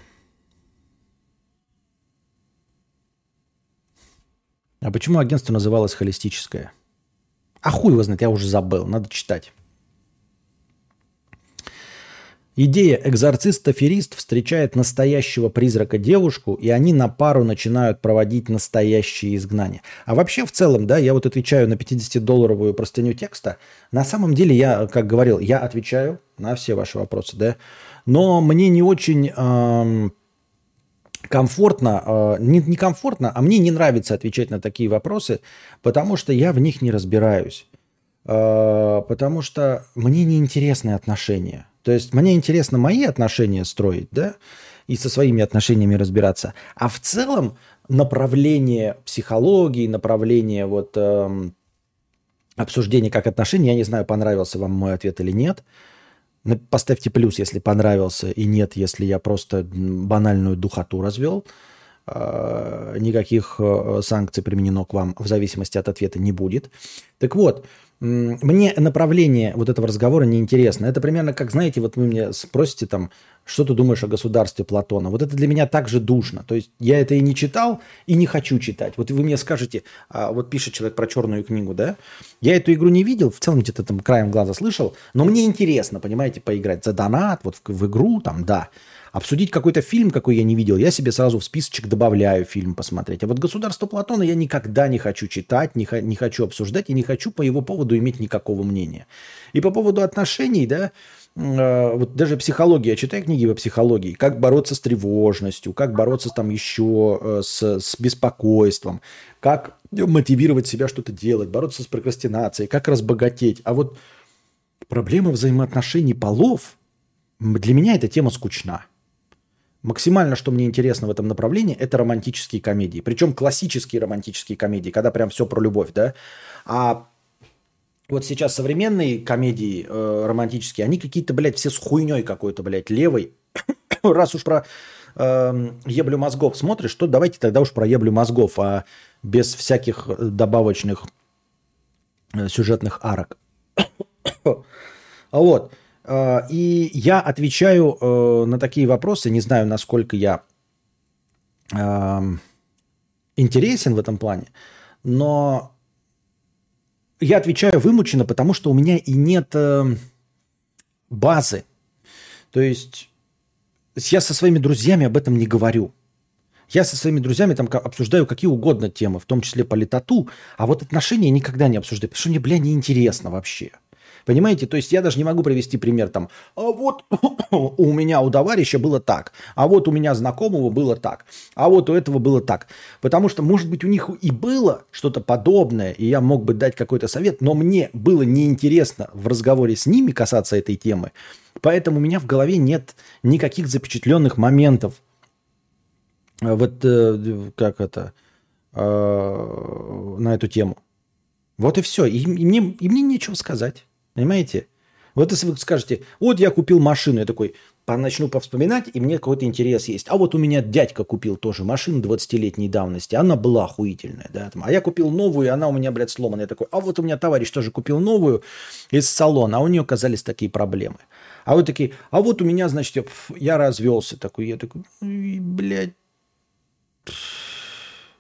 А почему агентство называлось холистическое? А хуй его знает, я уже забыл, надо читать. Идея экзорцист-аферист встречает настоящего призрака девушку, и они на пару начинают проводить настоящие изгнания. А вообще в целом, да, я вот отвечаю на 50-долларовую простыню текста. На самом деле я, как говорил, я отвечаю на все ваши вопросы, да. Но мне не очень эм, комфортно, э, не, не комфортно, а мне не нравится отвечать на такие вопросы, потому что я в них не разбираюсь. Э, потому что мне не интересны отношения. То есть мне интересно мои отношения строить, да, и со своими отношениями разбираться. А в целом направление психологии, направление вот э, обсуждения как отношений, я не знаю, понравился вам мой ответ или нет – Поставьте плюс, если понравился, и нет, если я просто банальную духоту развел. А, никаких э, санкций применено к вам в зависимости от ответа не будет. Так вот, мне направление вот этого разговора неинтересно. Это примерно как, знаете, вот вы мне спросите там, что ты думаешь о государстве Платона? Вот это для меня так же душно. То есть я это и не читал, и не хочу читать. Вот вы мне скажете, а, вот пишет человек про черную книгу, да? Я эту игру не видел, в целом где-то там краем глаза слышал, но мне интересно, понимаете, поиграть за донат, вот в, в игру, там, да. Обсудить какой-то фильм, какой я не видел, я себе сразу в списочек добавляю фильм посмотреть. А вот «Государство Платона» я никогда не хочу читать, не, не хочу обсуждать и не хочу по его поводу иметь никакого мнения. И по поводу отношений, да, э, вот даже психология, я читаю книги по психологии, как бороться с тревожностью, как бороться там еще э, с, с беспокойством, как мотивировать себя что-то делать, бороться с прокрастинацией, как разбогатеть. А вот проблема взаимоотношений полов, для меня эта тема скучна. Максимально, что мне интересно в этом направлении, это романтические комедии. Причем классические романтические комедии, когда прям все про любовь, да. А вот сейчас современные комедии э, романтические, они какие-то, блядь, все с хуйней какой-то, блядь, левой. *coughs* Раз уж про э, еблю мозгов смотришь, то давайте тогда уж про еблю мозгов, а без всяких добавочных э, сюжетных арок. *coughs* вот. Э, и я отвечаю э, на такие вопросы, не знаю, насколько я э, интересен в этом плане, но я отвечаю вымученно, потому что у меня и нет базы. То есть я со своими друзьями об этом не говорю. Я со своими друзьями там обсуждаю какие угодно темы, в том числе по летоту, а вот отношения никогда не обсуждаю, потому что мне, бля, неинтересно вообще. Понимаете? То есть я даже не могу привести пример там, а вот *coughs* у меня у товарища было так, а вот у меня знакомого было так, а вот у этого было так. Потому что, может быть, у них и было что-то подобное, и я мог бы дать какой-то совет, но мне было неинтересно в разговоре с ними касаться этой темы. Поэтому у меня в голове нет никаких запечатленных моментов. Э, вот э, как это э, на эту тему. Вот и все. И, и, мне, и мне нечего сказать. Понимаете? Вот если вы скажете, вот я купил машину, я такой начну повспоминать, и мне какой-то интерес есть. А вот у меня дядька купил тоже машину 20-летней давности, она была охуительная, да, а я купил новую, и она у меня, блядь, сломанная. Я такой, а вот у меня товарищ тоже купил новую из салона, а у нее оказались такие проблемы. А вы такие, а вот у меня, значит, я развелся такой, я такой, блядь,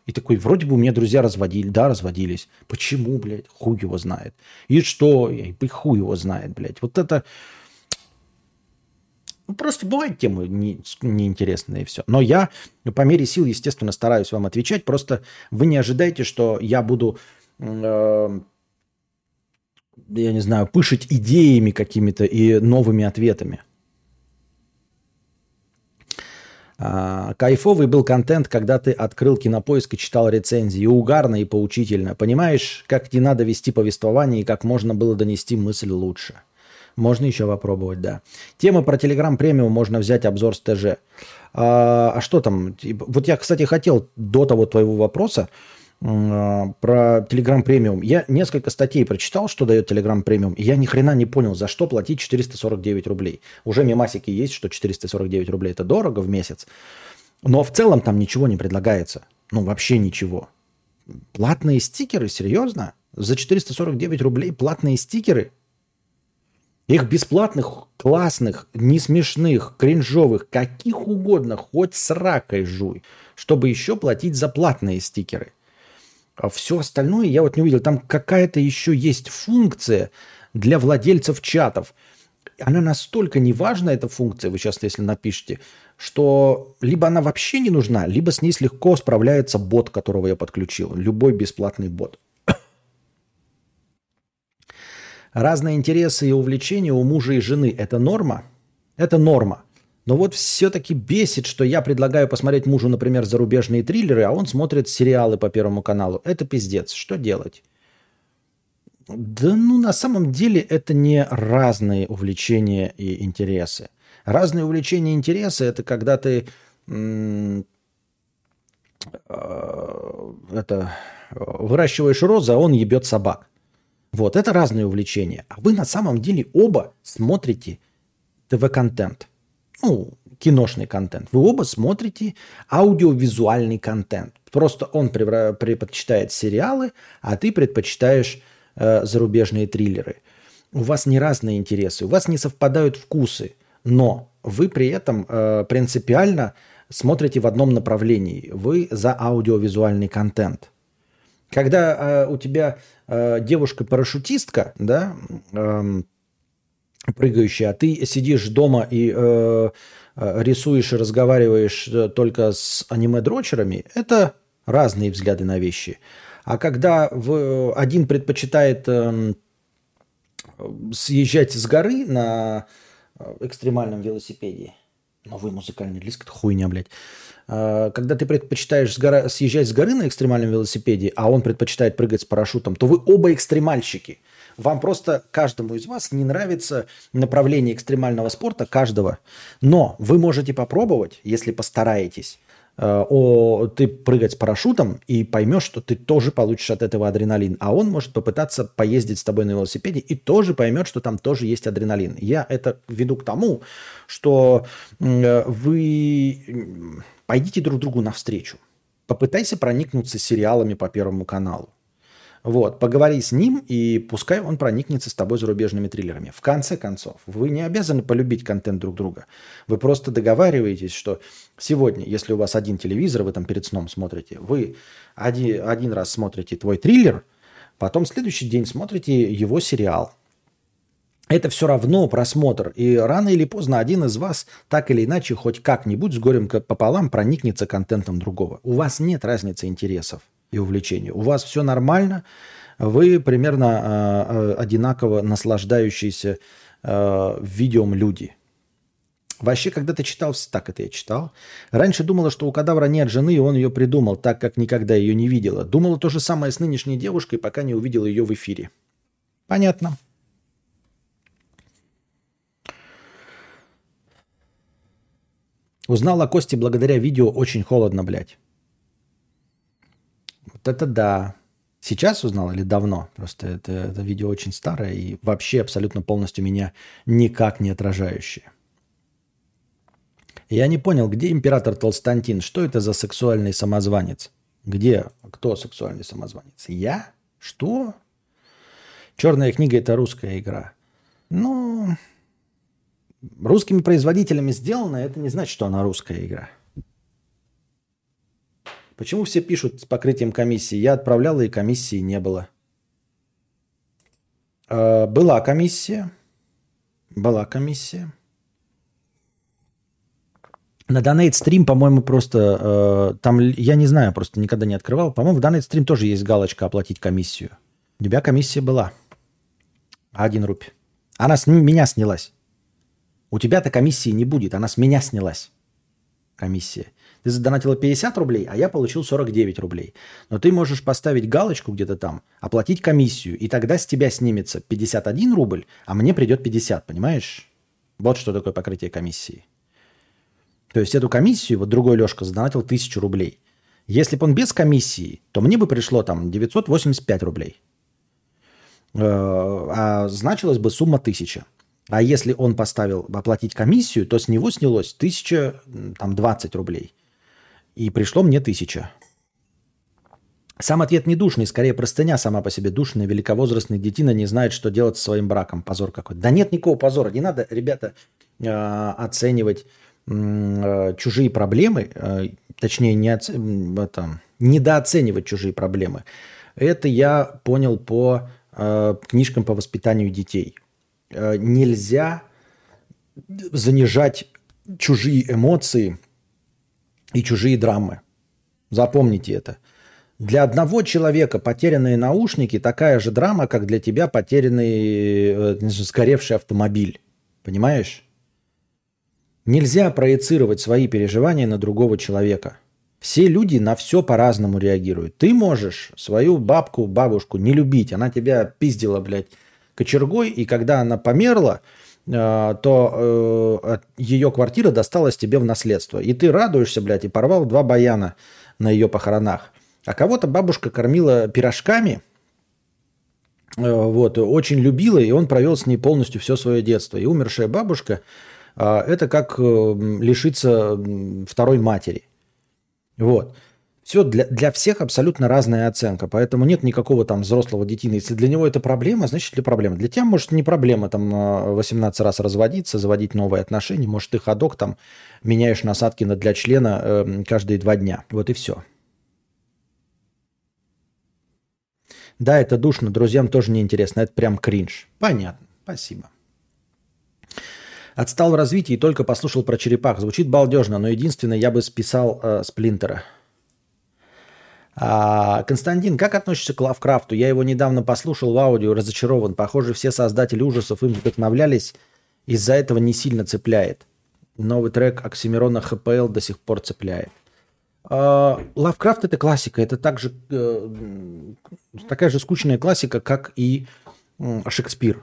и такой, вроде бы у меня друзья разводили, да, разводились. Почему, блядь, хуй его знает. И что, и хуй его знает, блядь. Вот это... Ну, просто бывают темы не, неинтересные и все. Но я по мере сил, естественно, стараюсь вам отвечать. Просто вы не ожидайте, что я буду, э, я не знаю, пышить идеями какими-то и новыми ответами. А, кайфовый был контент, когда ты открыл кинопоиск и читал рецензии. И угарно, и поучительно. Понимаешь, как не надо вести повествование и как можно было донести мысль лучше. Можно еще попробовать, да. Тема про Telegram премиум можно взять обзор с ТЖ. А, а что там? Вот я, кстати, хотел до того твоего вопроса про Telegram премиум. Я несколько статей прочитал, что дает Telegram премиум, и я ни хрена не понял, за что платить 449 рублей. Уже мемасики есть, что 449 рублей это дорого в месяц. Но в целом там ничего не предлагается. Ну, вообще ничего. Платные стикеры, серьезно? За 449 рублей платные стикеры? Их бесплатных, классных, не смешных, кринжовых, каких угодно, хоть с ракой жуй, чтобы еще платить за платные стикеры. А все остальное я вот не увидел. Там какая-то еще есть функция для владельцев чатов. Она настолько неважна, эта функция, вы сейчас если напишите, что либо она вообще не нужна, либо с ней легко справляется бот, которого я подключил. Любой бесплатный бот. Разные интересы и увлечения у мужа и жены – это норма? Это норма. Но вот все-таки бесит, что я предлагаю посмотреть мужу, например, зарубежные триллеры, а он смотрит сериалы по Первому каналу. Это пиздец. Что делать? Да ну на самом деле это не разные увлечения и интересы. Разные увлечения и интересы это когда ты э, это, выращиваешь розы, а он ебет собак. Вот, это разные увлечения. А вы на самом деле оба смотрите ТВ-контент ну, киношный контент. Вы оба смотрите аудиовизуальный контент. Просто он предпочитает сериалы, а ты предпочитаешь э, зарубежные триллеры. У вас не разные интересы, у вас не совпадают вкусы, но вы при этом э, принципиально смотрите в одном направлении. Вы за аудиовизуальный контент. Когда э, у тебя э, девушка-парашютистка, да, э, прыгающий, а ты сидишь дома и э, э, рисуешь и разговариваешь э, только с аниме-дрочерами, это разные взгляды на вещи. А когда в, один предпочитает э, съезжать с горы на э, экстремальном велосипеде, Новый музыкальный релиз, это хуйня, блядь. Когда ты предпочитаешь с гора... съезжать с горы на экстремальном велосипеде, а он предпочитает прыгать с парашютом, то вы оба экстремальщики. Вам просто, каждому из вас, не нравится направление экстремального спорта, каждого. Но вы можете попробовать, если постараетесь, Э, о, ты прыгать с парашютом и поймешь, что ты тоже получишь от этого адреналин. А он может попытаться поездить с тобой на велосипеде и тоже поймет, что там тоже есть адреналин. Я это веду к тому, что э, вы пойдите друг другу навстречу. Попытайся проникнуться сериалами по Первому каналу. Вот, поговори с ним, и пускай он проникнется с тобой зарубежными триллерами. В конце концов, вы не обязаны полюбить контент друг друга. Вы просто договариваетесь, что сегодня, если у вас один телевизор, вы там перед сном смотрите, вы один, один раз смотрите твой триллер, потом следующий день смотрите его сериал. Это все равно просмотр. И рано или поздно один из вас так или иначе хоть как-нибудь с горем пополам проникнется контентом другого. У вас нет разницы интересов и увлечений. У вас все нормально, вы примерно э, одинаково наслаждающиеся э, видеом люди. Вообще, когда ты читал, так это я читал. Раньше думала, что у кадавра нет жены, и он ее придумал, так как никогда ее не видела. Думала то же самое с нынешней девушкой, пока не увидела ее в эфире. Понятно. Узнал о Косте благодаря видео «Очень холодно, блядь». Это да. Сейчас узнал или давно? Просто это, это видео очень старое и вообще абсолютно полностью меня никак не отражающее. Я не понял, где император Толстантин? Что это за сексуальный самозванец? Где? Кто сексуальный самозванец? Я? Что? Черная книга – это русская игра. Ну, русскими производителями сделана, это не значит, что она русская игра. Почему все пишут с покрытием комиссии? Я отправлял, и комиссии не было. Э, была комиссия. Была комиссия. На Donate Stream, по-моему, просто... Э, там, я не знаю, просто никогда не открывал. По-моему, в Donate Stream тоже есть галочка «Оплатить комиссию». У тебя комиссия была. Один рубль. Она с меня снялась. У тебя-то комиссии не будет, она с меня снялась. Комиссия. Ты задонатила 50 рублей, а я получил 49 рублей. Но ты можешь поставить галочку где-то там, оплатить комиссию, и тогда с тебя снимется 51 рубль, а мне придет 50, понимаешь? Вот что такое покрытие комиссии. То есть эту комиссию, вот другой Лешка задонатил 1000 рублей. Если бы он без комиссии, то мне бы пришло там 985 рублей. Э, а значилась бы сумма 1000. А если он поставил оплатить комиссию, то с него снялось 1020 рублей и пришло мне тысяча. Сам ответ не душный, скорее простыня сама по себе душная. Великовозрастный детина не знает, что делать со своим браком. Позор какой. Да нет никакого позора. Не надо, ребята, э, оценивать э, чужие проблемы, э, точнее, не оц... это, недооценивать чужие проблемы. Это я понял по книжкам по воспитанию детей. Нельзя занижать чужие эмоции и чужие драмы. Запомните это. Для одного человека потерянные наушники такая же драма, как для тебя потерянный, э, сгоревший автомобиль. Понимаешь? Нельзя проецировать свои переживания на другого человека. Все люди на все по-разному реагируют. Ты можешь свою бабку, бабушку не любить. Она тебя пиздила, блядь, кочергой, и когда она померла, то э, ее квартира досталась тебе в наследство. И ты радуешься, блядь, и порвал два баяна на ее похоронах. А кого-то бабушка кормила пирожками, э, вот, очень любила, и он провел с ней полностью все свое детство. И умершая бабушка – это как лишиться второй матери. Вот. Все для, для всех абсолютно разная оценка, поэтому нет никакого там взрослого детины. Если для него это проблема, значит ли проблема. Для тебя, может, не проблема там 18 раз разводиться, заводить новые отношения. Может, ты ходок там меняешь насадки на для члена э, каждые два дня. Вот и все. Да, это душно, друзьям тоже неинтересно. Это прям кринж. Понятно, спасибо. Отстал в развитии и только послушал про черепах. Звучит балдежно, но единственное, я бы списал э, Сплинтера. А, Константин, как относишься к Лавкрафту? Я его недавно послушал в аудио, разочарован. Похоже, все создатели ужасов им вдохновлялись, из-за этого не сильно цепляет. Новый трек Оксимирона ХПЛ до сих пор цепляет. А, Лавкрафт это классика, это также э, такая же скучная классика, как и Шекспир.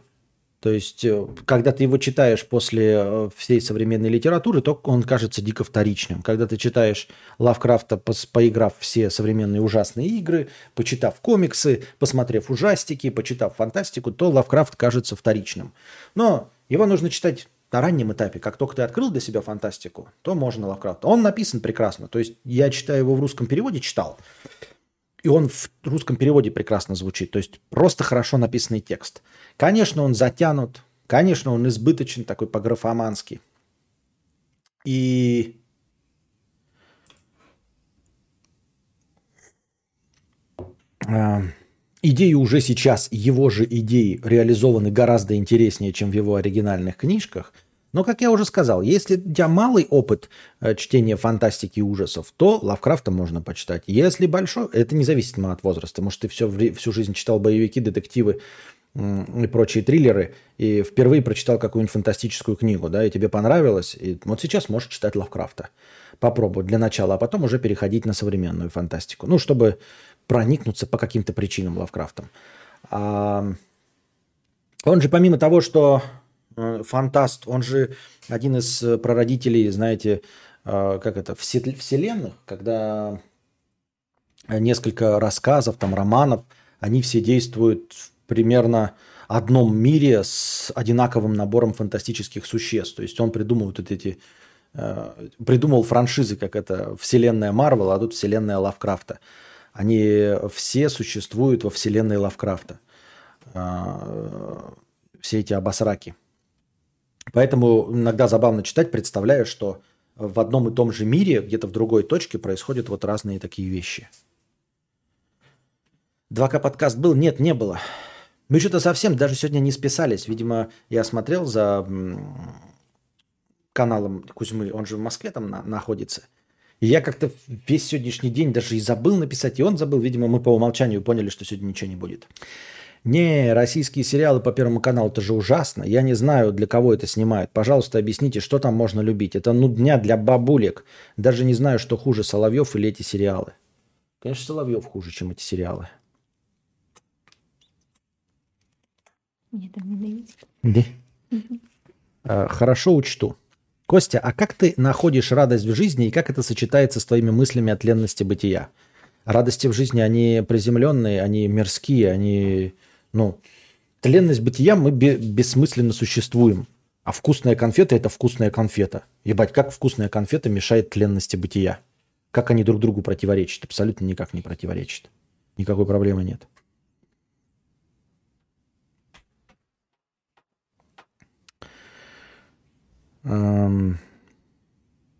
То есть, э, когда ты его читаешь после э, всей современной литературы, то он кажется дико вторичным. Когда ты читаешь Лавкрафта, поиграв все современные ужасные игры, почитав комиксы, посмотрев ужастики, почитав фантастику, то Лавкрафт кажется вторичным. Но его нужно читать на раннем этапе, как только ты открыл для себя фантастику, то можно Лавкрафт. Он написан прекрасно. То есть я читаю его в русском переводе, читал. И он в русском переводе прекрасно звучит. То есть просто хорошо написанный текст. Конечно, он затянут. Конечно, он избыточен, такой по-графомански. И а, идеи уже сейчас, его же идеи реализованы гораздо интереснее, чем в его оригинальных книжках – но, как я уже сказал, если у тебя малый опыт э, чтения фантастики и ужасов, то Лавкрафта можно почитать. Если большой, это независимо от возраста. Может, ты все, всю жизнь читал боевики, детективы и прочие триллеры, и впервые прочитал какую-нибудь фантастическую книгу, да, и тебе понравилось, и вот сейчас можешь читать Лавкрафта. Попробовать для начала, а потом уже переходить на современную фантастику. Ну, чтобы проникнуться по каким-то причинам Лавкрафтом. А... Он же помимо того, что фантаст, он же один из э, прародителей, знаете, э, как это, вселенных, когда несколько рассказов, там, романов, они все действуют в примерно одном мире с одинаковым набором фантастических существ. То есть он придумал вот эти придумал франшизы, как это вселенная Марвел, а тут вселенная Лавкрафта. Они все существуют во вселенной Лавкрафта. Все эти обосраки. Поэтому иногда забавно читать, представляя, что в одном и том же мире, где-то в другой точке происходят вот разные такие вещи. 2К подкаст был? Нет, не было. Мы что-то совсем даже сегодня не списались. Видимо, я смотрел за каналом Кузьмы, он же в Москве там на, находится. И я как-то весь сегодняшний день даже и забыл написать, и он забыл. Видимо, мы по умолчанию поняли, что сегодня ничего не будет. Не, российские сериалы по Первому каналу, это же ужасно. Я не знаю, для кого это снимают. Пожалуйста, объясните, что там можно любить. Это ну дня для бабулек. Даже не знаю, что хуже, Соловьев или эти сериалы. Конечно, Соловьев хуже, чем эти сериалы. Мне там не дают. Да? Хорошо учту. Костя, а как ты находишь радость в жизни и как это сочетается с твоими мыслями о тленности бытия? Радости в жизни, они приземленные, они мирские, они ну, тленность бытия мы бессмысленно существуем. А вкусная конфета – это вкусная конфета. Ебать, как вкусная конфета мешает тленности бытия? Как они друг другу противоречат? Абсолютно никак не противоречат. Никакой проблемы нет. Эм...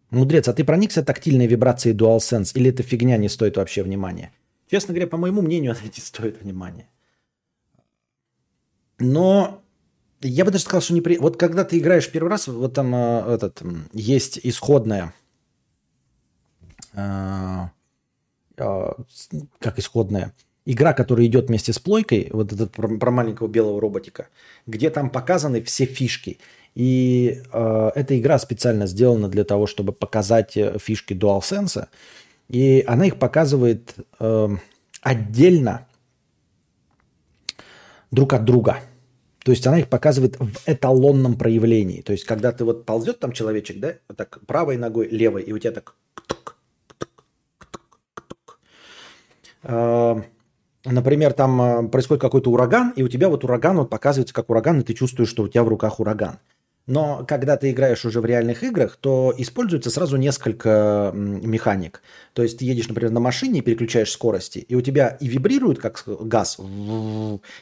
Мудрец, а ты проникся тактильной вибрацией DualSense или эта фигня не стоит вообще внимания? Честно говоря, по моему мнению, *laughs* она не стоит внимания. Но я бы даже сказал, что не при... Вот когда ты играешь первый раз, вот там э, этот, есть исходная... Э, э, как исходная? Игра, которая идет вместе с плойкой, вот этот про, про маленького белого роботика, где там показаны все фишки. И э, эта игра специально сделана для того, чтобы показать э, фишки DualSense. И она их показывает э, отдельно друг от друга. То есть она их показывает в эталонном проявлении. То есть когда ты вот ползет там человечек, да, вот так правой ногой, левой, и у тебя так а, Например, там а, происходит какой-то ураган, и у тебя вот ураган вот показывается как ураган, и ты чувствуешь, что у тебя в руках ураган. Но когда ты играешь уже в реальных играх, то используется сразу несколько механик. То есть ты едешь, например, на машине, переключаешь скорости, и у тебя и вибрирует как газ,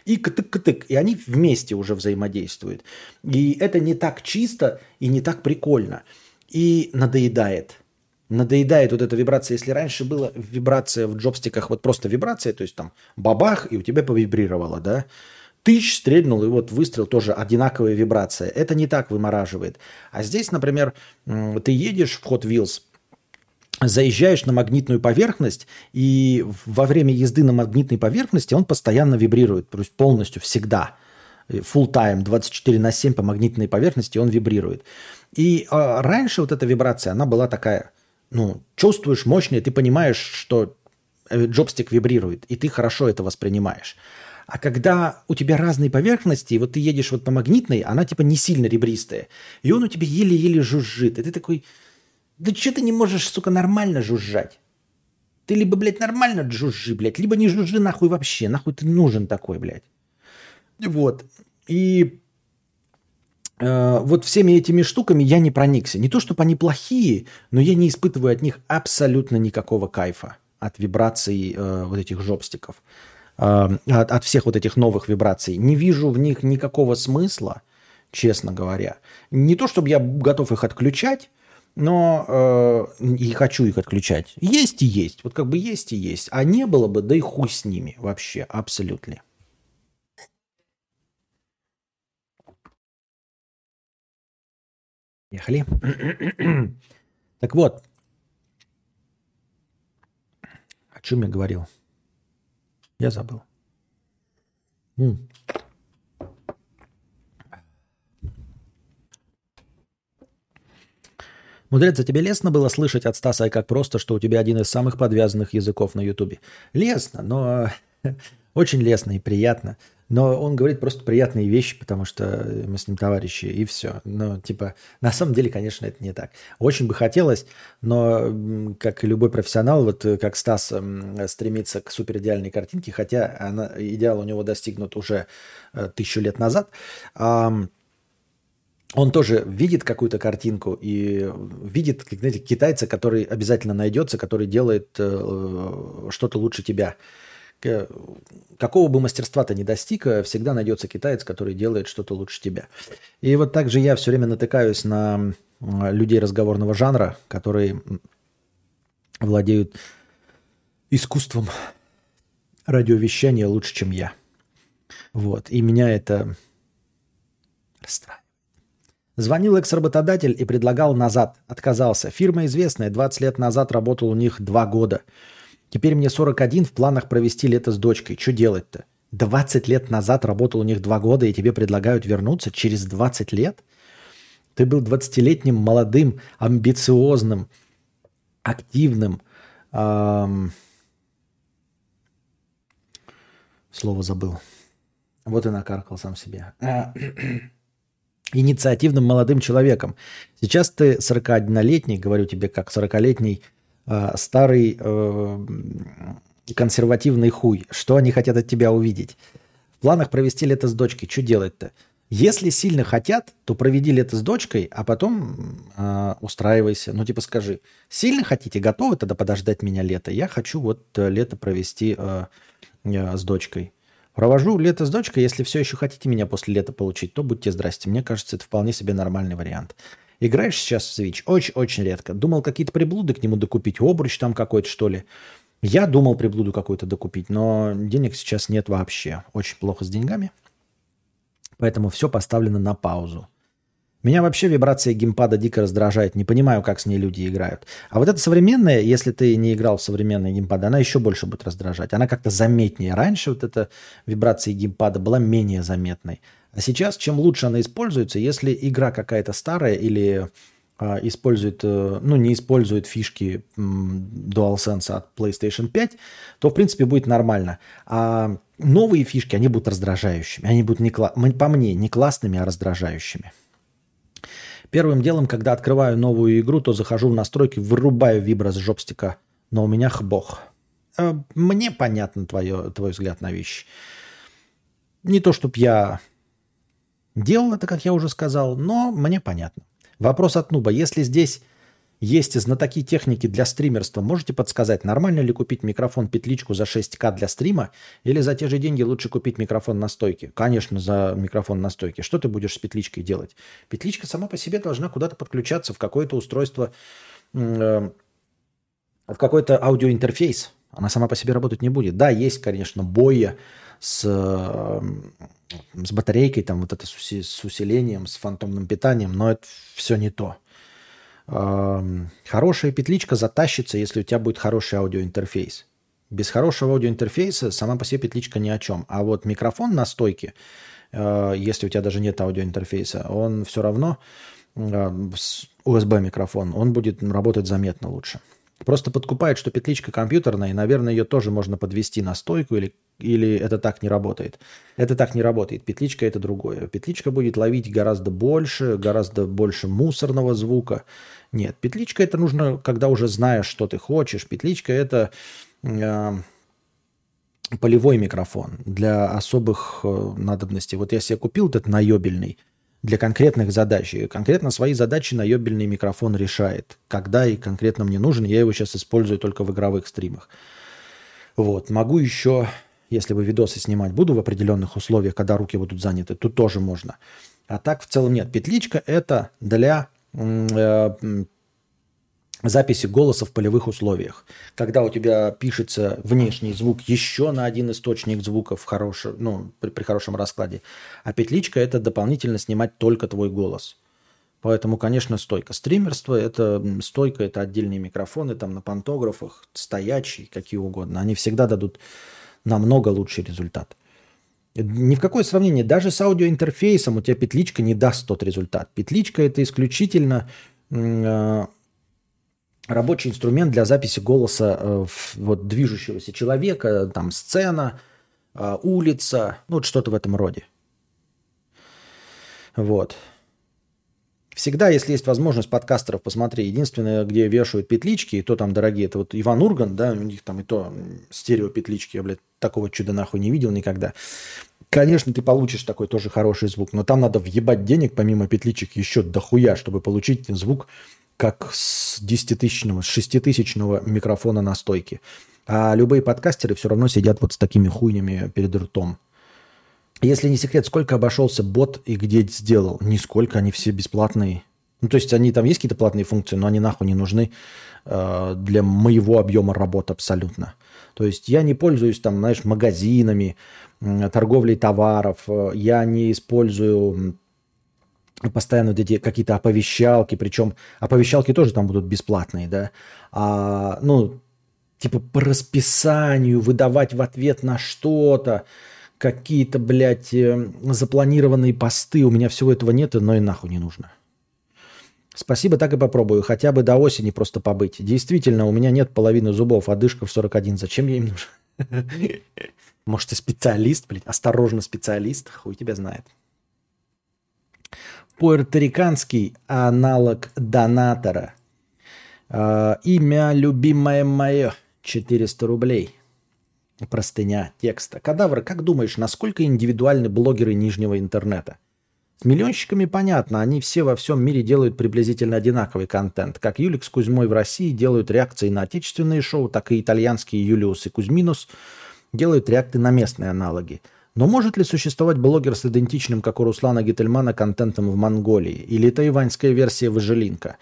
и катык-катык, и они вместе уже взаимодействуют. И это не так чисто и не так прикольно. И надоедает. Надоедает вот эта вибрация. Если раньше была вибрация в джобстиках, вот просто вибрация, то есть там бабах, и у тебя повибрировало, да, тысяч стрельнул, и вот выстрел тоже одинаковая вибрация. Это не так вымораживает. А здесь, например, ты едешь в Hot Wheels, заезжаешь на магнитную поверхность, и во время езды на магнитной поверхности он постоянно вибрирует, то есть полностью всегда. full time 24 на 7 по магнитной поверхности, он вибрирует. И э, раньше вот эта вибрация, она была такая, ну, чувствуешь мощнее, ты понимаешь, что э, джобстик вибрирует, и ты хорошо это воспринимаешь. А когда у тебя разные поверхности, и вот ты едешь вот по магнитной, она типа не сильно ребристая, и он у тебя еле-еле жужжит, и ты такой, да что ты не можешь, сука, нормально жужжать? Ты либо, блядь, нормально жужжи, блядь, либо не жужжи нахуй вообще, нахуй ты нужен такой, блядь. Вот. И э, вот всеми этими штуками я не проникся. Не то, чтобы они плохие, но я не испытываю от них абсолютно никакого кайфа от вибраций э, вот этих жопстиков, от, от всех вот этих новых вибраций. Не вижу в них никакого смысла, честно говоря. Не то, чтобы я готов их отключать, но э, и хочу их отключать. Есть и есть. Вот как бы есть и есть. А не было бы, да и хуй с ними вообще, абсолютно. Ехали. так вот. О чем я говорил? Я забыл. М. Мудрец, а тебе лестно было слышать от Стаса, как просто, что у тебя один из самых подвязанных языков на Ютубе? Лестно, но *laughs* очень лестно и приятно. Но он говорит просто приятные вещи, потому что мы с ним товарищи, и все. Но, типа, на самом деле, конечно, это не так. Очень бы хотелось, но, как и любой профессионал, вот как Стас стремится к суперидеальной картинке, хотя она, идеал у него достигнут уже э, тысячу лет назад, он тоже видит какую-то картинку и видит, как, знаете, китайца, который обязательно найдется, который делает э, что-то лучше тебя. Какого бы мастерства ты ни достиг, э, всегда найдется китаец, который делает что-то лучше тебя. И вот также я все время натыкаюсь на людей разговорного жанра, которые владеют искусством радиовещания лучше, чем я. Вот. И меня это расстраивает. Звонил экс-работодатель и предлагал назад. Отказался. Фирма известная, 20 лет назад работал у них 2 года. Теперь мне 41, в планах провести лето с дочкой. Что делать-то? 20 лет назад работал у них 2 года, и тебе предлагают вернуться через 20 лет? Ты был 20-летним, молодым, амбициозным, активным. Эм... Слово забыл. Вот и накаркал сам себе. *clears throat* инициативным молодым человеком. Сейчас ты 41-летний, говорю тебе как 40-летний э, старый э, консервативный хуй. Что они хотят от тебя увидеть? В планах провести лето с дочкой. Что делать-то? Если сильно хотят, то проведи лето с дочкой, а потом э, устраивайся. Ну, типа скажи, сильно хотите, готовы тогда подождать меня лето? Я хочу вот э, лето провести э, э, с дочкой. Провожу лето с дочкой. Если все еще хотите меня после лета получить, то будьте здрасте. Мне кажется, это вполне себе нормальный вариант. Играешь сейчас в Switch? Очень-очень редко. Думал какие-то приблуды к нему докупить. Обруч там какой-то, что ли. Я думал приблуду какую-то докупить, но денег сейчас нет вообще. Очень плохо с деньгами. Поэтому все поставлено на паузу. Меня вообще вибрация геймпада дико раздражает. Не понимаю, как с ней люди играют. А вот эта современная, если ты не играл в современный геймпад, она еще больше будет раздражать. Она как-то заметнее. Раньше вот эта вибрация геймпада была менее заметной. А сейчас, чем лучше она используется, если игра какая-то старая или а, использует, э, ну, не использует фишки DualSense от PlayStation 5, то, в принципе, будет нормально. А новые фишки, они будут раздражающими. Они будут, не, по мне, не классными, а раздражающими. Первым делом, когда открываю новую игру, то захожу в настройки, вырубаю вибро с жопстика, но у меня хбох. Э, мне понятно твое, твой взгляд на вещи. Не то, чтобы я делал это, как я уже сказал, но мне понятно. Вопрос от Нуба. Если здесь есть знатоки техники для стримерства. Можете подсказать, нормально ли купить микрофон-петличку за 6К для стрима или за те же деньги лучше купить микрофон на стойке? Конечно, за микрофон на стойке. Что ты будешь с петличкой делать? Петличка сама по себе должна куда-то подключаться в какое-то устройство, э, в какой-то аудиоинтерфейс. Она сама по себе работать не будет. Да, есть, конечно, боя с, э, с батарейкой, там вот это с усилением, с фантомным питанием, но это все не то. Хорошая петличка затащится, если у тебя будет хороший аудиоинтерфейс. Без хорошего аудиоинтерфейса сама по себе петличка ни о чем. А вот микрофон на стойке, э, если у тебя даже нет аудиоинтерфейса, он все равно, USB микрофон, он будет работать заметно лучше. Просто подкупает, что петличка компьютерная, и, наверное, ее тоже можно подвести на стойку, или, или это так не работает. Это так не работает. Петличка это другое. Петличка будет ловить гораздо больше, гораздо больше мусорного звука. Нет, петличка это нужно, когда уже знаешь, что ты хочешь. Петличка это э, полевой микрофон для особых э, надобностей. Вот я себе купил этот наебельный – для конкретных задач. И конкретно свои задачи наебельный микрофон решает. Когда и конкретно мне нужен, я его сейчас использую только в игровых стримах. Вот. Могу еще, если вы видосы снимать буду в определенных условиях, когда руки будут заняты, тут тоже можно. А так в целом нет. Петличка это для э, записи голоса в полевых условиях. Когда у тебя пишется внешний звук еще на один источник звуков хороший, ну, при, при хорошем раскладе, а петличка – это дополнительно снимать только твой голос. Поэтому, конечно, стойка. Стримерство – это стойка, это отдельные микрофоны там на пантографах, стоячие, какие угодно. Они всегда дадут намного лучший результат. Ни в какое сравнение. Даже с аудиоинтерфейсом у тебя петличка не даст тот результат. Петличка – это исключительно э, рабочий инструмент для записи голоса э, вот, движущегося человека, там сцена, э, улица, ну вот что-то в этом роде. Вот. Всегда, если есть возможность подкастеров, посмотри. Единственное, где вешают петлички, и то там дорогие, это вот Иван Урган, да, у них там и то стереопетлички, я, блядь, такого чуда нахуй не видел никогда. Конечно, ты получишь такой тоже хороший звук, но там надо въебать денег помимо петличек еще дохуя, чтобы получить звук как с 10-тысячного, с 6-тысячного микрофона на стойке. А любые подкастеры все равно сидят вот с такими хуйнями перед ртом. Если не секрет, сколько обошелся бот и где сделал? Нисколько, они все бесплатные. Ну, то есть они там есть какие-то платные функции, но они нахуй не нужны э, для моего объема работы абсолютно. То есть я не пользуюсь там, знаешь, магазинами, торговлей товаров, э, я не использую постоянно вот эти какие-то оповещалки, причем оповещалки тоже там будут бесплатные, да, а, ну, типа по расписанию выдавать в ответ на что-то, какие-то, блядь, э, запланированные посты, у меня всего этого нет, но и нахуй не нужно. Спасибо, так и попробую. Хотя бы до осени просто побыть. Действительно, у меня нет половины зубов, а дышка в 41. Зачем я им нужен? *laughs* Может, ты специалист, блядь? Осторожно, специалист. Хуй тебя знает пуэрториканский аналог донатора. Э, имя любимое мое 400 рублей. Простыня текста. Кадавр, как думаешь, насколько индивидуальны блогеры нижнего интернета? С миллионщиками понятно, они все во всем мире делают приблизительно одинаковый контент. Как Юлик с Кузьмой в России делают реакции на отечественные шоу, так и итальянские Юлиус и Кузьминус делают реакты на местные аналоги. Но может ли существовать блогер с идентичным, как у Руслана Гительмана, контентом в Монголии? Или тайваньская версия Выжилинка?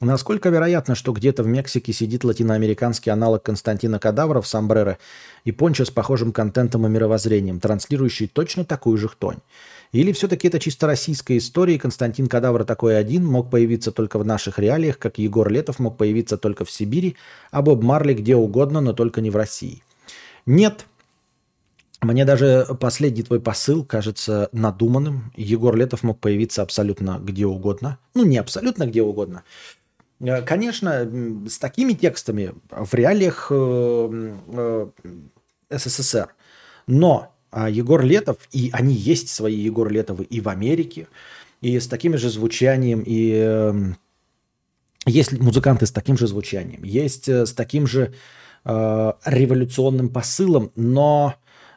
Насколько вероятно, что где-то в Мексике сидит латиноамериканский аналог Константина Кадавра в Самбреро и Пончо с похожим контентом и мировоззрением, транслирующий точно такую же хтонь? Или все-таки это чисто российская история, и Константин Кадавр такой один мог появиться только в наших реалиях, как Егор Летов мог появиться только в Сибири, а Боб Марли где угодно, но только не в России? Нет, мне даже последний твой посыл кажется надуманным. Егор Летов мог появиться абсолютно где угодно. Ну, не абсолютно где угодно. Э, конечно, с такими текстами в реалиях э, э, СССР. Но а, Егор Летов, и они есть свои Егор Летовы и в Америке, и с таким же звучанием, и есть музыканты с таким же звучанием, есть с таким же революционным посылом, но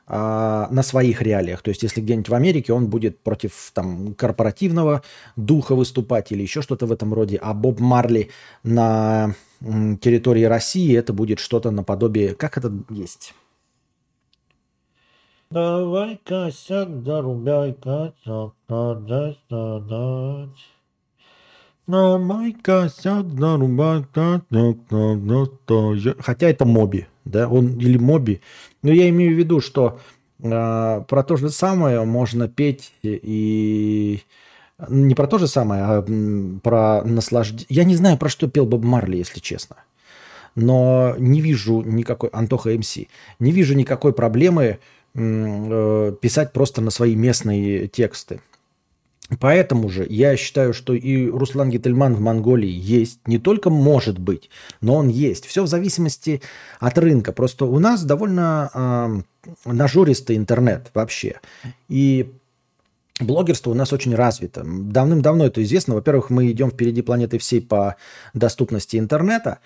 на своих реалиях. То есть, если где-нибудь в Америке он будет против там, корпоративного духа выступать или еще что-то в этом роде, а Боб Марли на территории России это будет что-то наподобие... Как это есть? Давай косяк, зарубай косяк, да, да, да. Давай косяк, зарубай косяк, да, да, да. Хотя это Моби, да, он или Моби, но я имею в виду, что э, про то же самое можно петь и не про то же самое, а про наслаждение. Я не знаю, про что пел Боб Марли, если честно. но не вижу никакой, Антоха МС, не вижу никакой проблемы э, писать просто на свои местные тексты. Поэтому же я считаю, что и Руслан Гительман в Монголии есть. Не только может быть, но он есть. Все в зависимости от рынка. Просто у нас довольно э, нажористый интернет вообще. И блогерство у нас очень развито. Давным-давно это известно. Во-первых, мы идем впереди планеты всей по доступности интернета.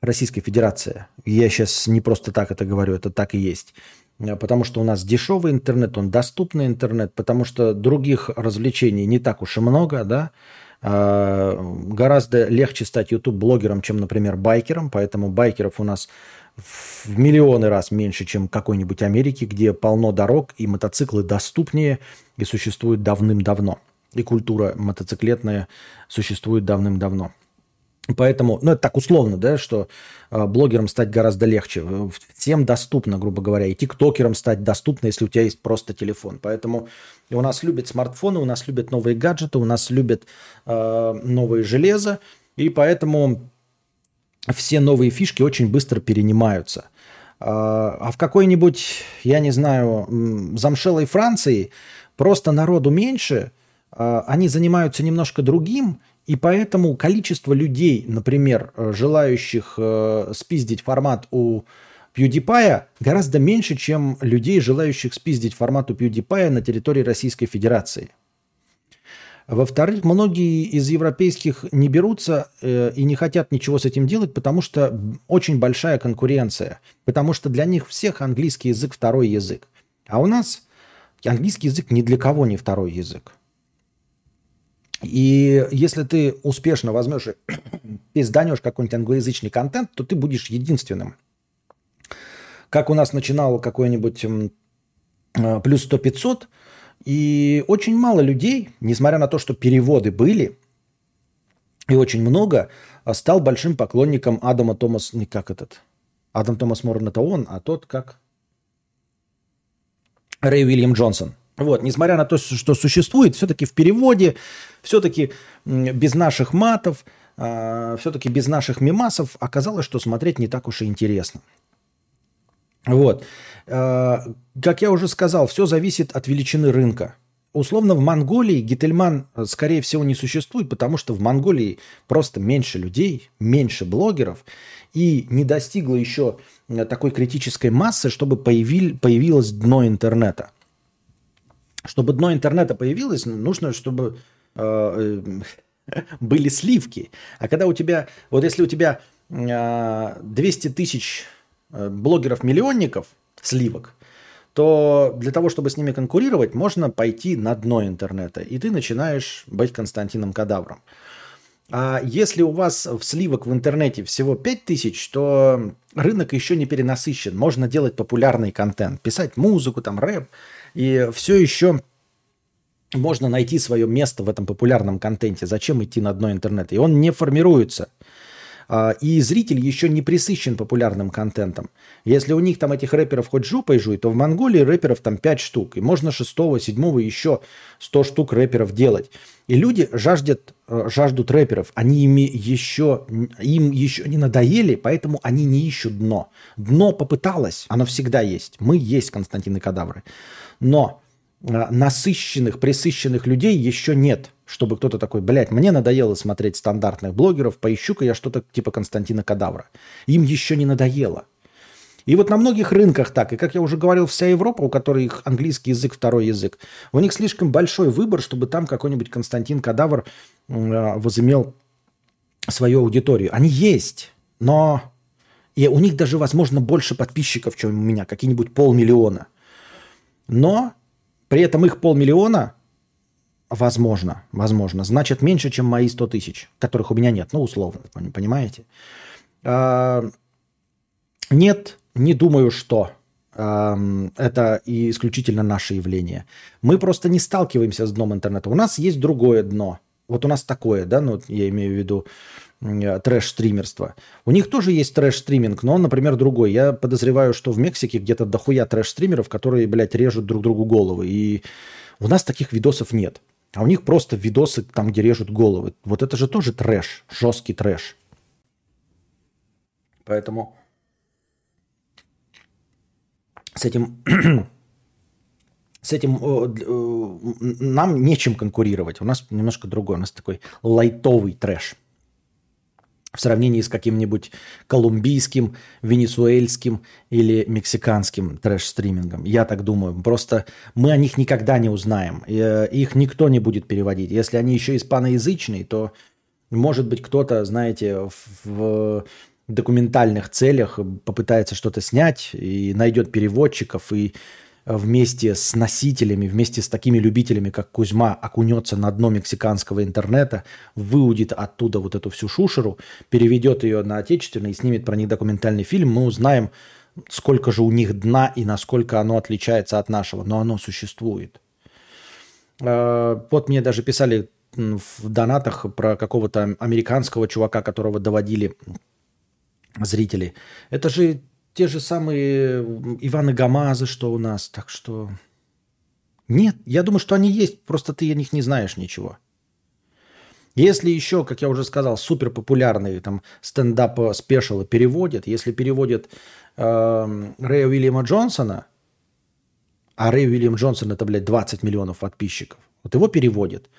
Российской Федерации. Я сейчас не просто так это говорю, это так и есть. Э, потому что у нас дешевый интернет, он доступный интернет, потому что других развлечений не так уж и много, да. А, гораздо легче стать YouTube-блогером, чем, например, байкером, поэтому байкеров у нас в миллионы раз меньше, чем какой-нибудь Америки, где полно дорог и мотоциклы доступнее и существуют давным-давно. И культура мотоциклетная существует давным-давно. Поэтому, ну это так условно, да, что э, блогером стать гораздо легче. Всем доступно, грубо говоря, и тиктокером стать доступно, если у тебя есть просто телефон. Поэтому у нас любят смартфоны, у нас любят новые гаджеты, у нас любят э, новые железо, и поэтому все новые фишки очень быстро перенимаются. Э, а в какой-нибудь, я не знаю, замшелой Франции просто народу меньше, э, они занимаются немножко другим, и поэтому количество людей, например, э, желающих э, спиздить формат у PewDiePie гораздо меньше, чем людей, желающих спиздить формат у PewDiePie на территории Российской Федерации. Во-вторых, многие из европейских не берутся э, и не хотят ничего с этим делать, потому что очень большая конкуренция. Потому что для них всех английский язык второй язык. А у нас английский язык ни для кого не второй язык. И если ты успешно возьмешь и *coughs* пизданешь какой-нибудь англоязычный контент, то ты будешь единственным. Как у нас начинал какой-нибудь э, плюс 100-500, и очень мало людей, несмотря на то, что переводы были, и очень много, а стал большим поклонником Адама Томас, не как этот, Адам Томас Моррен это он, а тот как Рэй Уильям Джонсон – вот, несмотря на то, что существует, все-таки в переводе, все-таки без наших матов, а, все-таки без наших мимасов оказалось, что смотреть не так уж и интересно. Вот. А, как я уже сказал, все зависит от величины рынка. Условно в Монголии Гительман, скорее всего, не существует, потому что в Монголии просто меньше людей, меньше блогеров, и не достигло еще такой критической массы, чтобы появил, появилось дно интернета. Чтобы дно интернета появилось, нужно, чтобы э, э *laughs* были сливки. А когда у тебя, вот если у тебя э, 200 тысяч э, блогеров-миллионников сливок, то для того, чтобы с ними конкурировать, можно пойти на дно интернета. И ты начинаешь быть Константином Кадавром. А если у вас в сливок в интернете всего 5000, то рынок еще не перенасыщен. Можно делать популярный контент, писать музыку, там рэп, и все еще можно найти свое место в этом популярном контенте. Зачем идти на дно интернета? И он не формируется. А, и зритель еще не присыщен популярным контентом. Если у них там этих рэперов хоть жопой жуй, то в Монголии рэперов там 5 штук. И можно 6, 7 еще 100 штук рэперов делать. И люди жаждут, э, жаждут рэперов. Они ими еще, им еще не надоели, поэтому они не ищут дно. Дно попыталось, оно всегда есть. Мы есть Константины Кадавры. Но а, насыщенных, присыщенных людей еще нет, чтобы кто-то такой, блядь, мне надоело смотреть стандартных блогеров, поищу-ка я что-то типа Константина Кадавра. Им еще не надоело. И вот на многих рынках так, и как я уже говорил, вся Европа, у которой их английский язык второй язык, у них слишком большой выбор, чтобы там какой-нибудь Константин Кадавр э, возымел свою аудиторию. Они есть, но и у них даже, возможно, больше подписчиков, чем у меня, какие-нибудь полмиллиона. Но при этом их полмиллиона, возможно, возможно, значит меньше, чем мои 100 тысяч, которых у меня нет, ну, условно, понимаете? А, нет, не думаю, что это и исключительно наше явление. Мы просто не сталкиваемся с дном интернета. У нас есть другое дно. Вот у нас такое, да, ну, я имею в виду Э, трэш-стримерства. У них тоже есть трэш-стриминг, но он, например, другой. Я подозреваю, что в Мексике где-то дохуя трэш-стримеров, которые, блядь, режут друг другу головы. И у нас таких видосов нет. А у них просто видосы там, где режут головы. Вот это же тоже трэш, жесткий трэш. Поэтому с этим, *clears throat* с этим нам нечем конкурировать. У нас немножко другой. У нас такой лайтовый трэш в сравнении с каким-нибудь колумбийским, венесуэльским или мексиканским трэш-стримингом. Я так думаю. Просто мы о них никогда не узнаем. Э, их никто не будет переводить. Если они еще испаноязычные, то, может быть, кто-то, знаете, в документальных целях попытается что-то снять и найдет переводчиков и вместе с носителями, вместе с такими любителями, как Кузьма, окунется на дно мексиканского интернета, выудит оттуда вот эту всю шушеру, переведет ее на отечественный и снимет про них документальный фильм, мы узнаем, сколько же у них дна и насколько оно отличается от нашего. Но оно существует. А, вот мне даже писали в донатах про какого-то американского чувака, которого доводили зрители. Это же те же самые Иваны Гамазы, что у нас. Так что... Нет, я думаю, что они есть, просто ты о них не знаешь ничего. Если еще, как я уже сказал, супер популярные там стендап спешалы переводят, если переводят э, Рэя Уильяма Джонсона, а Рэй Уильям Джонсон это, блядь, 20 миллионов подписчиков, вот его переводят.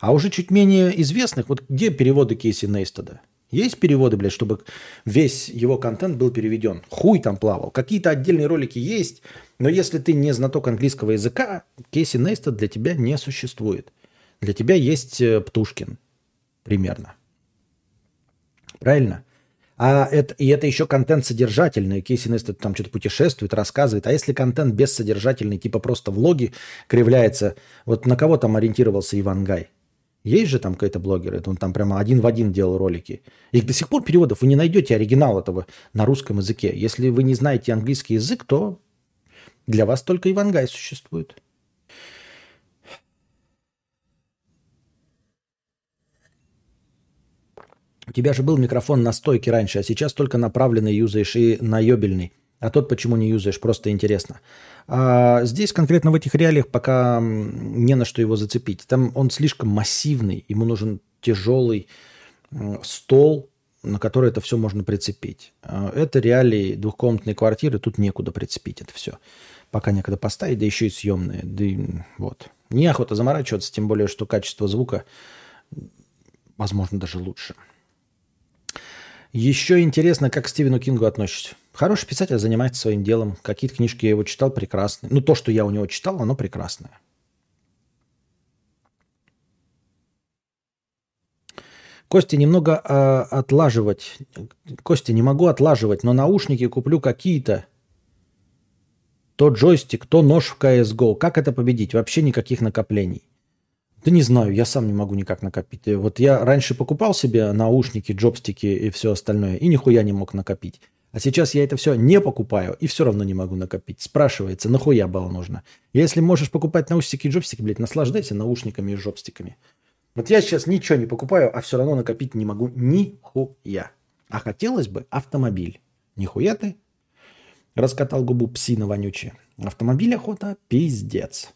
А уже чуть менее известных, вот где переводы Кейси Нейстеда? Есть переводы, блядь, чтобы весь его контент был переведен? Хуй там плавал. Какие-то отдельные ролики есть, но если ты не знаток английского языка, Кейси Нейстед для тебя не существует. Для тебя есть э, Птушкин. Примерно. Правильно? А это, и это еще контент содержательный. Кейси Нейстед там что-то путешествует, рассказывает. А если контент бессодержательный, типа просто влоги кривляется, вот на кого там ориентировался Иван Гай? Есть же там какой-то блогер, это он там прямо один в один делал ролики. И до сих пор переводов вы не найдете оригинал этого на русском языке. Если вы не знаете английский язык, то для вас только Ивангай существует. У тебя же был микрофон на стойке раньше, а сейчас только направленный юзаешь и наебельный. А тот почему не юзаешь, просто интересно. А здесь конкретно в этих реалиях пока не на что его зацепить. Там он слишком массивный, ему нужен тяжелый стол, на который это все можно прицепить. А это реалии двухкомнатной квартиры, тут некуда прицепить это все. Пока некогда поставить, да еще и съемные. Да и вот. Неохота заморачиваться, тем более, что качество звука, возможно, даже лучше. Еще интересно, как к Стивену Кингу относишься. Хороший писатель занимается своим делом. Какие-то книжки я его читал прекрасные. Ну, то, что я у него читал, оно прекрасное. Костя, немного э, отлаживать. Костя, не могу отлаживать, но наушники куплю какие-то. То джойстик, то нож в CSGO. Как это победить? Вообще никаких накоплений. Да не знаю, я сам не могу никак накопить. Вот я раньше покупал себе наушники, джобстики и все остальное, и нихуя не мог накопить. А сейчас я это все не покупаю и все равно не могу накопить. Спрашивается, нахуя было нужно? Если можешь покупать наушники и джобстики, блядь, наслаждайся наушниками и джобстиками. Вот я сейчас ничего не покупаю, а все равно накопить не могу нихуя. А хотелось бы автомобиль. Нихуя ты. Раскатал губу псина вонючая. Автомобиль охота пиздец.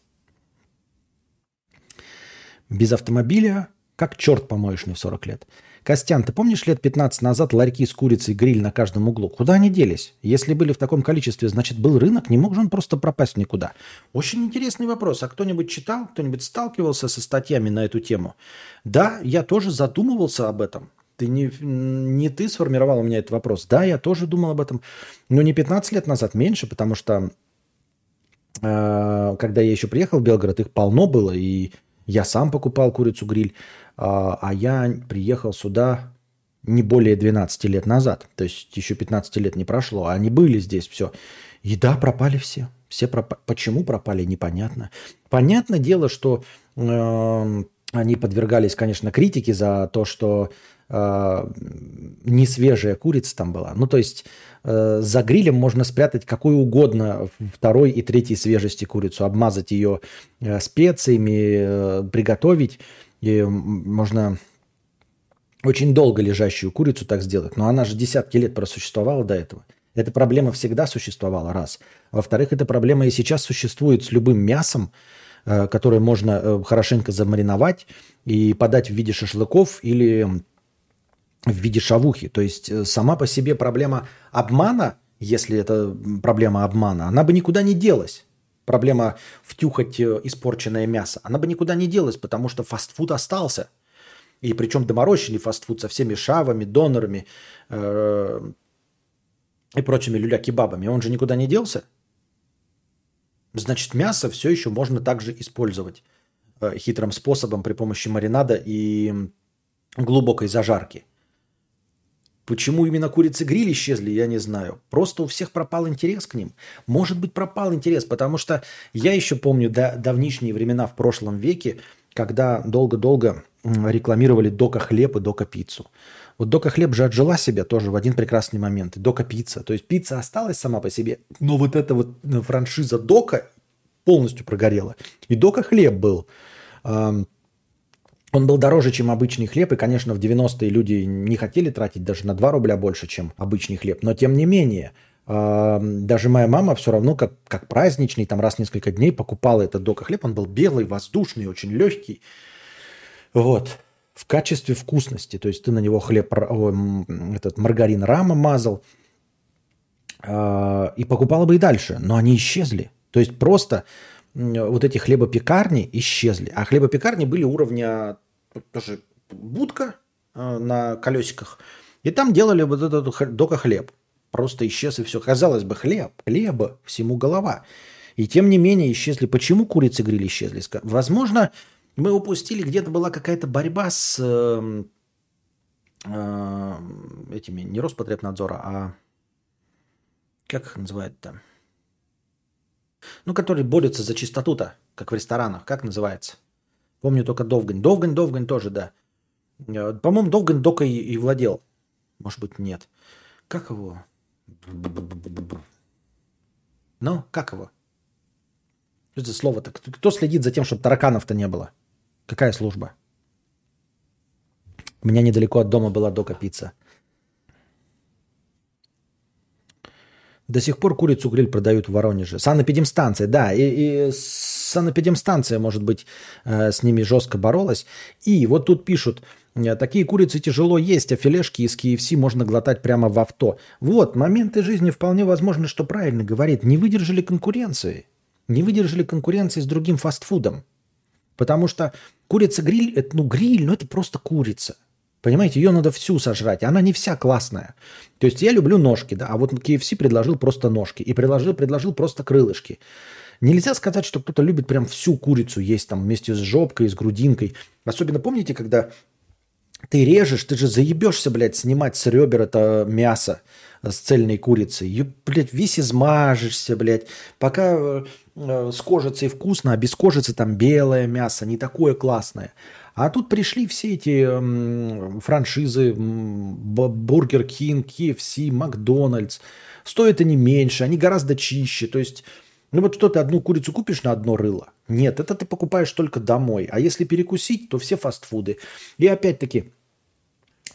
Без автомобиля как черт помоешь не в 40 лет. Костян, ты помнишь лет 15 назад ларьки с курицей, гриль на каждом углу? Куда они делись? Если были в таком количестве, значит, был рынок, не мог же он просто пропасть никуда. Очень интересный вопрос. А кто-нибудь читал, кто-нибудь сталкивался со статьями на эту тему? Да, я тоже задумывался об этом. Ты не, не ты сформировал у меня этот вопрос. Да, я тоже думал об этом. Но не 15 лет назад, меньше, потому что э, когда я еще приехал в Белгород, их полно было, и я сам покупал курицу-гриль. А, а я приехал сюда не более 12 лет назад. То есть еще 15 лет не прошло. А они были здесь, все. И да, пропали все. Все пропали. Почему пропали, непонятно. Понятное дело, что э, они подвергались, конечно, критике за то, что э, не свежая курица там была. Ну, то есть э, за грилем можно спрятать какую угодно второй и третьей свежести курицу, обмазать ее э, специями, э, приготовить. И можно очень долго лежащую курицу так сделать, но она же десятки лет просуществовала до этого. Эта проблема всегда существовала, раз. Во-вторых, эта проблема и сейчас существует с любым мясом, э, которое можно э, хорошенько замариновать и подать в виде шашлыков или в виде шавухи. То есть э, сама по себе проблема обмана, если это проблема обмана, она бы никуда не делась. Проблема втюхать э, испорченное мясо, она бы никуда не делась, потому что фастфуд остался. И причем доморощенный фастфуд со всеми шавами, донорами э, и прочими люля-кебабами, он же никуда не делся. Значит, мясо все еще можно также использовать хитрым способом при помощи маринада и глубокой зажарки – Почему именно курицы гриль исчезли, я не знаю. Просто у всех пропал интерес к ним. Может быть, пропал интерес, потому что я еще помню да, давнишние времена в прошлом веке, когда долго-долго рекламировали Дока хлеб и Дока пиццу. Вот Дока хлеб же отжила себя тоже в один прекрасный момент. Дока пицца. То есть пицца осталась сама по себе, но вот эта вот э, франшиза Дока полностью прогорела. И Дока хлеб был он был дороже, чем обычный хлеб, и, конечно, в 90-е люди не хотели тратить даже на 2 рубля больше, чем обычный хлеб. Но, тем не менее, даже моя мама все равно, как, как праздничный, там раз в несколько дней покупала этот дока хлеб. Он был белый, воздушный, очень легкий. Вот. В качестве вкусности. То есть ты на него хлеб, этот маргарин рама мазал. А, и покупала бы и дальше. Но они исчезли. То есть просто вот эти хлебопекарни исчезли. А хлебопекарни были уровня тоже будка э, на колесиках. И там делали вот этот дока хлеб. Просто исчез и все. Казалось бы, хлеб, хлеба, всему голова. И тем не менее исчезли. Почему курицы гриль исчезли? Возможно, мы упустили, где-то была какая-то борьба с э, э, этими, не Роспотребнадзора, а как их называют-то? Ну, которые борются за чистоту-то, как в ресторанах. Как называется? Помню только Довгань. Довгань, Довгань тоже, да. Э, по-моему, Довгань Докой и владел. Может быть, нет. Как его? Ну, как его? Что это слово-то? Кто следит за тем, чтобы тараканов-то не было? Какая служба? У меня недалеко от дома была Дока пицца. До сих пор курицу гриль продают в Воронеже. Санэпидемстанция, да. И, и санэпидемстанция, может быть, э, с ними жестко боролась. И вот тут пишут, э, такие курицы тяжело есть, а филешки из KFC можно глотать прямо в авто. Вот, моменты жизни вполне возможно, что правильно говорит. Не выдержали конкуренции. Не выдержали конкуренции с другим фастфудом. Потому что курица-гриль, это, ну, гриль, ну, это просто курица. Понимаете, ее надо всю сожрать. Она не вся классная. То есть я люблю ножки, да, а вот KFC предложил просто ножки. И предложил, предложил просто крылышки. Нельзя сказать, что кто-то любит прям всю курицу есть там вместе с жопкой, с грудинкой. Особенно помните, когда ты режешь, ты же заебешься, блядь, снимать с ребер это мясо с цельной курицей. И, блядь, весь измажешься, блядь. Пока э, э, с кожицей вкусно, а без кожицы там белое мясо, не такое классное. А тут пришли все эти м, франшизы, Бургер Кинг, KFC, Макдональдс. Стоят они меньше, они гораздо чище. То есть ну вот что ты одну курицу купишь на одно рыло? Нет, это ты покупаешь только домой. А если перекусить, то все фастфуды. И опять-таки,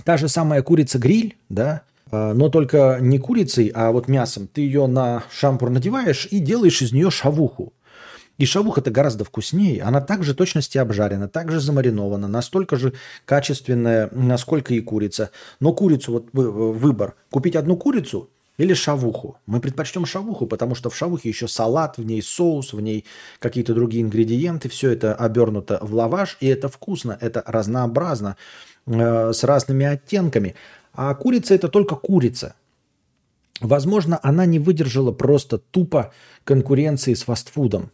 та же самая курица-гриль, да, а, но только не курицей, а вот мясом. Ты ее на шампур надеваешь и делаешь из нее шавуху. И шавуха это гораздо вкуснее. Она также точности обжарена, также замаринована, настолько же качественная, насколько и курица. Но курицу, вот выбор. Купить одну курицу или шавуху. Мы предпочтем шавуху, потому что в шавухе еще салат, в ней соус, в ней какие-то другие ингредиенты. Все это обернуто в лаваш, и это вкусно, это разнообразно, э, с разными оттенками. А курица это только курица. Возможно, она не выдержала просто тупо конкуренции с фастфудом.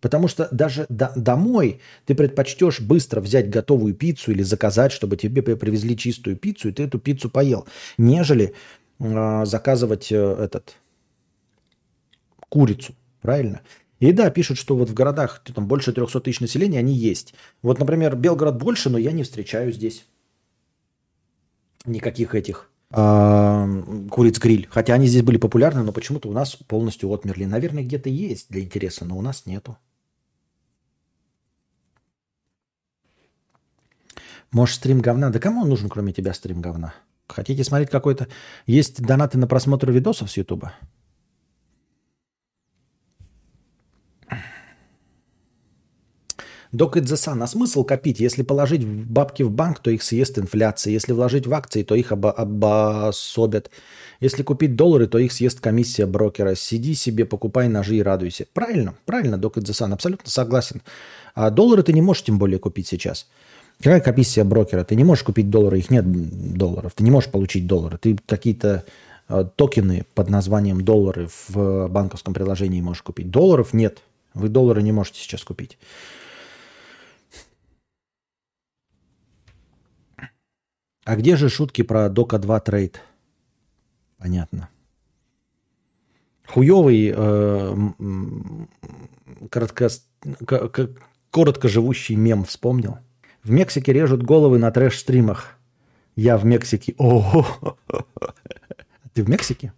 Потому что даже до, домой ты предпочтешь быстро взять готовую пиццу или заказать, чтобы тебе привезли чистую пиццу, и ты эту пиццу поел, нежели заказывать э, этот курицу, правильно? И да, пишут, что вот в городах там больше 300 тысяч населения, они есть. Вот, например, Белгород больше, но я не встречаю здесь никаких этих а, куриц-гриль. Хотя они здесь были популярны, но почему-то у нас полностью отмерли. Наверное, где-то есть для интереса, но у нас нету. Может, стрим говна? Да кому он нужен, кроме тебя, стрим говна? Хотите смотреть какой-то... Есть донаты на просмотр видосов с Ютуба? Док Идзесан, а смысл копить? Если положить бабки в банк, то их съест инфляция. Если вложить в акции, то их обо- обособят. Если купить доллары, то их съест комиссия брокера. Сиди себе, покупай ножи и радуйся. Правильно, правильно, Док Идзесан, абсолютно согласен. А доллары ты не можешь тем более купить сейчас. Какая комиссия брокера? Ты не можешь купить доллары, их нет долларов. Ты не можешь получить доллары. Ты какие-то э, токены под названием доллары в банковском приложении можешь купить. Долларов нет. Вы доллары не можете сейчас купить. А где же шутки про Дока 2 трейд? Понятно. Хуевый, э, коротко, коротко живущий мем вспомнил. В Мексике режут головы на трэш-стримах. Я в Мексике. О, *laughs* ты в Мексике?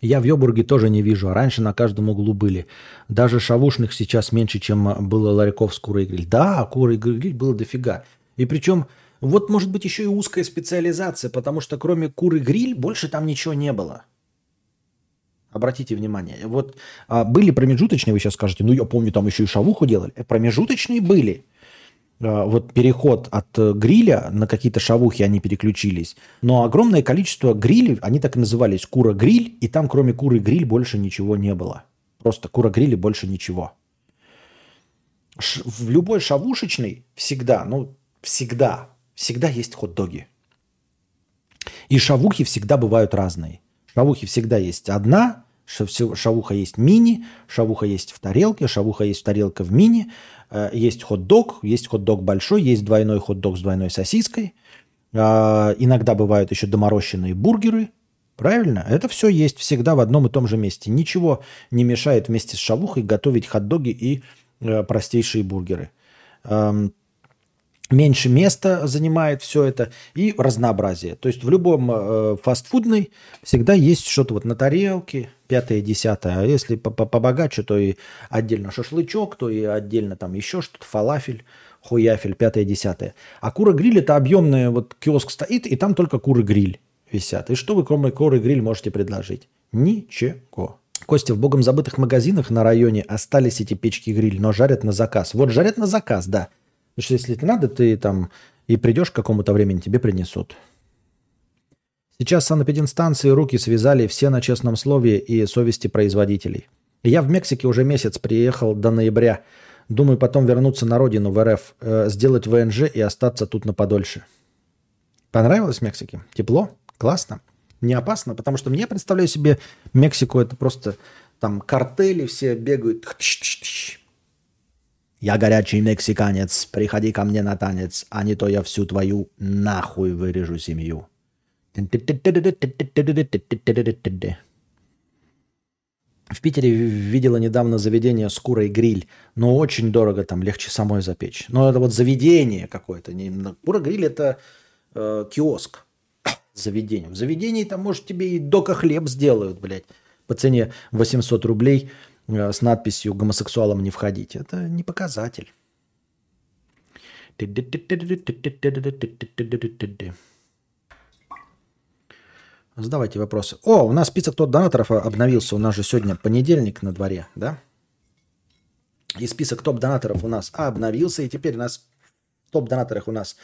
Я в Йобурге тоже не вижу, а раньше на каждом углу были. Даже шавушных сейчас меньше, чем было ларьков с курой гриль. Да, курой гриль было дофига. И причем, вот может быть еще и узкая специализация, потому что кроме куры гриль больше там ничего не было. Обратите внимание. Вот а, были промежуточные, вы сейчас скажете, ну я помню, там еще и шавуху делали. Промежуточные были. А, вот переход от э, гриля на какие-то шавухи они переключились. Но огромное количество грилей, они так и назывались, кура-гриль, и там кроме куры-гриль больше ничего не было. Просто кура-гриль и больше ничего. Ш- в любой шавушечной всегда, ну всегда, всегда есть хот-доги. И шавухи всегда бывают разные. Шавухи всегда есть одна, шавуха есть мини, шавуха есть в тарелке, шавуха есть в тарелке в мини – Э, есть хот-дог, есть хот-дог большой, есть двойной хот-дог с двойной сосиской. А, иногда бывают еще доморощенные бургеры. Правильно? Это все есть всегда в одном и том же месте. Ничего не мешает вместе с шавухой готовить хот-доги и э, простейшие бургеры меньше места занимает все это и разнообразие. То есть в любом э, фастфудной всегда есть что-то вот на тарелке, пятое, десятое. А если побогаче, то и отдельно шашлычок, то и отдельно там еще что-то, фалафель, хуяфель, пятое, десятое. А кура-гриль это объемный вот киоск стоит, и там только куры-гриль висят. И что вы кроме куры-гриль можете предложить? Ничего. Костя, в богом забытых магазинах на районе остались эти печки-гриль, но жарят на заказ. Вот жарят на заказ, да. Потому что если это надо, ты там и придешь к какому-то времени, тебе принесут. Сейчас санэпидинстанции руки связали все на честном слове и совести производителей. Я в Мексике уже месяц приехал до ноября. Думаю потом вернуться на родину в РФ, э, сделать ВНЖ и остаться тут на подольше. Понравилось в Мексике? Тепло? Классно? Не опасно? Потому что мне представляю себе Мексику это просто там картели все бегают. Я горячий мексиканец, приходи ко мне на танец, а не то я всю твою нахуй вырежу семью. В Питере видела недавно заведение с курой гриль, но очень дорого, там легче самой запечь. Но это вот заведение какое-то. Не, кура гриль это э, киоск *coughs* заведение. В заведении там, может, тебе и дока хлеб сделают, блядь, по цене 800 рублей – с надписью «гомосексуалам не входить». Это не показатель. Задавайте вопросы. О, у нас список тот донаторов обновился. У нас же сегодня понедельник на дворе, да? И список топ-донаторов у нас обновился. И теперь у нас в топ-донаторах у нас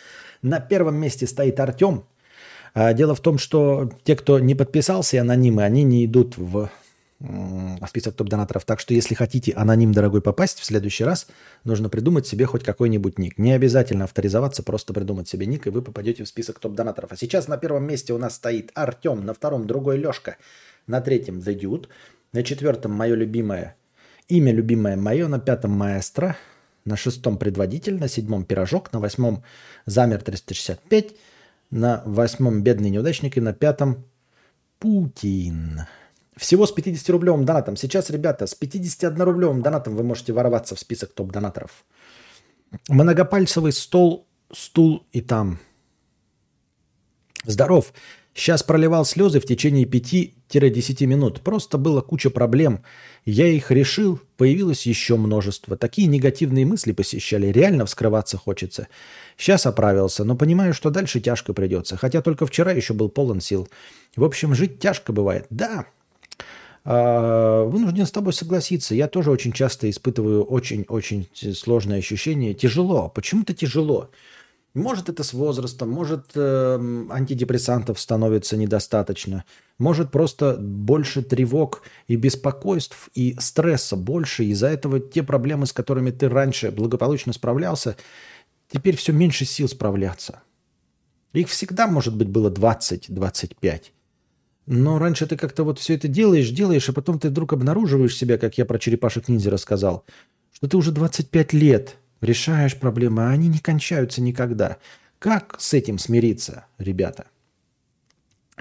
на первом месте стоит Артем. А дело в том, что те, кто не подписался, анонимы, они не идут в список топ-донаторов. Так что, если хотите аноним дорогой попасть в следующий раз, нужно придумать себе хоть какой-нибудь ник. Не обязательно авторизоваться, просто придумать себе ник, и вы попадете в список топ-донаторов. А сейчас на первом месте у нас стоит Артем, на втором другой Лешка, на третьем The Dude, на четвертом мое любимое, имя любимое мое, на пятом Маэстро, на шестом предводитель, на седьмом пирожок, на восьмом замер 365, на восьмом бедный неудачник и на пятом Путин. Всего с 50-рублевым донатом. Сейчас, ребята, с 51-рублевым донатом вы можете ворваться в список топ-донаторов. Многопальцевый стол, стул и там. Здоров. Сейчас проливал слезы в течение 5-10 минут. Просто было куча проблем. Я их решил, появилось еще множество. Такие негативные мысли посещали. Реально вскрываться хочется. Сейчас оправился, но понимаю, что дальше тяжко придется. Хотя только вчера еще был полон сил. В общем, жить тяжко бывает. Да, вынужден с тобой согласиться. Я тоже очень часто испытываю очень-очень сложные ощущения. Тяжело. Почему-то тяжело. Может, это с возрастом, может, э, антидепрессантов становится недостаточно, может, просто больше тревог и беспокойств и стресса больше. Из-за этого те проблемы, с которыми ты раньше благополучно справлялся, теперь все меньше сил справляться. Их всегда, может быть, было 20-25. Но раньше ты как-то вот все это делаешь, делаешь, а потом ты вдруг обнаруживаешь себя, как я про черепашек ниндзя рассказал, что ты уже 25 лет решаешь проблемы, а они не кончаются никогда. Как с этим смириться, ребята?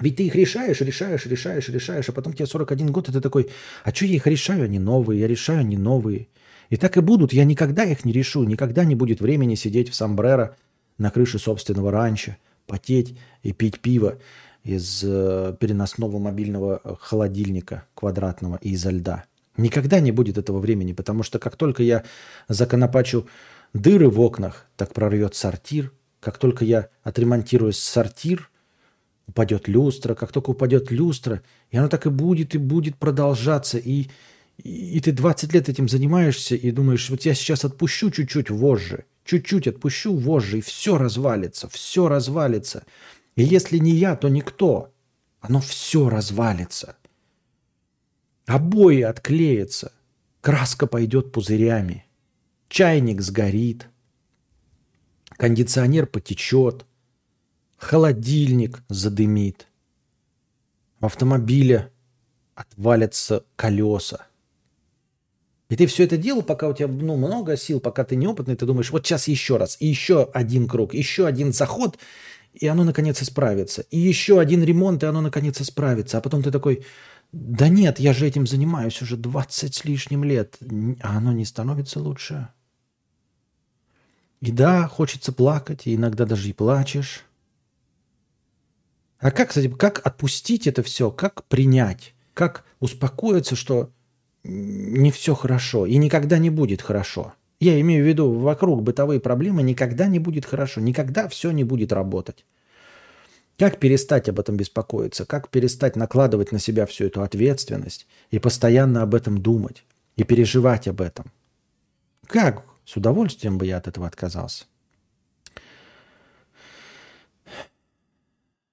Ведь ты их решаешь, решаешь, решаешь, решаешь, а потом тебе 41 год, и ты такой, а что я их решаю, они новые, я решаю, они новые. И так и будут, я никогда их не решу, никогда не будет времени сидеть в сомбреро на крыше собственного ранчо, потеть и пить пиво из э, переносного мобильного э, холодильника квадратного и изо льда. Никогда не будет этого времени, потому что как только я законопачу дыры в окнах, так прорвет сортир. Как только я отремонтирую сортир, упадет люстра. Как только упадет люстра, и оно так и будет, и будет продолжаться. И, и, и ты 20 лет этим занимаешься и думаешь, вот я сейчас отпущу чуть-чуть вожжи, чуть-чуть отпущу вожжи, и все развалится, все развалится. И если не я, то никто. Оно все развалится. Обои отклеятся. Краска пойдет пузырями. Чайник сгорит. Кондиционер потечет. Холодильник задымит. В автомобиле отвалятся колеса. И ты все это делал, пока у тебя ну, много сил, пока ты неопытный, ты думаешь, вот сейчас еще раз, и еще один круг, еще один заход, и оно наконец исправится. И еще один ремонт, и оно наконец исправится. А потом ты такой, да нет, я же этим занимаюсь уже 20 с лишним лет, а оно не становится лучше. И да, хочется плакать, и иногда даже и плачешь. А как, кстати, как отпустить это все, как принять, как успокоиться, что не все хорошо и никогда не будет хорошо. Я имею в виду, вокруг бытовые проблемы никогда не будет хорошо, никогда все не будет работать. Как перестать об этом беспокоиться? Как перестать накладывать на себя всю эту ответственность и постоянно об этом думать и переживать об этом? Как? С удовольствием бы я от этого отказался.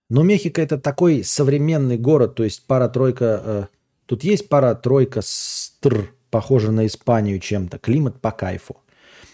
Но Мехико это такой современный город, то есть пара-тройка... Э, тут есть пара-тройка стр, похожа на Испанию чем-то. Климат по кайфу.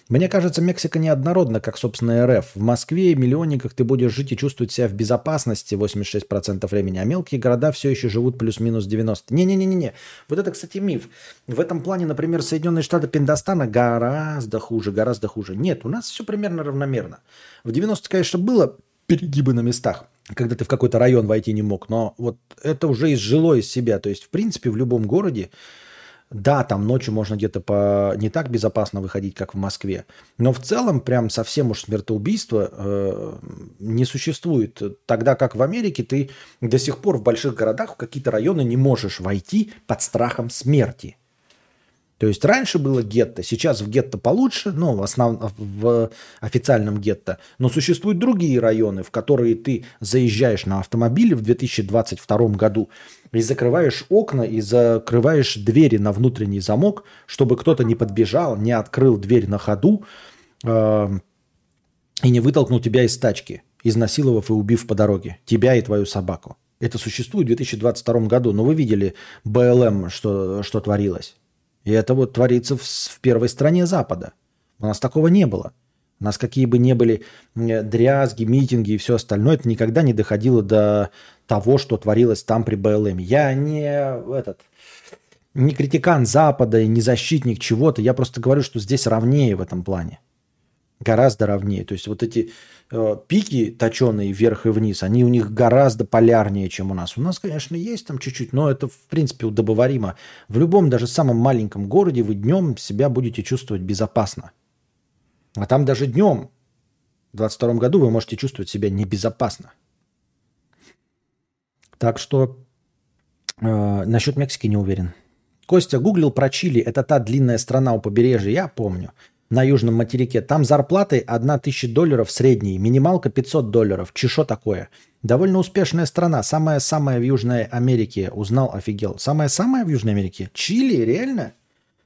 Мне кажется, Мексика неоднородна, как, собственно, РФ. В Москве и миллионниках ты будешь жить и чувствовать себя в безопасности 86% времени, а мелкие города все еще живут плюс-минус 90%. Не-не-не-не. Вот это, кстати, миф. В этом плане, например, Соединенные Штаты Пиндостана гораздо хуже, гораздо хуже. Нет, у нас все примерно равномерно. В 90 конечно, было перегибы на местах, когда ты в какой-то район войти не мог, но вот это уже изжило из себя. То есть, в принципе, в любом городе да, там ночью можно где-то по не так безопасно выходить, как в Москве, но в целом прям совсем уж смертоубийства э, не существует. Тогда как в Америке ты до сих пор в больших городах в какие-то районы не можешь войти под страхом смерти. То есть раньше было гетто, сейчас в гетто получше, ну, в, основ... в официальном гетто, но существуют другие районы, в которые ты заезжаешь на автомобиле в 2022 году и закрываешь окна и закрываешь двери на внутренний замок, чтобы кто-то не подбежал, не открыл дверь на ходу э, и не вытолкнул тебя из тачки, изнасиловав и убив по дороге, тебя и твою собаку. Это существует в 2022 году, но вы видели БЛМ, что, что творилось. И это вот творится в, в первой стране Запада. У нас такого не было. У нас какие бы ни были дрязги, митинги и все остальное, это никогда не доходило до того, что творилось там при БЛМ. Я не этот не критикан Запада и не защитник чего-то. Я просто говорю, что здесь равнее в этом плане. Гораздо равнее. То есть вот эти Э, пики точеные вверх и вниз, они у них гораздо полярнее, чем у нас. У нас, конечно, есть там чуть-чуть, но это, в принципе, удобоваримо. В любом, даже самом маленьком городе вы днем себя будете чувствовать безопасно. А там даже днем, в 22 году, вы можете чувствовать себя небезопасно. Так что э, насчет Мексики не уверен. Костя гуглил про Чили. Это та длинная страна у побережья, я помню. На южном материке. Там зарплаты 1000 долларов средней, минималка 500 долларов. Чешо такое? Довольно успешная страна, самая-самая в Южной Америке. Узнал, офигел. Самая-самая в Южной Америке? Чили, реально?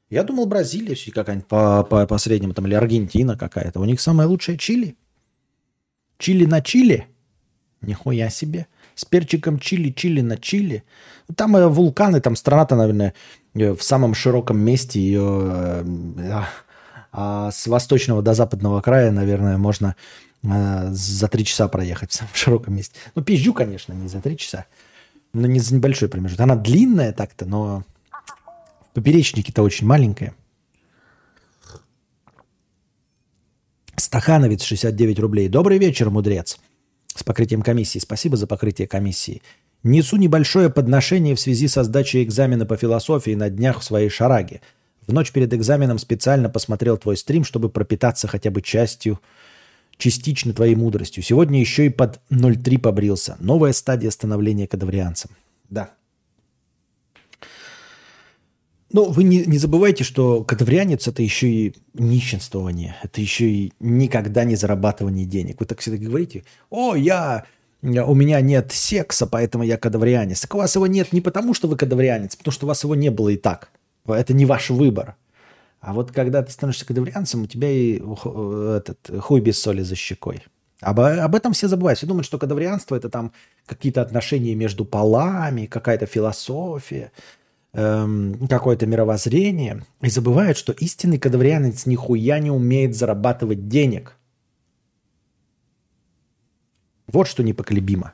Я думал, Бразилия все какая-нибудь по, по, по среднему, там, или Аргентина какая-то. У них самая лучшая Чили. Чили на Чили? Нихуя себе. С перчиком чили, чили на чили. Там э, вулканы, там страна-то, наверное, э, в самом широком месте ее... Э, а с восточного до западного края, наверное, можно э, за три часа проехать в самом широком месте. Ну, пизжу, конечно, не за три часа, но не за небольшой промежуток. Она длинная так-то, но в поперечнике-то очень маленькая. Стахановец, 69 рублей. Добрый вечер, мудрец. С покрытием комиссии. Спасибо за покрытие комиссии. Несу небольшое подношение в связи со сдачей экзамена по философии на днях в своей шараге. В ночь перед экзаменом специально посмотрел твой стрим, чтобы пропитаться хотя бы частью, частично твоей мудростью. Сегодня еще и под 0,3 побрился. Новая стадия становления кадаврианцем. Да. Но вы не, не забывайте, что кадаврианец это еще и нищенствование, это еще и никогда не зарабатывание денег. Вы так всегда говорите, о, я, у меня нет секса, поэтому я кадаврианец. Так у вас его нет не потому, что вы кадаврианец, потому что у вас его не было и так. Это не ваш выбор. А вот когда ты становишься кадаврианцем, у тебя и этот, хуй без соли за щекой. Об, об этом все забывают. Все думают, что кадаврианство – это там какие-то отношения между полами, какая-то философия, эм, какое-то мировоззрение. И забывают, что истинный кадаврианец нихуя не умеет зарабатывать денег. Вот что непоколебимо.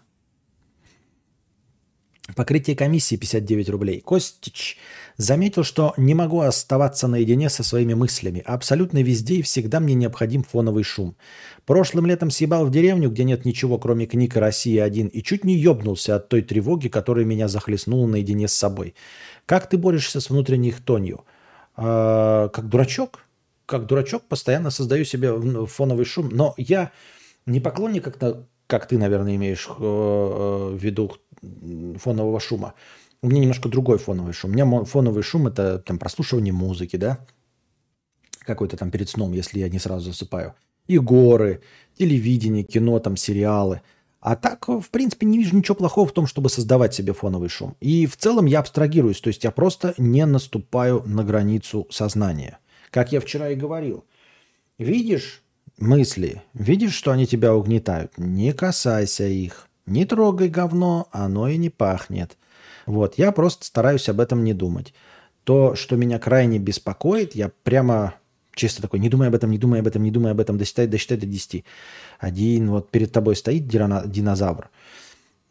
Покрытие комиссии 59 рублей. Костич заметил, что не могу оставаться наедине со своими мыслями. Абсолютно везде и всегда мне необходим фоновый шум. Прошлым летом съебал в деревню, где нет ничего, кроме книг «Россия-1», и чуть не ёбнулся от той тревоги, которая меня захлестнула наедине с собой. Как ты борешься с внутренней хтонью? А, как дурачок? Как дурачок постоянно создаю себе фоновый шум. Но я не поклонник, как, как ты, наверное, имеешь э, э, в виду фонового шума. У меня немножко другой фоновый шум. У меня фоновый шум – это там прослушивание музыки, да, какой-то там перед сном, если я не сразу засыпаю. И горы, телевидение, кино, там сериалы. А так, в принципе, не вижу ничего плохого в том, чтобы создавать себе фоновый шум. И в целом я абстрагируюсь, то есть я просто не наступаю на границу сознания. Как я вчера и говорил. Видишь мысли, видишь, что они тебя угнетают, не касайся их. Не трогай говно, оно и не пахнет. Вот, я просто стараюсь об этом не думать. То, что меня крайне беспокоит, я прямо чисто такой, не думай об этом, не думай об этом, не думай об этом, досчитай, досчитай до 10. Один, вот перед тобой стоит динозавр.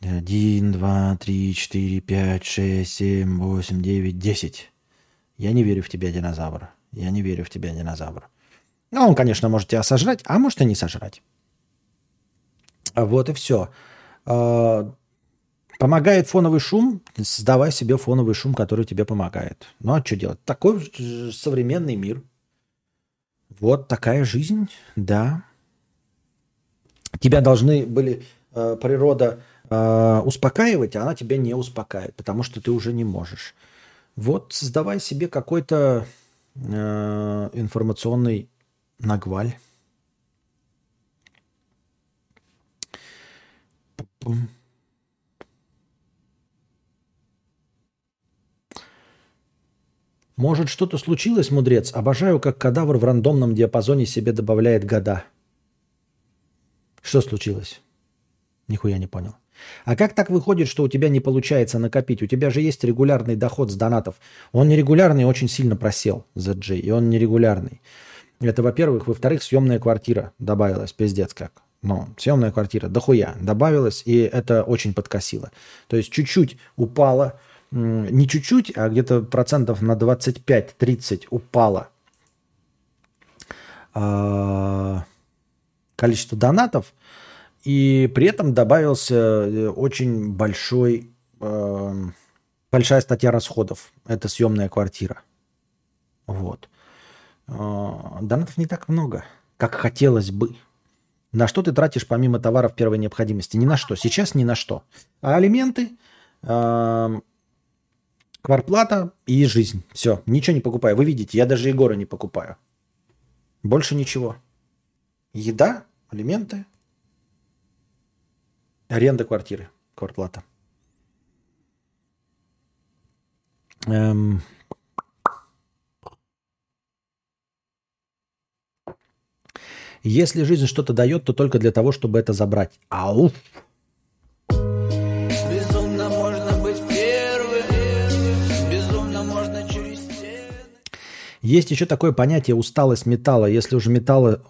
Один, два, три, четыре, пять, шесть, семь, восемь, девять, десять. Я не верю в тебя, динозавр. Я не верю в тебя, динозавр. Ну, он, конечно, может тебя сожрать, а может и не сожрать. А вот и все. А, помогает фоновый шум, создавай себе фоновый шум, который тебе помогает. Ну а что делать? Такой современный мир. Вот такая жизнь, да. Тебя должны были э, природа э, успокаивать, а она тебя не успокаивает, потому что ты уже не можешь. Вот создавай себе какой-то э, информационный нагваль. Может, что-то случилось, мудрец? Обожаю, как кадавр в рандомном диапазоне себе добавляет года. Что случилось? Нихуя не понял. А как так выходит, что у тебя не получается накопить? У тебя же есть регулярный доход с донатов. Он нерегулярный, очень сильно просел Джей, и он нерегулярный. Это, во-первых. Во-вторых, съемная квартира добавилась, пиздец как. Но съемная квартира дохуя добавилась, и это очень подкосило. То есть чуть-чуть упало, не чуть-чуть, а где-то процентов на 25-30 упало а, количество донатов, и при этом добавился э, очень большой, э, большая статья расходов. Это съемная квартира. Вот. А, донатов не так много, как хотелось бы. На что ты тратишь помимо товаров первой необходимости? Ни на что. Сейчас ни на что. А алименты, кварплата и жизнь. Все, ничего не покупаю. Вы видите, я даже Егора не покупаю. Больше ничего. Еда, алименты, аренда квартиры, квартплата. Эм... Если жизнь что-то дает, то только для того, чтобы это забрать. Ауф! Есть еще такое понятие усталость металла. Если уж, металла,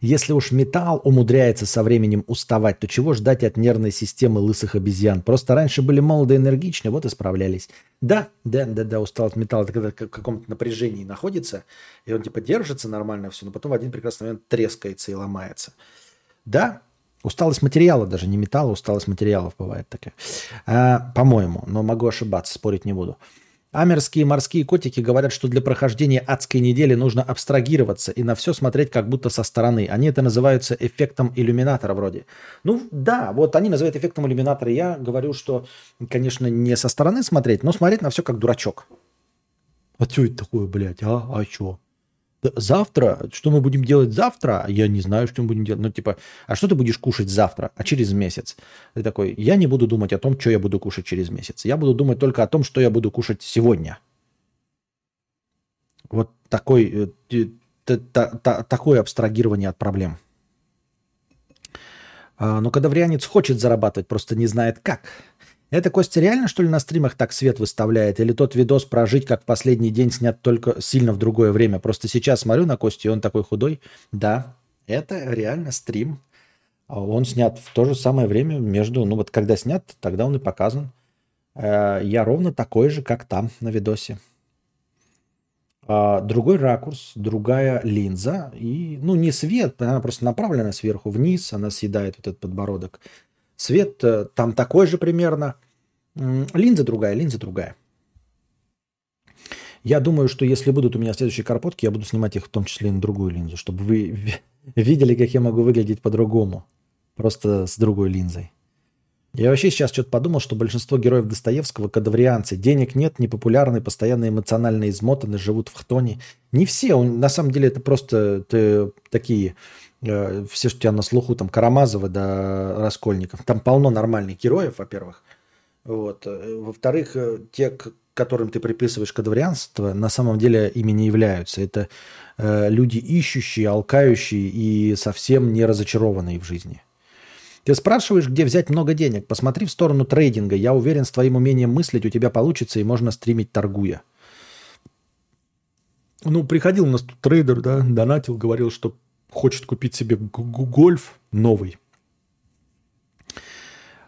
если уж металл умудряется со временем уставать, то чего ждать от нервной системы лысых обезьян? Просто раньше были молоды энергичны, вот и справлялись. Да, да, да, да, усталость металла, это когда в каком-то напряжении находится, и он типа держится нормально все, но потом в один прекрасный момент трескается и ломается. Да, Усталость материала даже, не металла, усталость материалов бывает такая. А, по-моему, но могу ошибаться, спорить не буду. Амерские морские котики говорят, что для прохождения адской недели нужно абстрагироваться и на все смотреть как будто со стороны. Они это называются эффектом иллюминатора вроде. Ну да, вот они называют эффектом иллюминатора. Я говорю, что, конечно, не со стороны смотреть, но смотреть на все как дурачок. А что это такое, блядь, а? А что? Завтра, что мы будем делать завтра? Я не знаю, что мы будем делать. Ну, типа, а что ты будешь кушать завтра, а через месяц? Ты такой, я не буду думать о том, что я буду кушать через месяц. Я буду думать только о том, что я буду кушать сегодня. Вот такой, э, такое абстрагирование от проблем. А, но кадаврианец хочет зарабатывать, просто не знает как. Это Костя реально, что ли, на стримах так свет выставляет? Или тот видос прожить как последний день снят только сильно в другое время? Просто сейчас смотрю на Костю, и он такой худой. Да, это реально стрим. А он снят в то же самое время между... Ну вот когда снят, тогда он и показан. Э, я ровно такой же, как там на видосе. А, другой ракурс, другая линза. И, ну, не свет, она просто направлена сверху вниз, она съедает вот этот подбородок. Свет э, там такой же примерно. Линза другая, линза другая. Я думаю, что если будут у меня следующие карпотки, я буду снимать их в том числе и на другую линзу, чтобы вы *laughs* видели, как я могу выглядеть по-другому. Просто с другой линзой. Я вообще сейчас что-то подумал, что большинство героев Достоевского – кадаврианцы. Денег нет, непопулярны, постоянно эмоционально измотаны, живут в хтоне. Не все. На самом деле это просто ты, такие Э, все, что у тебя на слуху, там, Карамазова до Раскольников. Там полно нормальных героев, во-первых. Вот. Э, во-вторых, э, те, к которым ты приписываешь кадаврианство, на самом деле ими не являются. Это э, люди ищущие, алкающие и совсем не разочарованные в жизни. Ты спрашиваешь, где взять много денег. Посмотри в сторону трейдинга. Я уверен, с твоим умением мыслить у тебя получится и можно стримить торгуя. Ну, приходил у нас тут трейдер, да, донатил, говорил, что хочет купить себе гольф новый.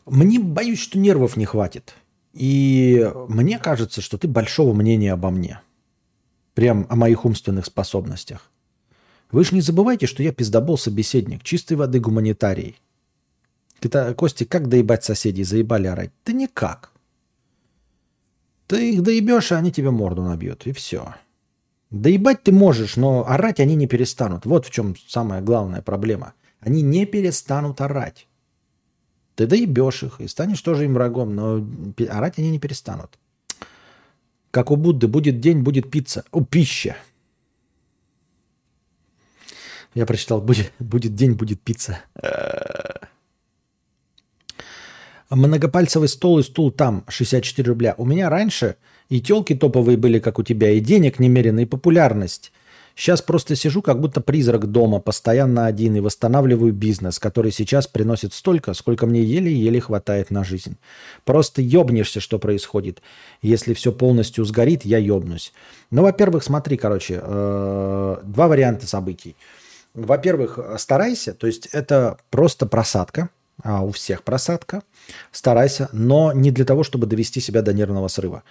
Мне боюсь, что нервов не хватит. И мне кажется, что ты большого мнения обо мне. Прям о моих умственных способностях. Вы же не забывайте, что я пиздобол собеседник, чистой воды гуманитарий. Ты-то, Костя, как доебать соседей? Заебали орать? Да никак. Ты их доебешь, а они тебе морду набьют, и все. Да ебать ты можешь, но орать они не перестанут. Вот в чем самая главная проблема. Они не перестанут орать. Ты доебешь их и станешь тоже им врагом, но орать они не перестанут. Как у Будды, будет день, будет пицца. О, пища. Я прочитал, будет, будет день, будет пицца. Многопальцевый стол и стул там, 64 рубля. У меня раньше и телки топовые были, как у тебя, и денег немерено, и популярность. Сейчас просто сижу, как будто призрак дома, постоянно один, и восстанавливаю бизнес, который сейчас приносит столько, сколько мне еле-еле хватает на жизнь. Просто ебнешься, что происходит. Если все полностью сгорит, я ебнусь. Ну, во-первых, смотри, короче, э, два варианта событий. Во-первых, старайся, то есть это просто просадка, а у всех просадка. Старайся, но не для того, чтобы довести себя до нервного срыва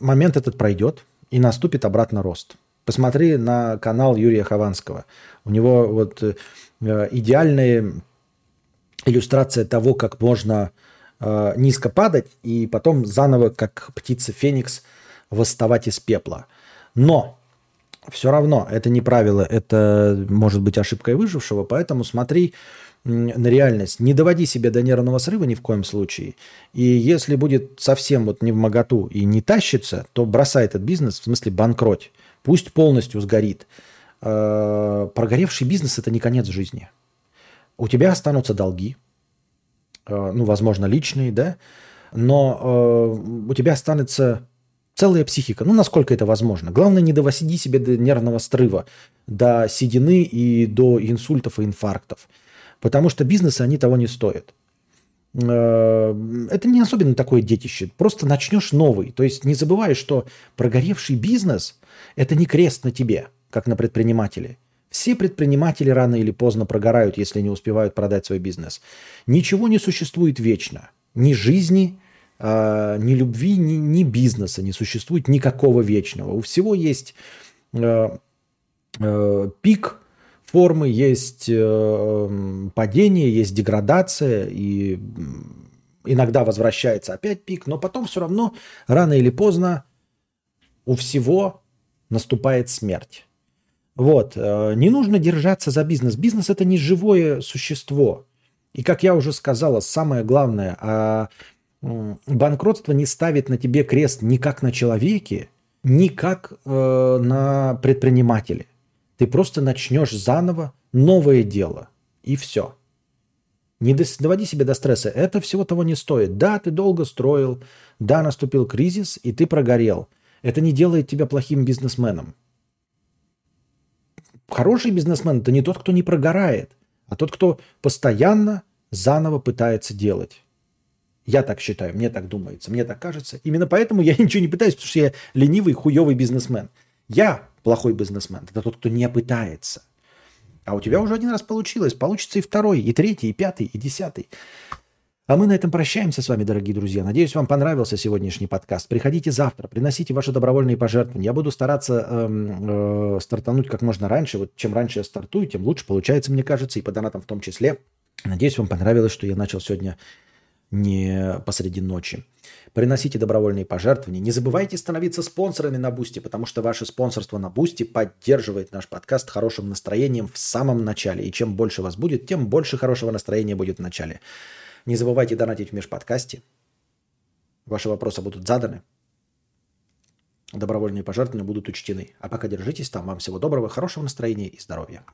момент этот пройдет и наступит обратно рост. Посмотри на канал Юрия Хованского. У него вот э, идеальная иллюстрация того, как можно э, низко падать и потом заново, как птица Феникс, восставать из пепла. Но все равно это не правило, это может быть ошибкой выжившего, поэтому смотри на реальность. Не доводи себя до нервного срыва ни в коем случае. И если будет совсем вот не в моготу и не тащится, то бросай этот бизнес, в смысле банкроть. Пусть полностью сгорит. э, прогоревший бизнес – это не конец жизни. У тебя останутся долги, э, ну, возможно, личные, да, но э, у тебя останется целая психика. Ну, насколько это возможно. Главное, не довосиди себе до нервного срыва, до седины и до инсультов и инфарктов. Потому что бизнесы, они того не стоят. Э, это не особенно такое детище. Просто начнешь новый. То есть не забывай, что прогоревший бизнес – это не крест на тебе, как на предпринимателе. Все предприниматели рано или поздно прогорают, если не успевают продать свой бизнес. Ничего не существует вечно. Ни жизни, э, ни любви, ни, ни бизнеса не существует никакого вечного. У всего есть э, пик формы, есть э, падение, есть деградация, и иногда возвращается опять пик, но потом все равно рано или поздно у всего наступает смерть. Вот, э, не нужно держаться за бизнес. Бизнес это не живое существо. И как я уже сказала, самое главное, а банкротство не ставит на тебе крест ни как на человеке, ни как э, на предпринимателе. Ты просто начнешь заново новое дело. И все. Не доводи себя до стресса. Это всего того не стоит. Да, ты долго строил. Да, наступил кризис, и ты прогорел. Это не делает тебя плохим бизнесменом. Хороший бизнесмен – это не тот, кто не прогорает, а тот, кто постоянно заново пытается делать. Я так считаю, мне так думается, мне так кажется. Именно поэтому я *laughs* ничего не пытаюсь, потому что я ленивый, хуевый бизнесмен. Я плохой бизнесмен. Это тот, кто не пытается. А у тебя уже один раз получилось. Получится и второй, и третий, и пятый, и десятый. А мы на этом прощаемся с вами, дорогие друзья. Надеюсь, вам понравился сегодняшний подкаст. Приходите завтра, приносите ваши добровольные пожертвования. Я буду стараться э, э, стартануть как можно раньше. Вот чем раньше я стартую, тем лучше получается, мне кажется, и по донатам в том числе. Надеюсь, вам понравилось, что я начал сегодня не посреди ночи. Приносите добровольные пожертвования. Не забывайте становиться спонсорами на Boosty, потому что ваше спонсорство на Boosty поддерживает наш подкаст хорошим настроением в самом начале. И чем больше вас будет, тем больше хорошего настроения будет в начале. Не забывайте донатить в межподкасте. Ваши вопросы будут заданы. Добровольные пожертвования будут учтены. А пока держитесь там. Вам всего доброго, хорошего настроения и здоровья.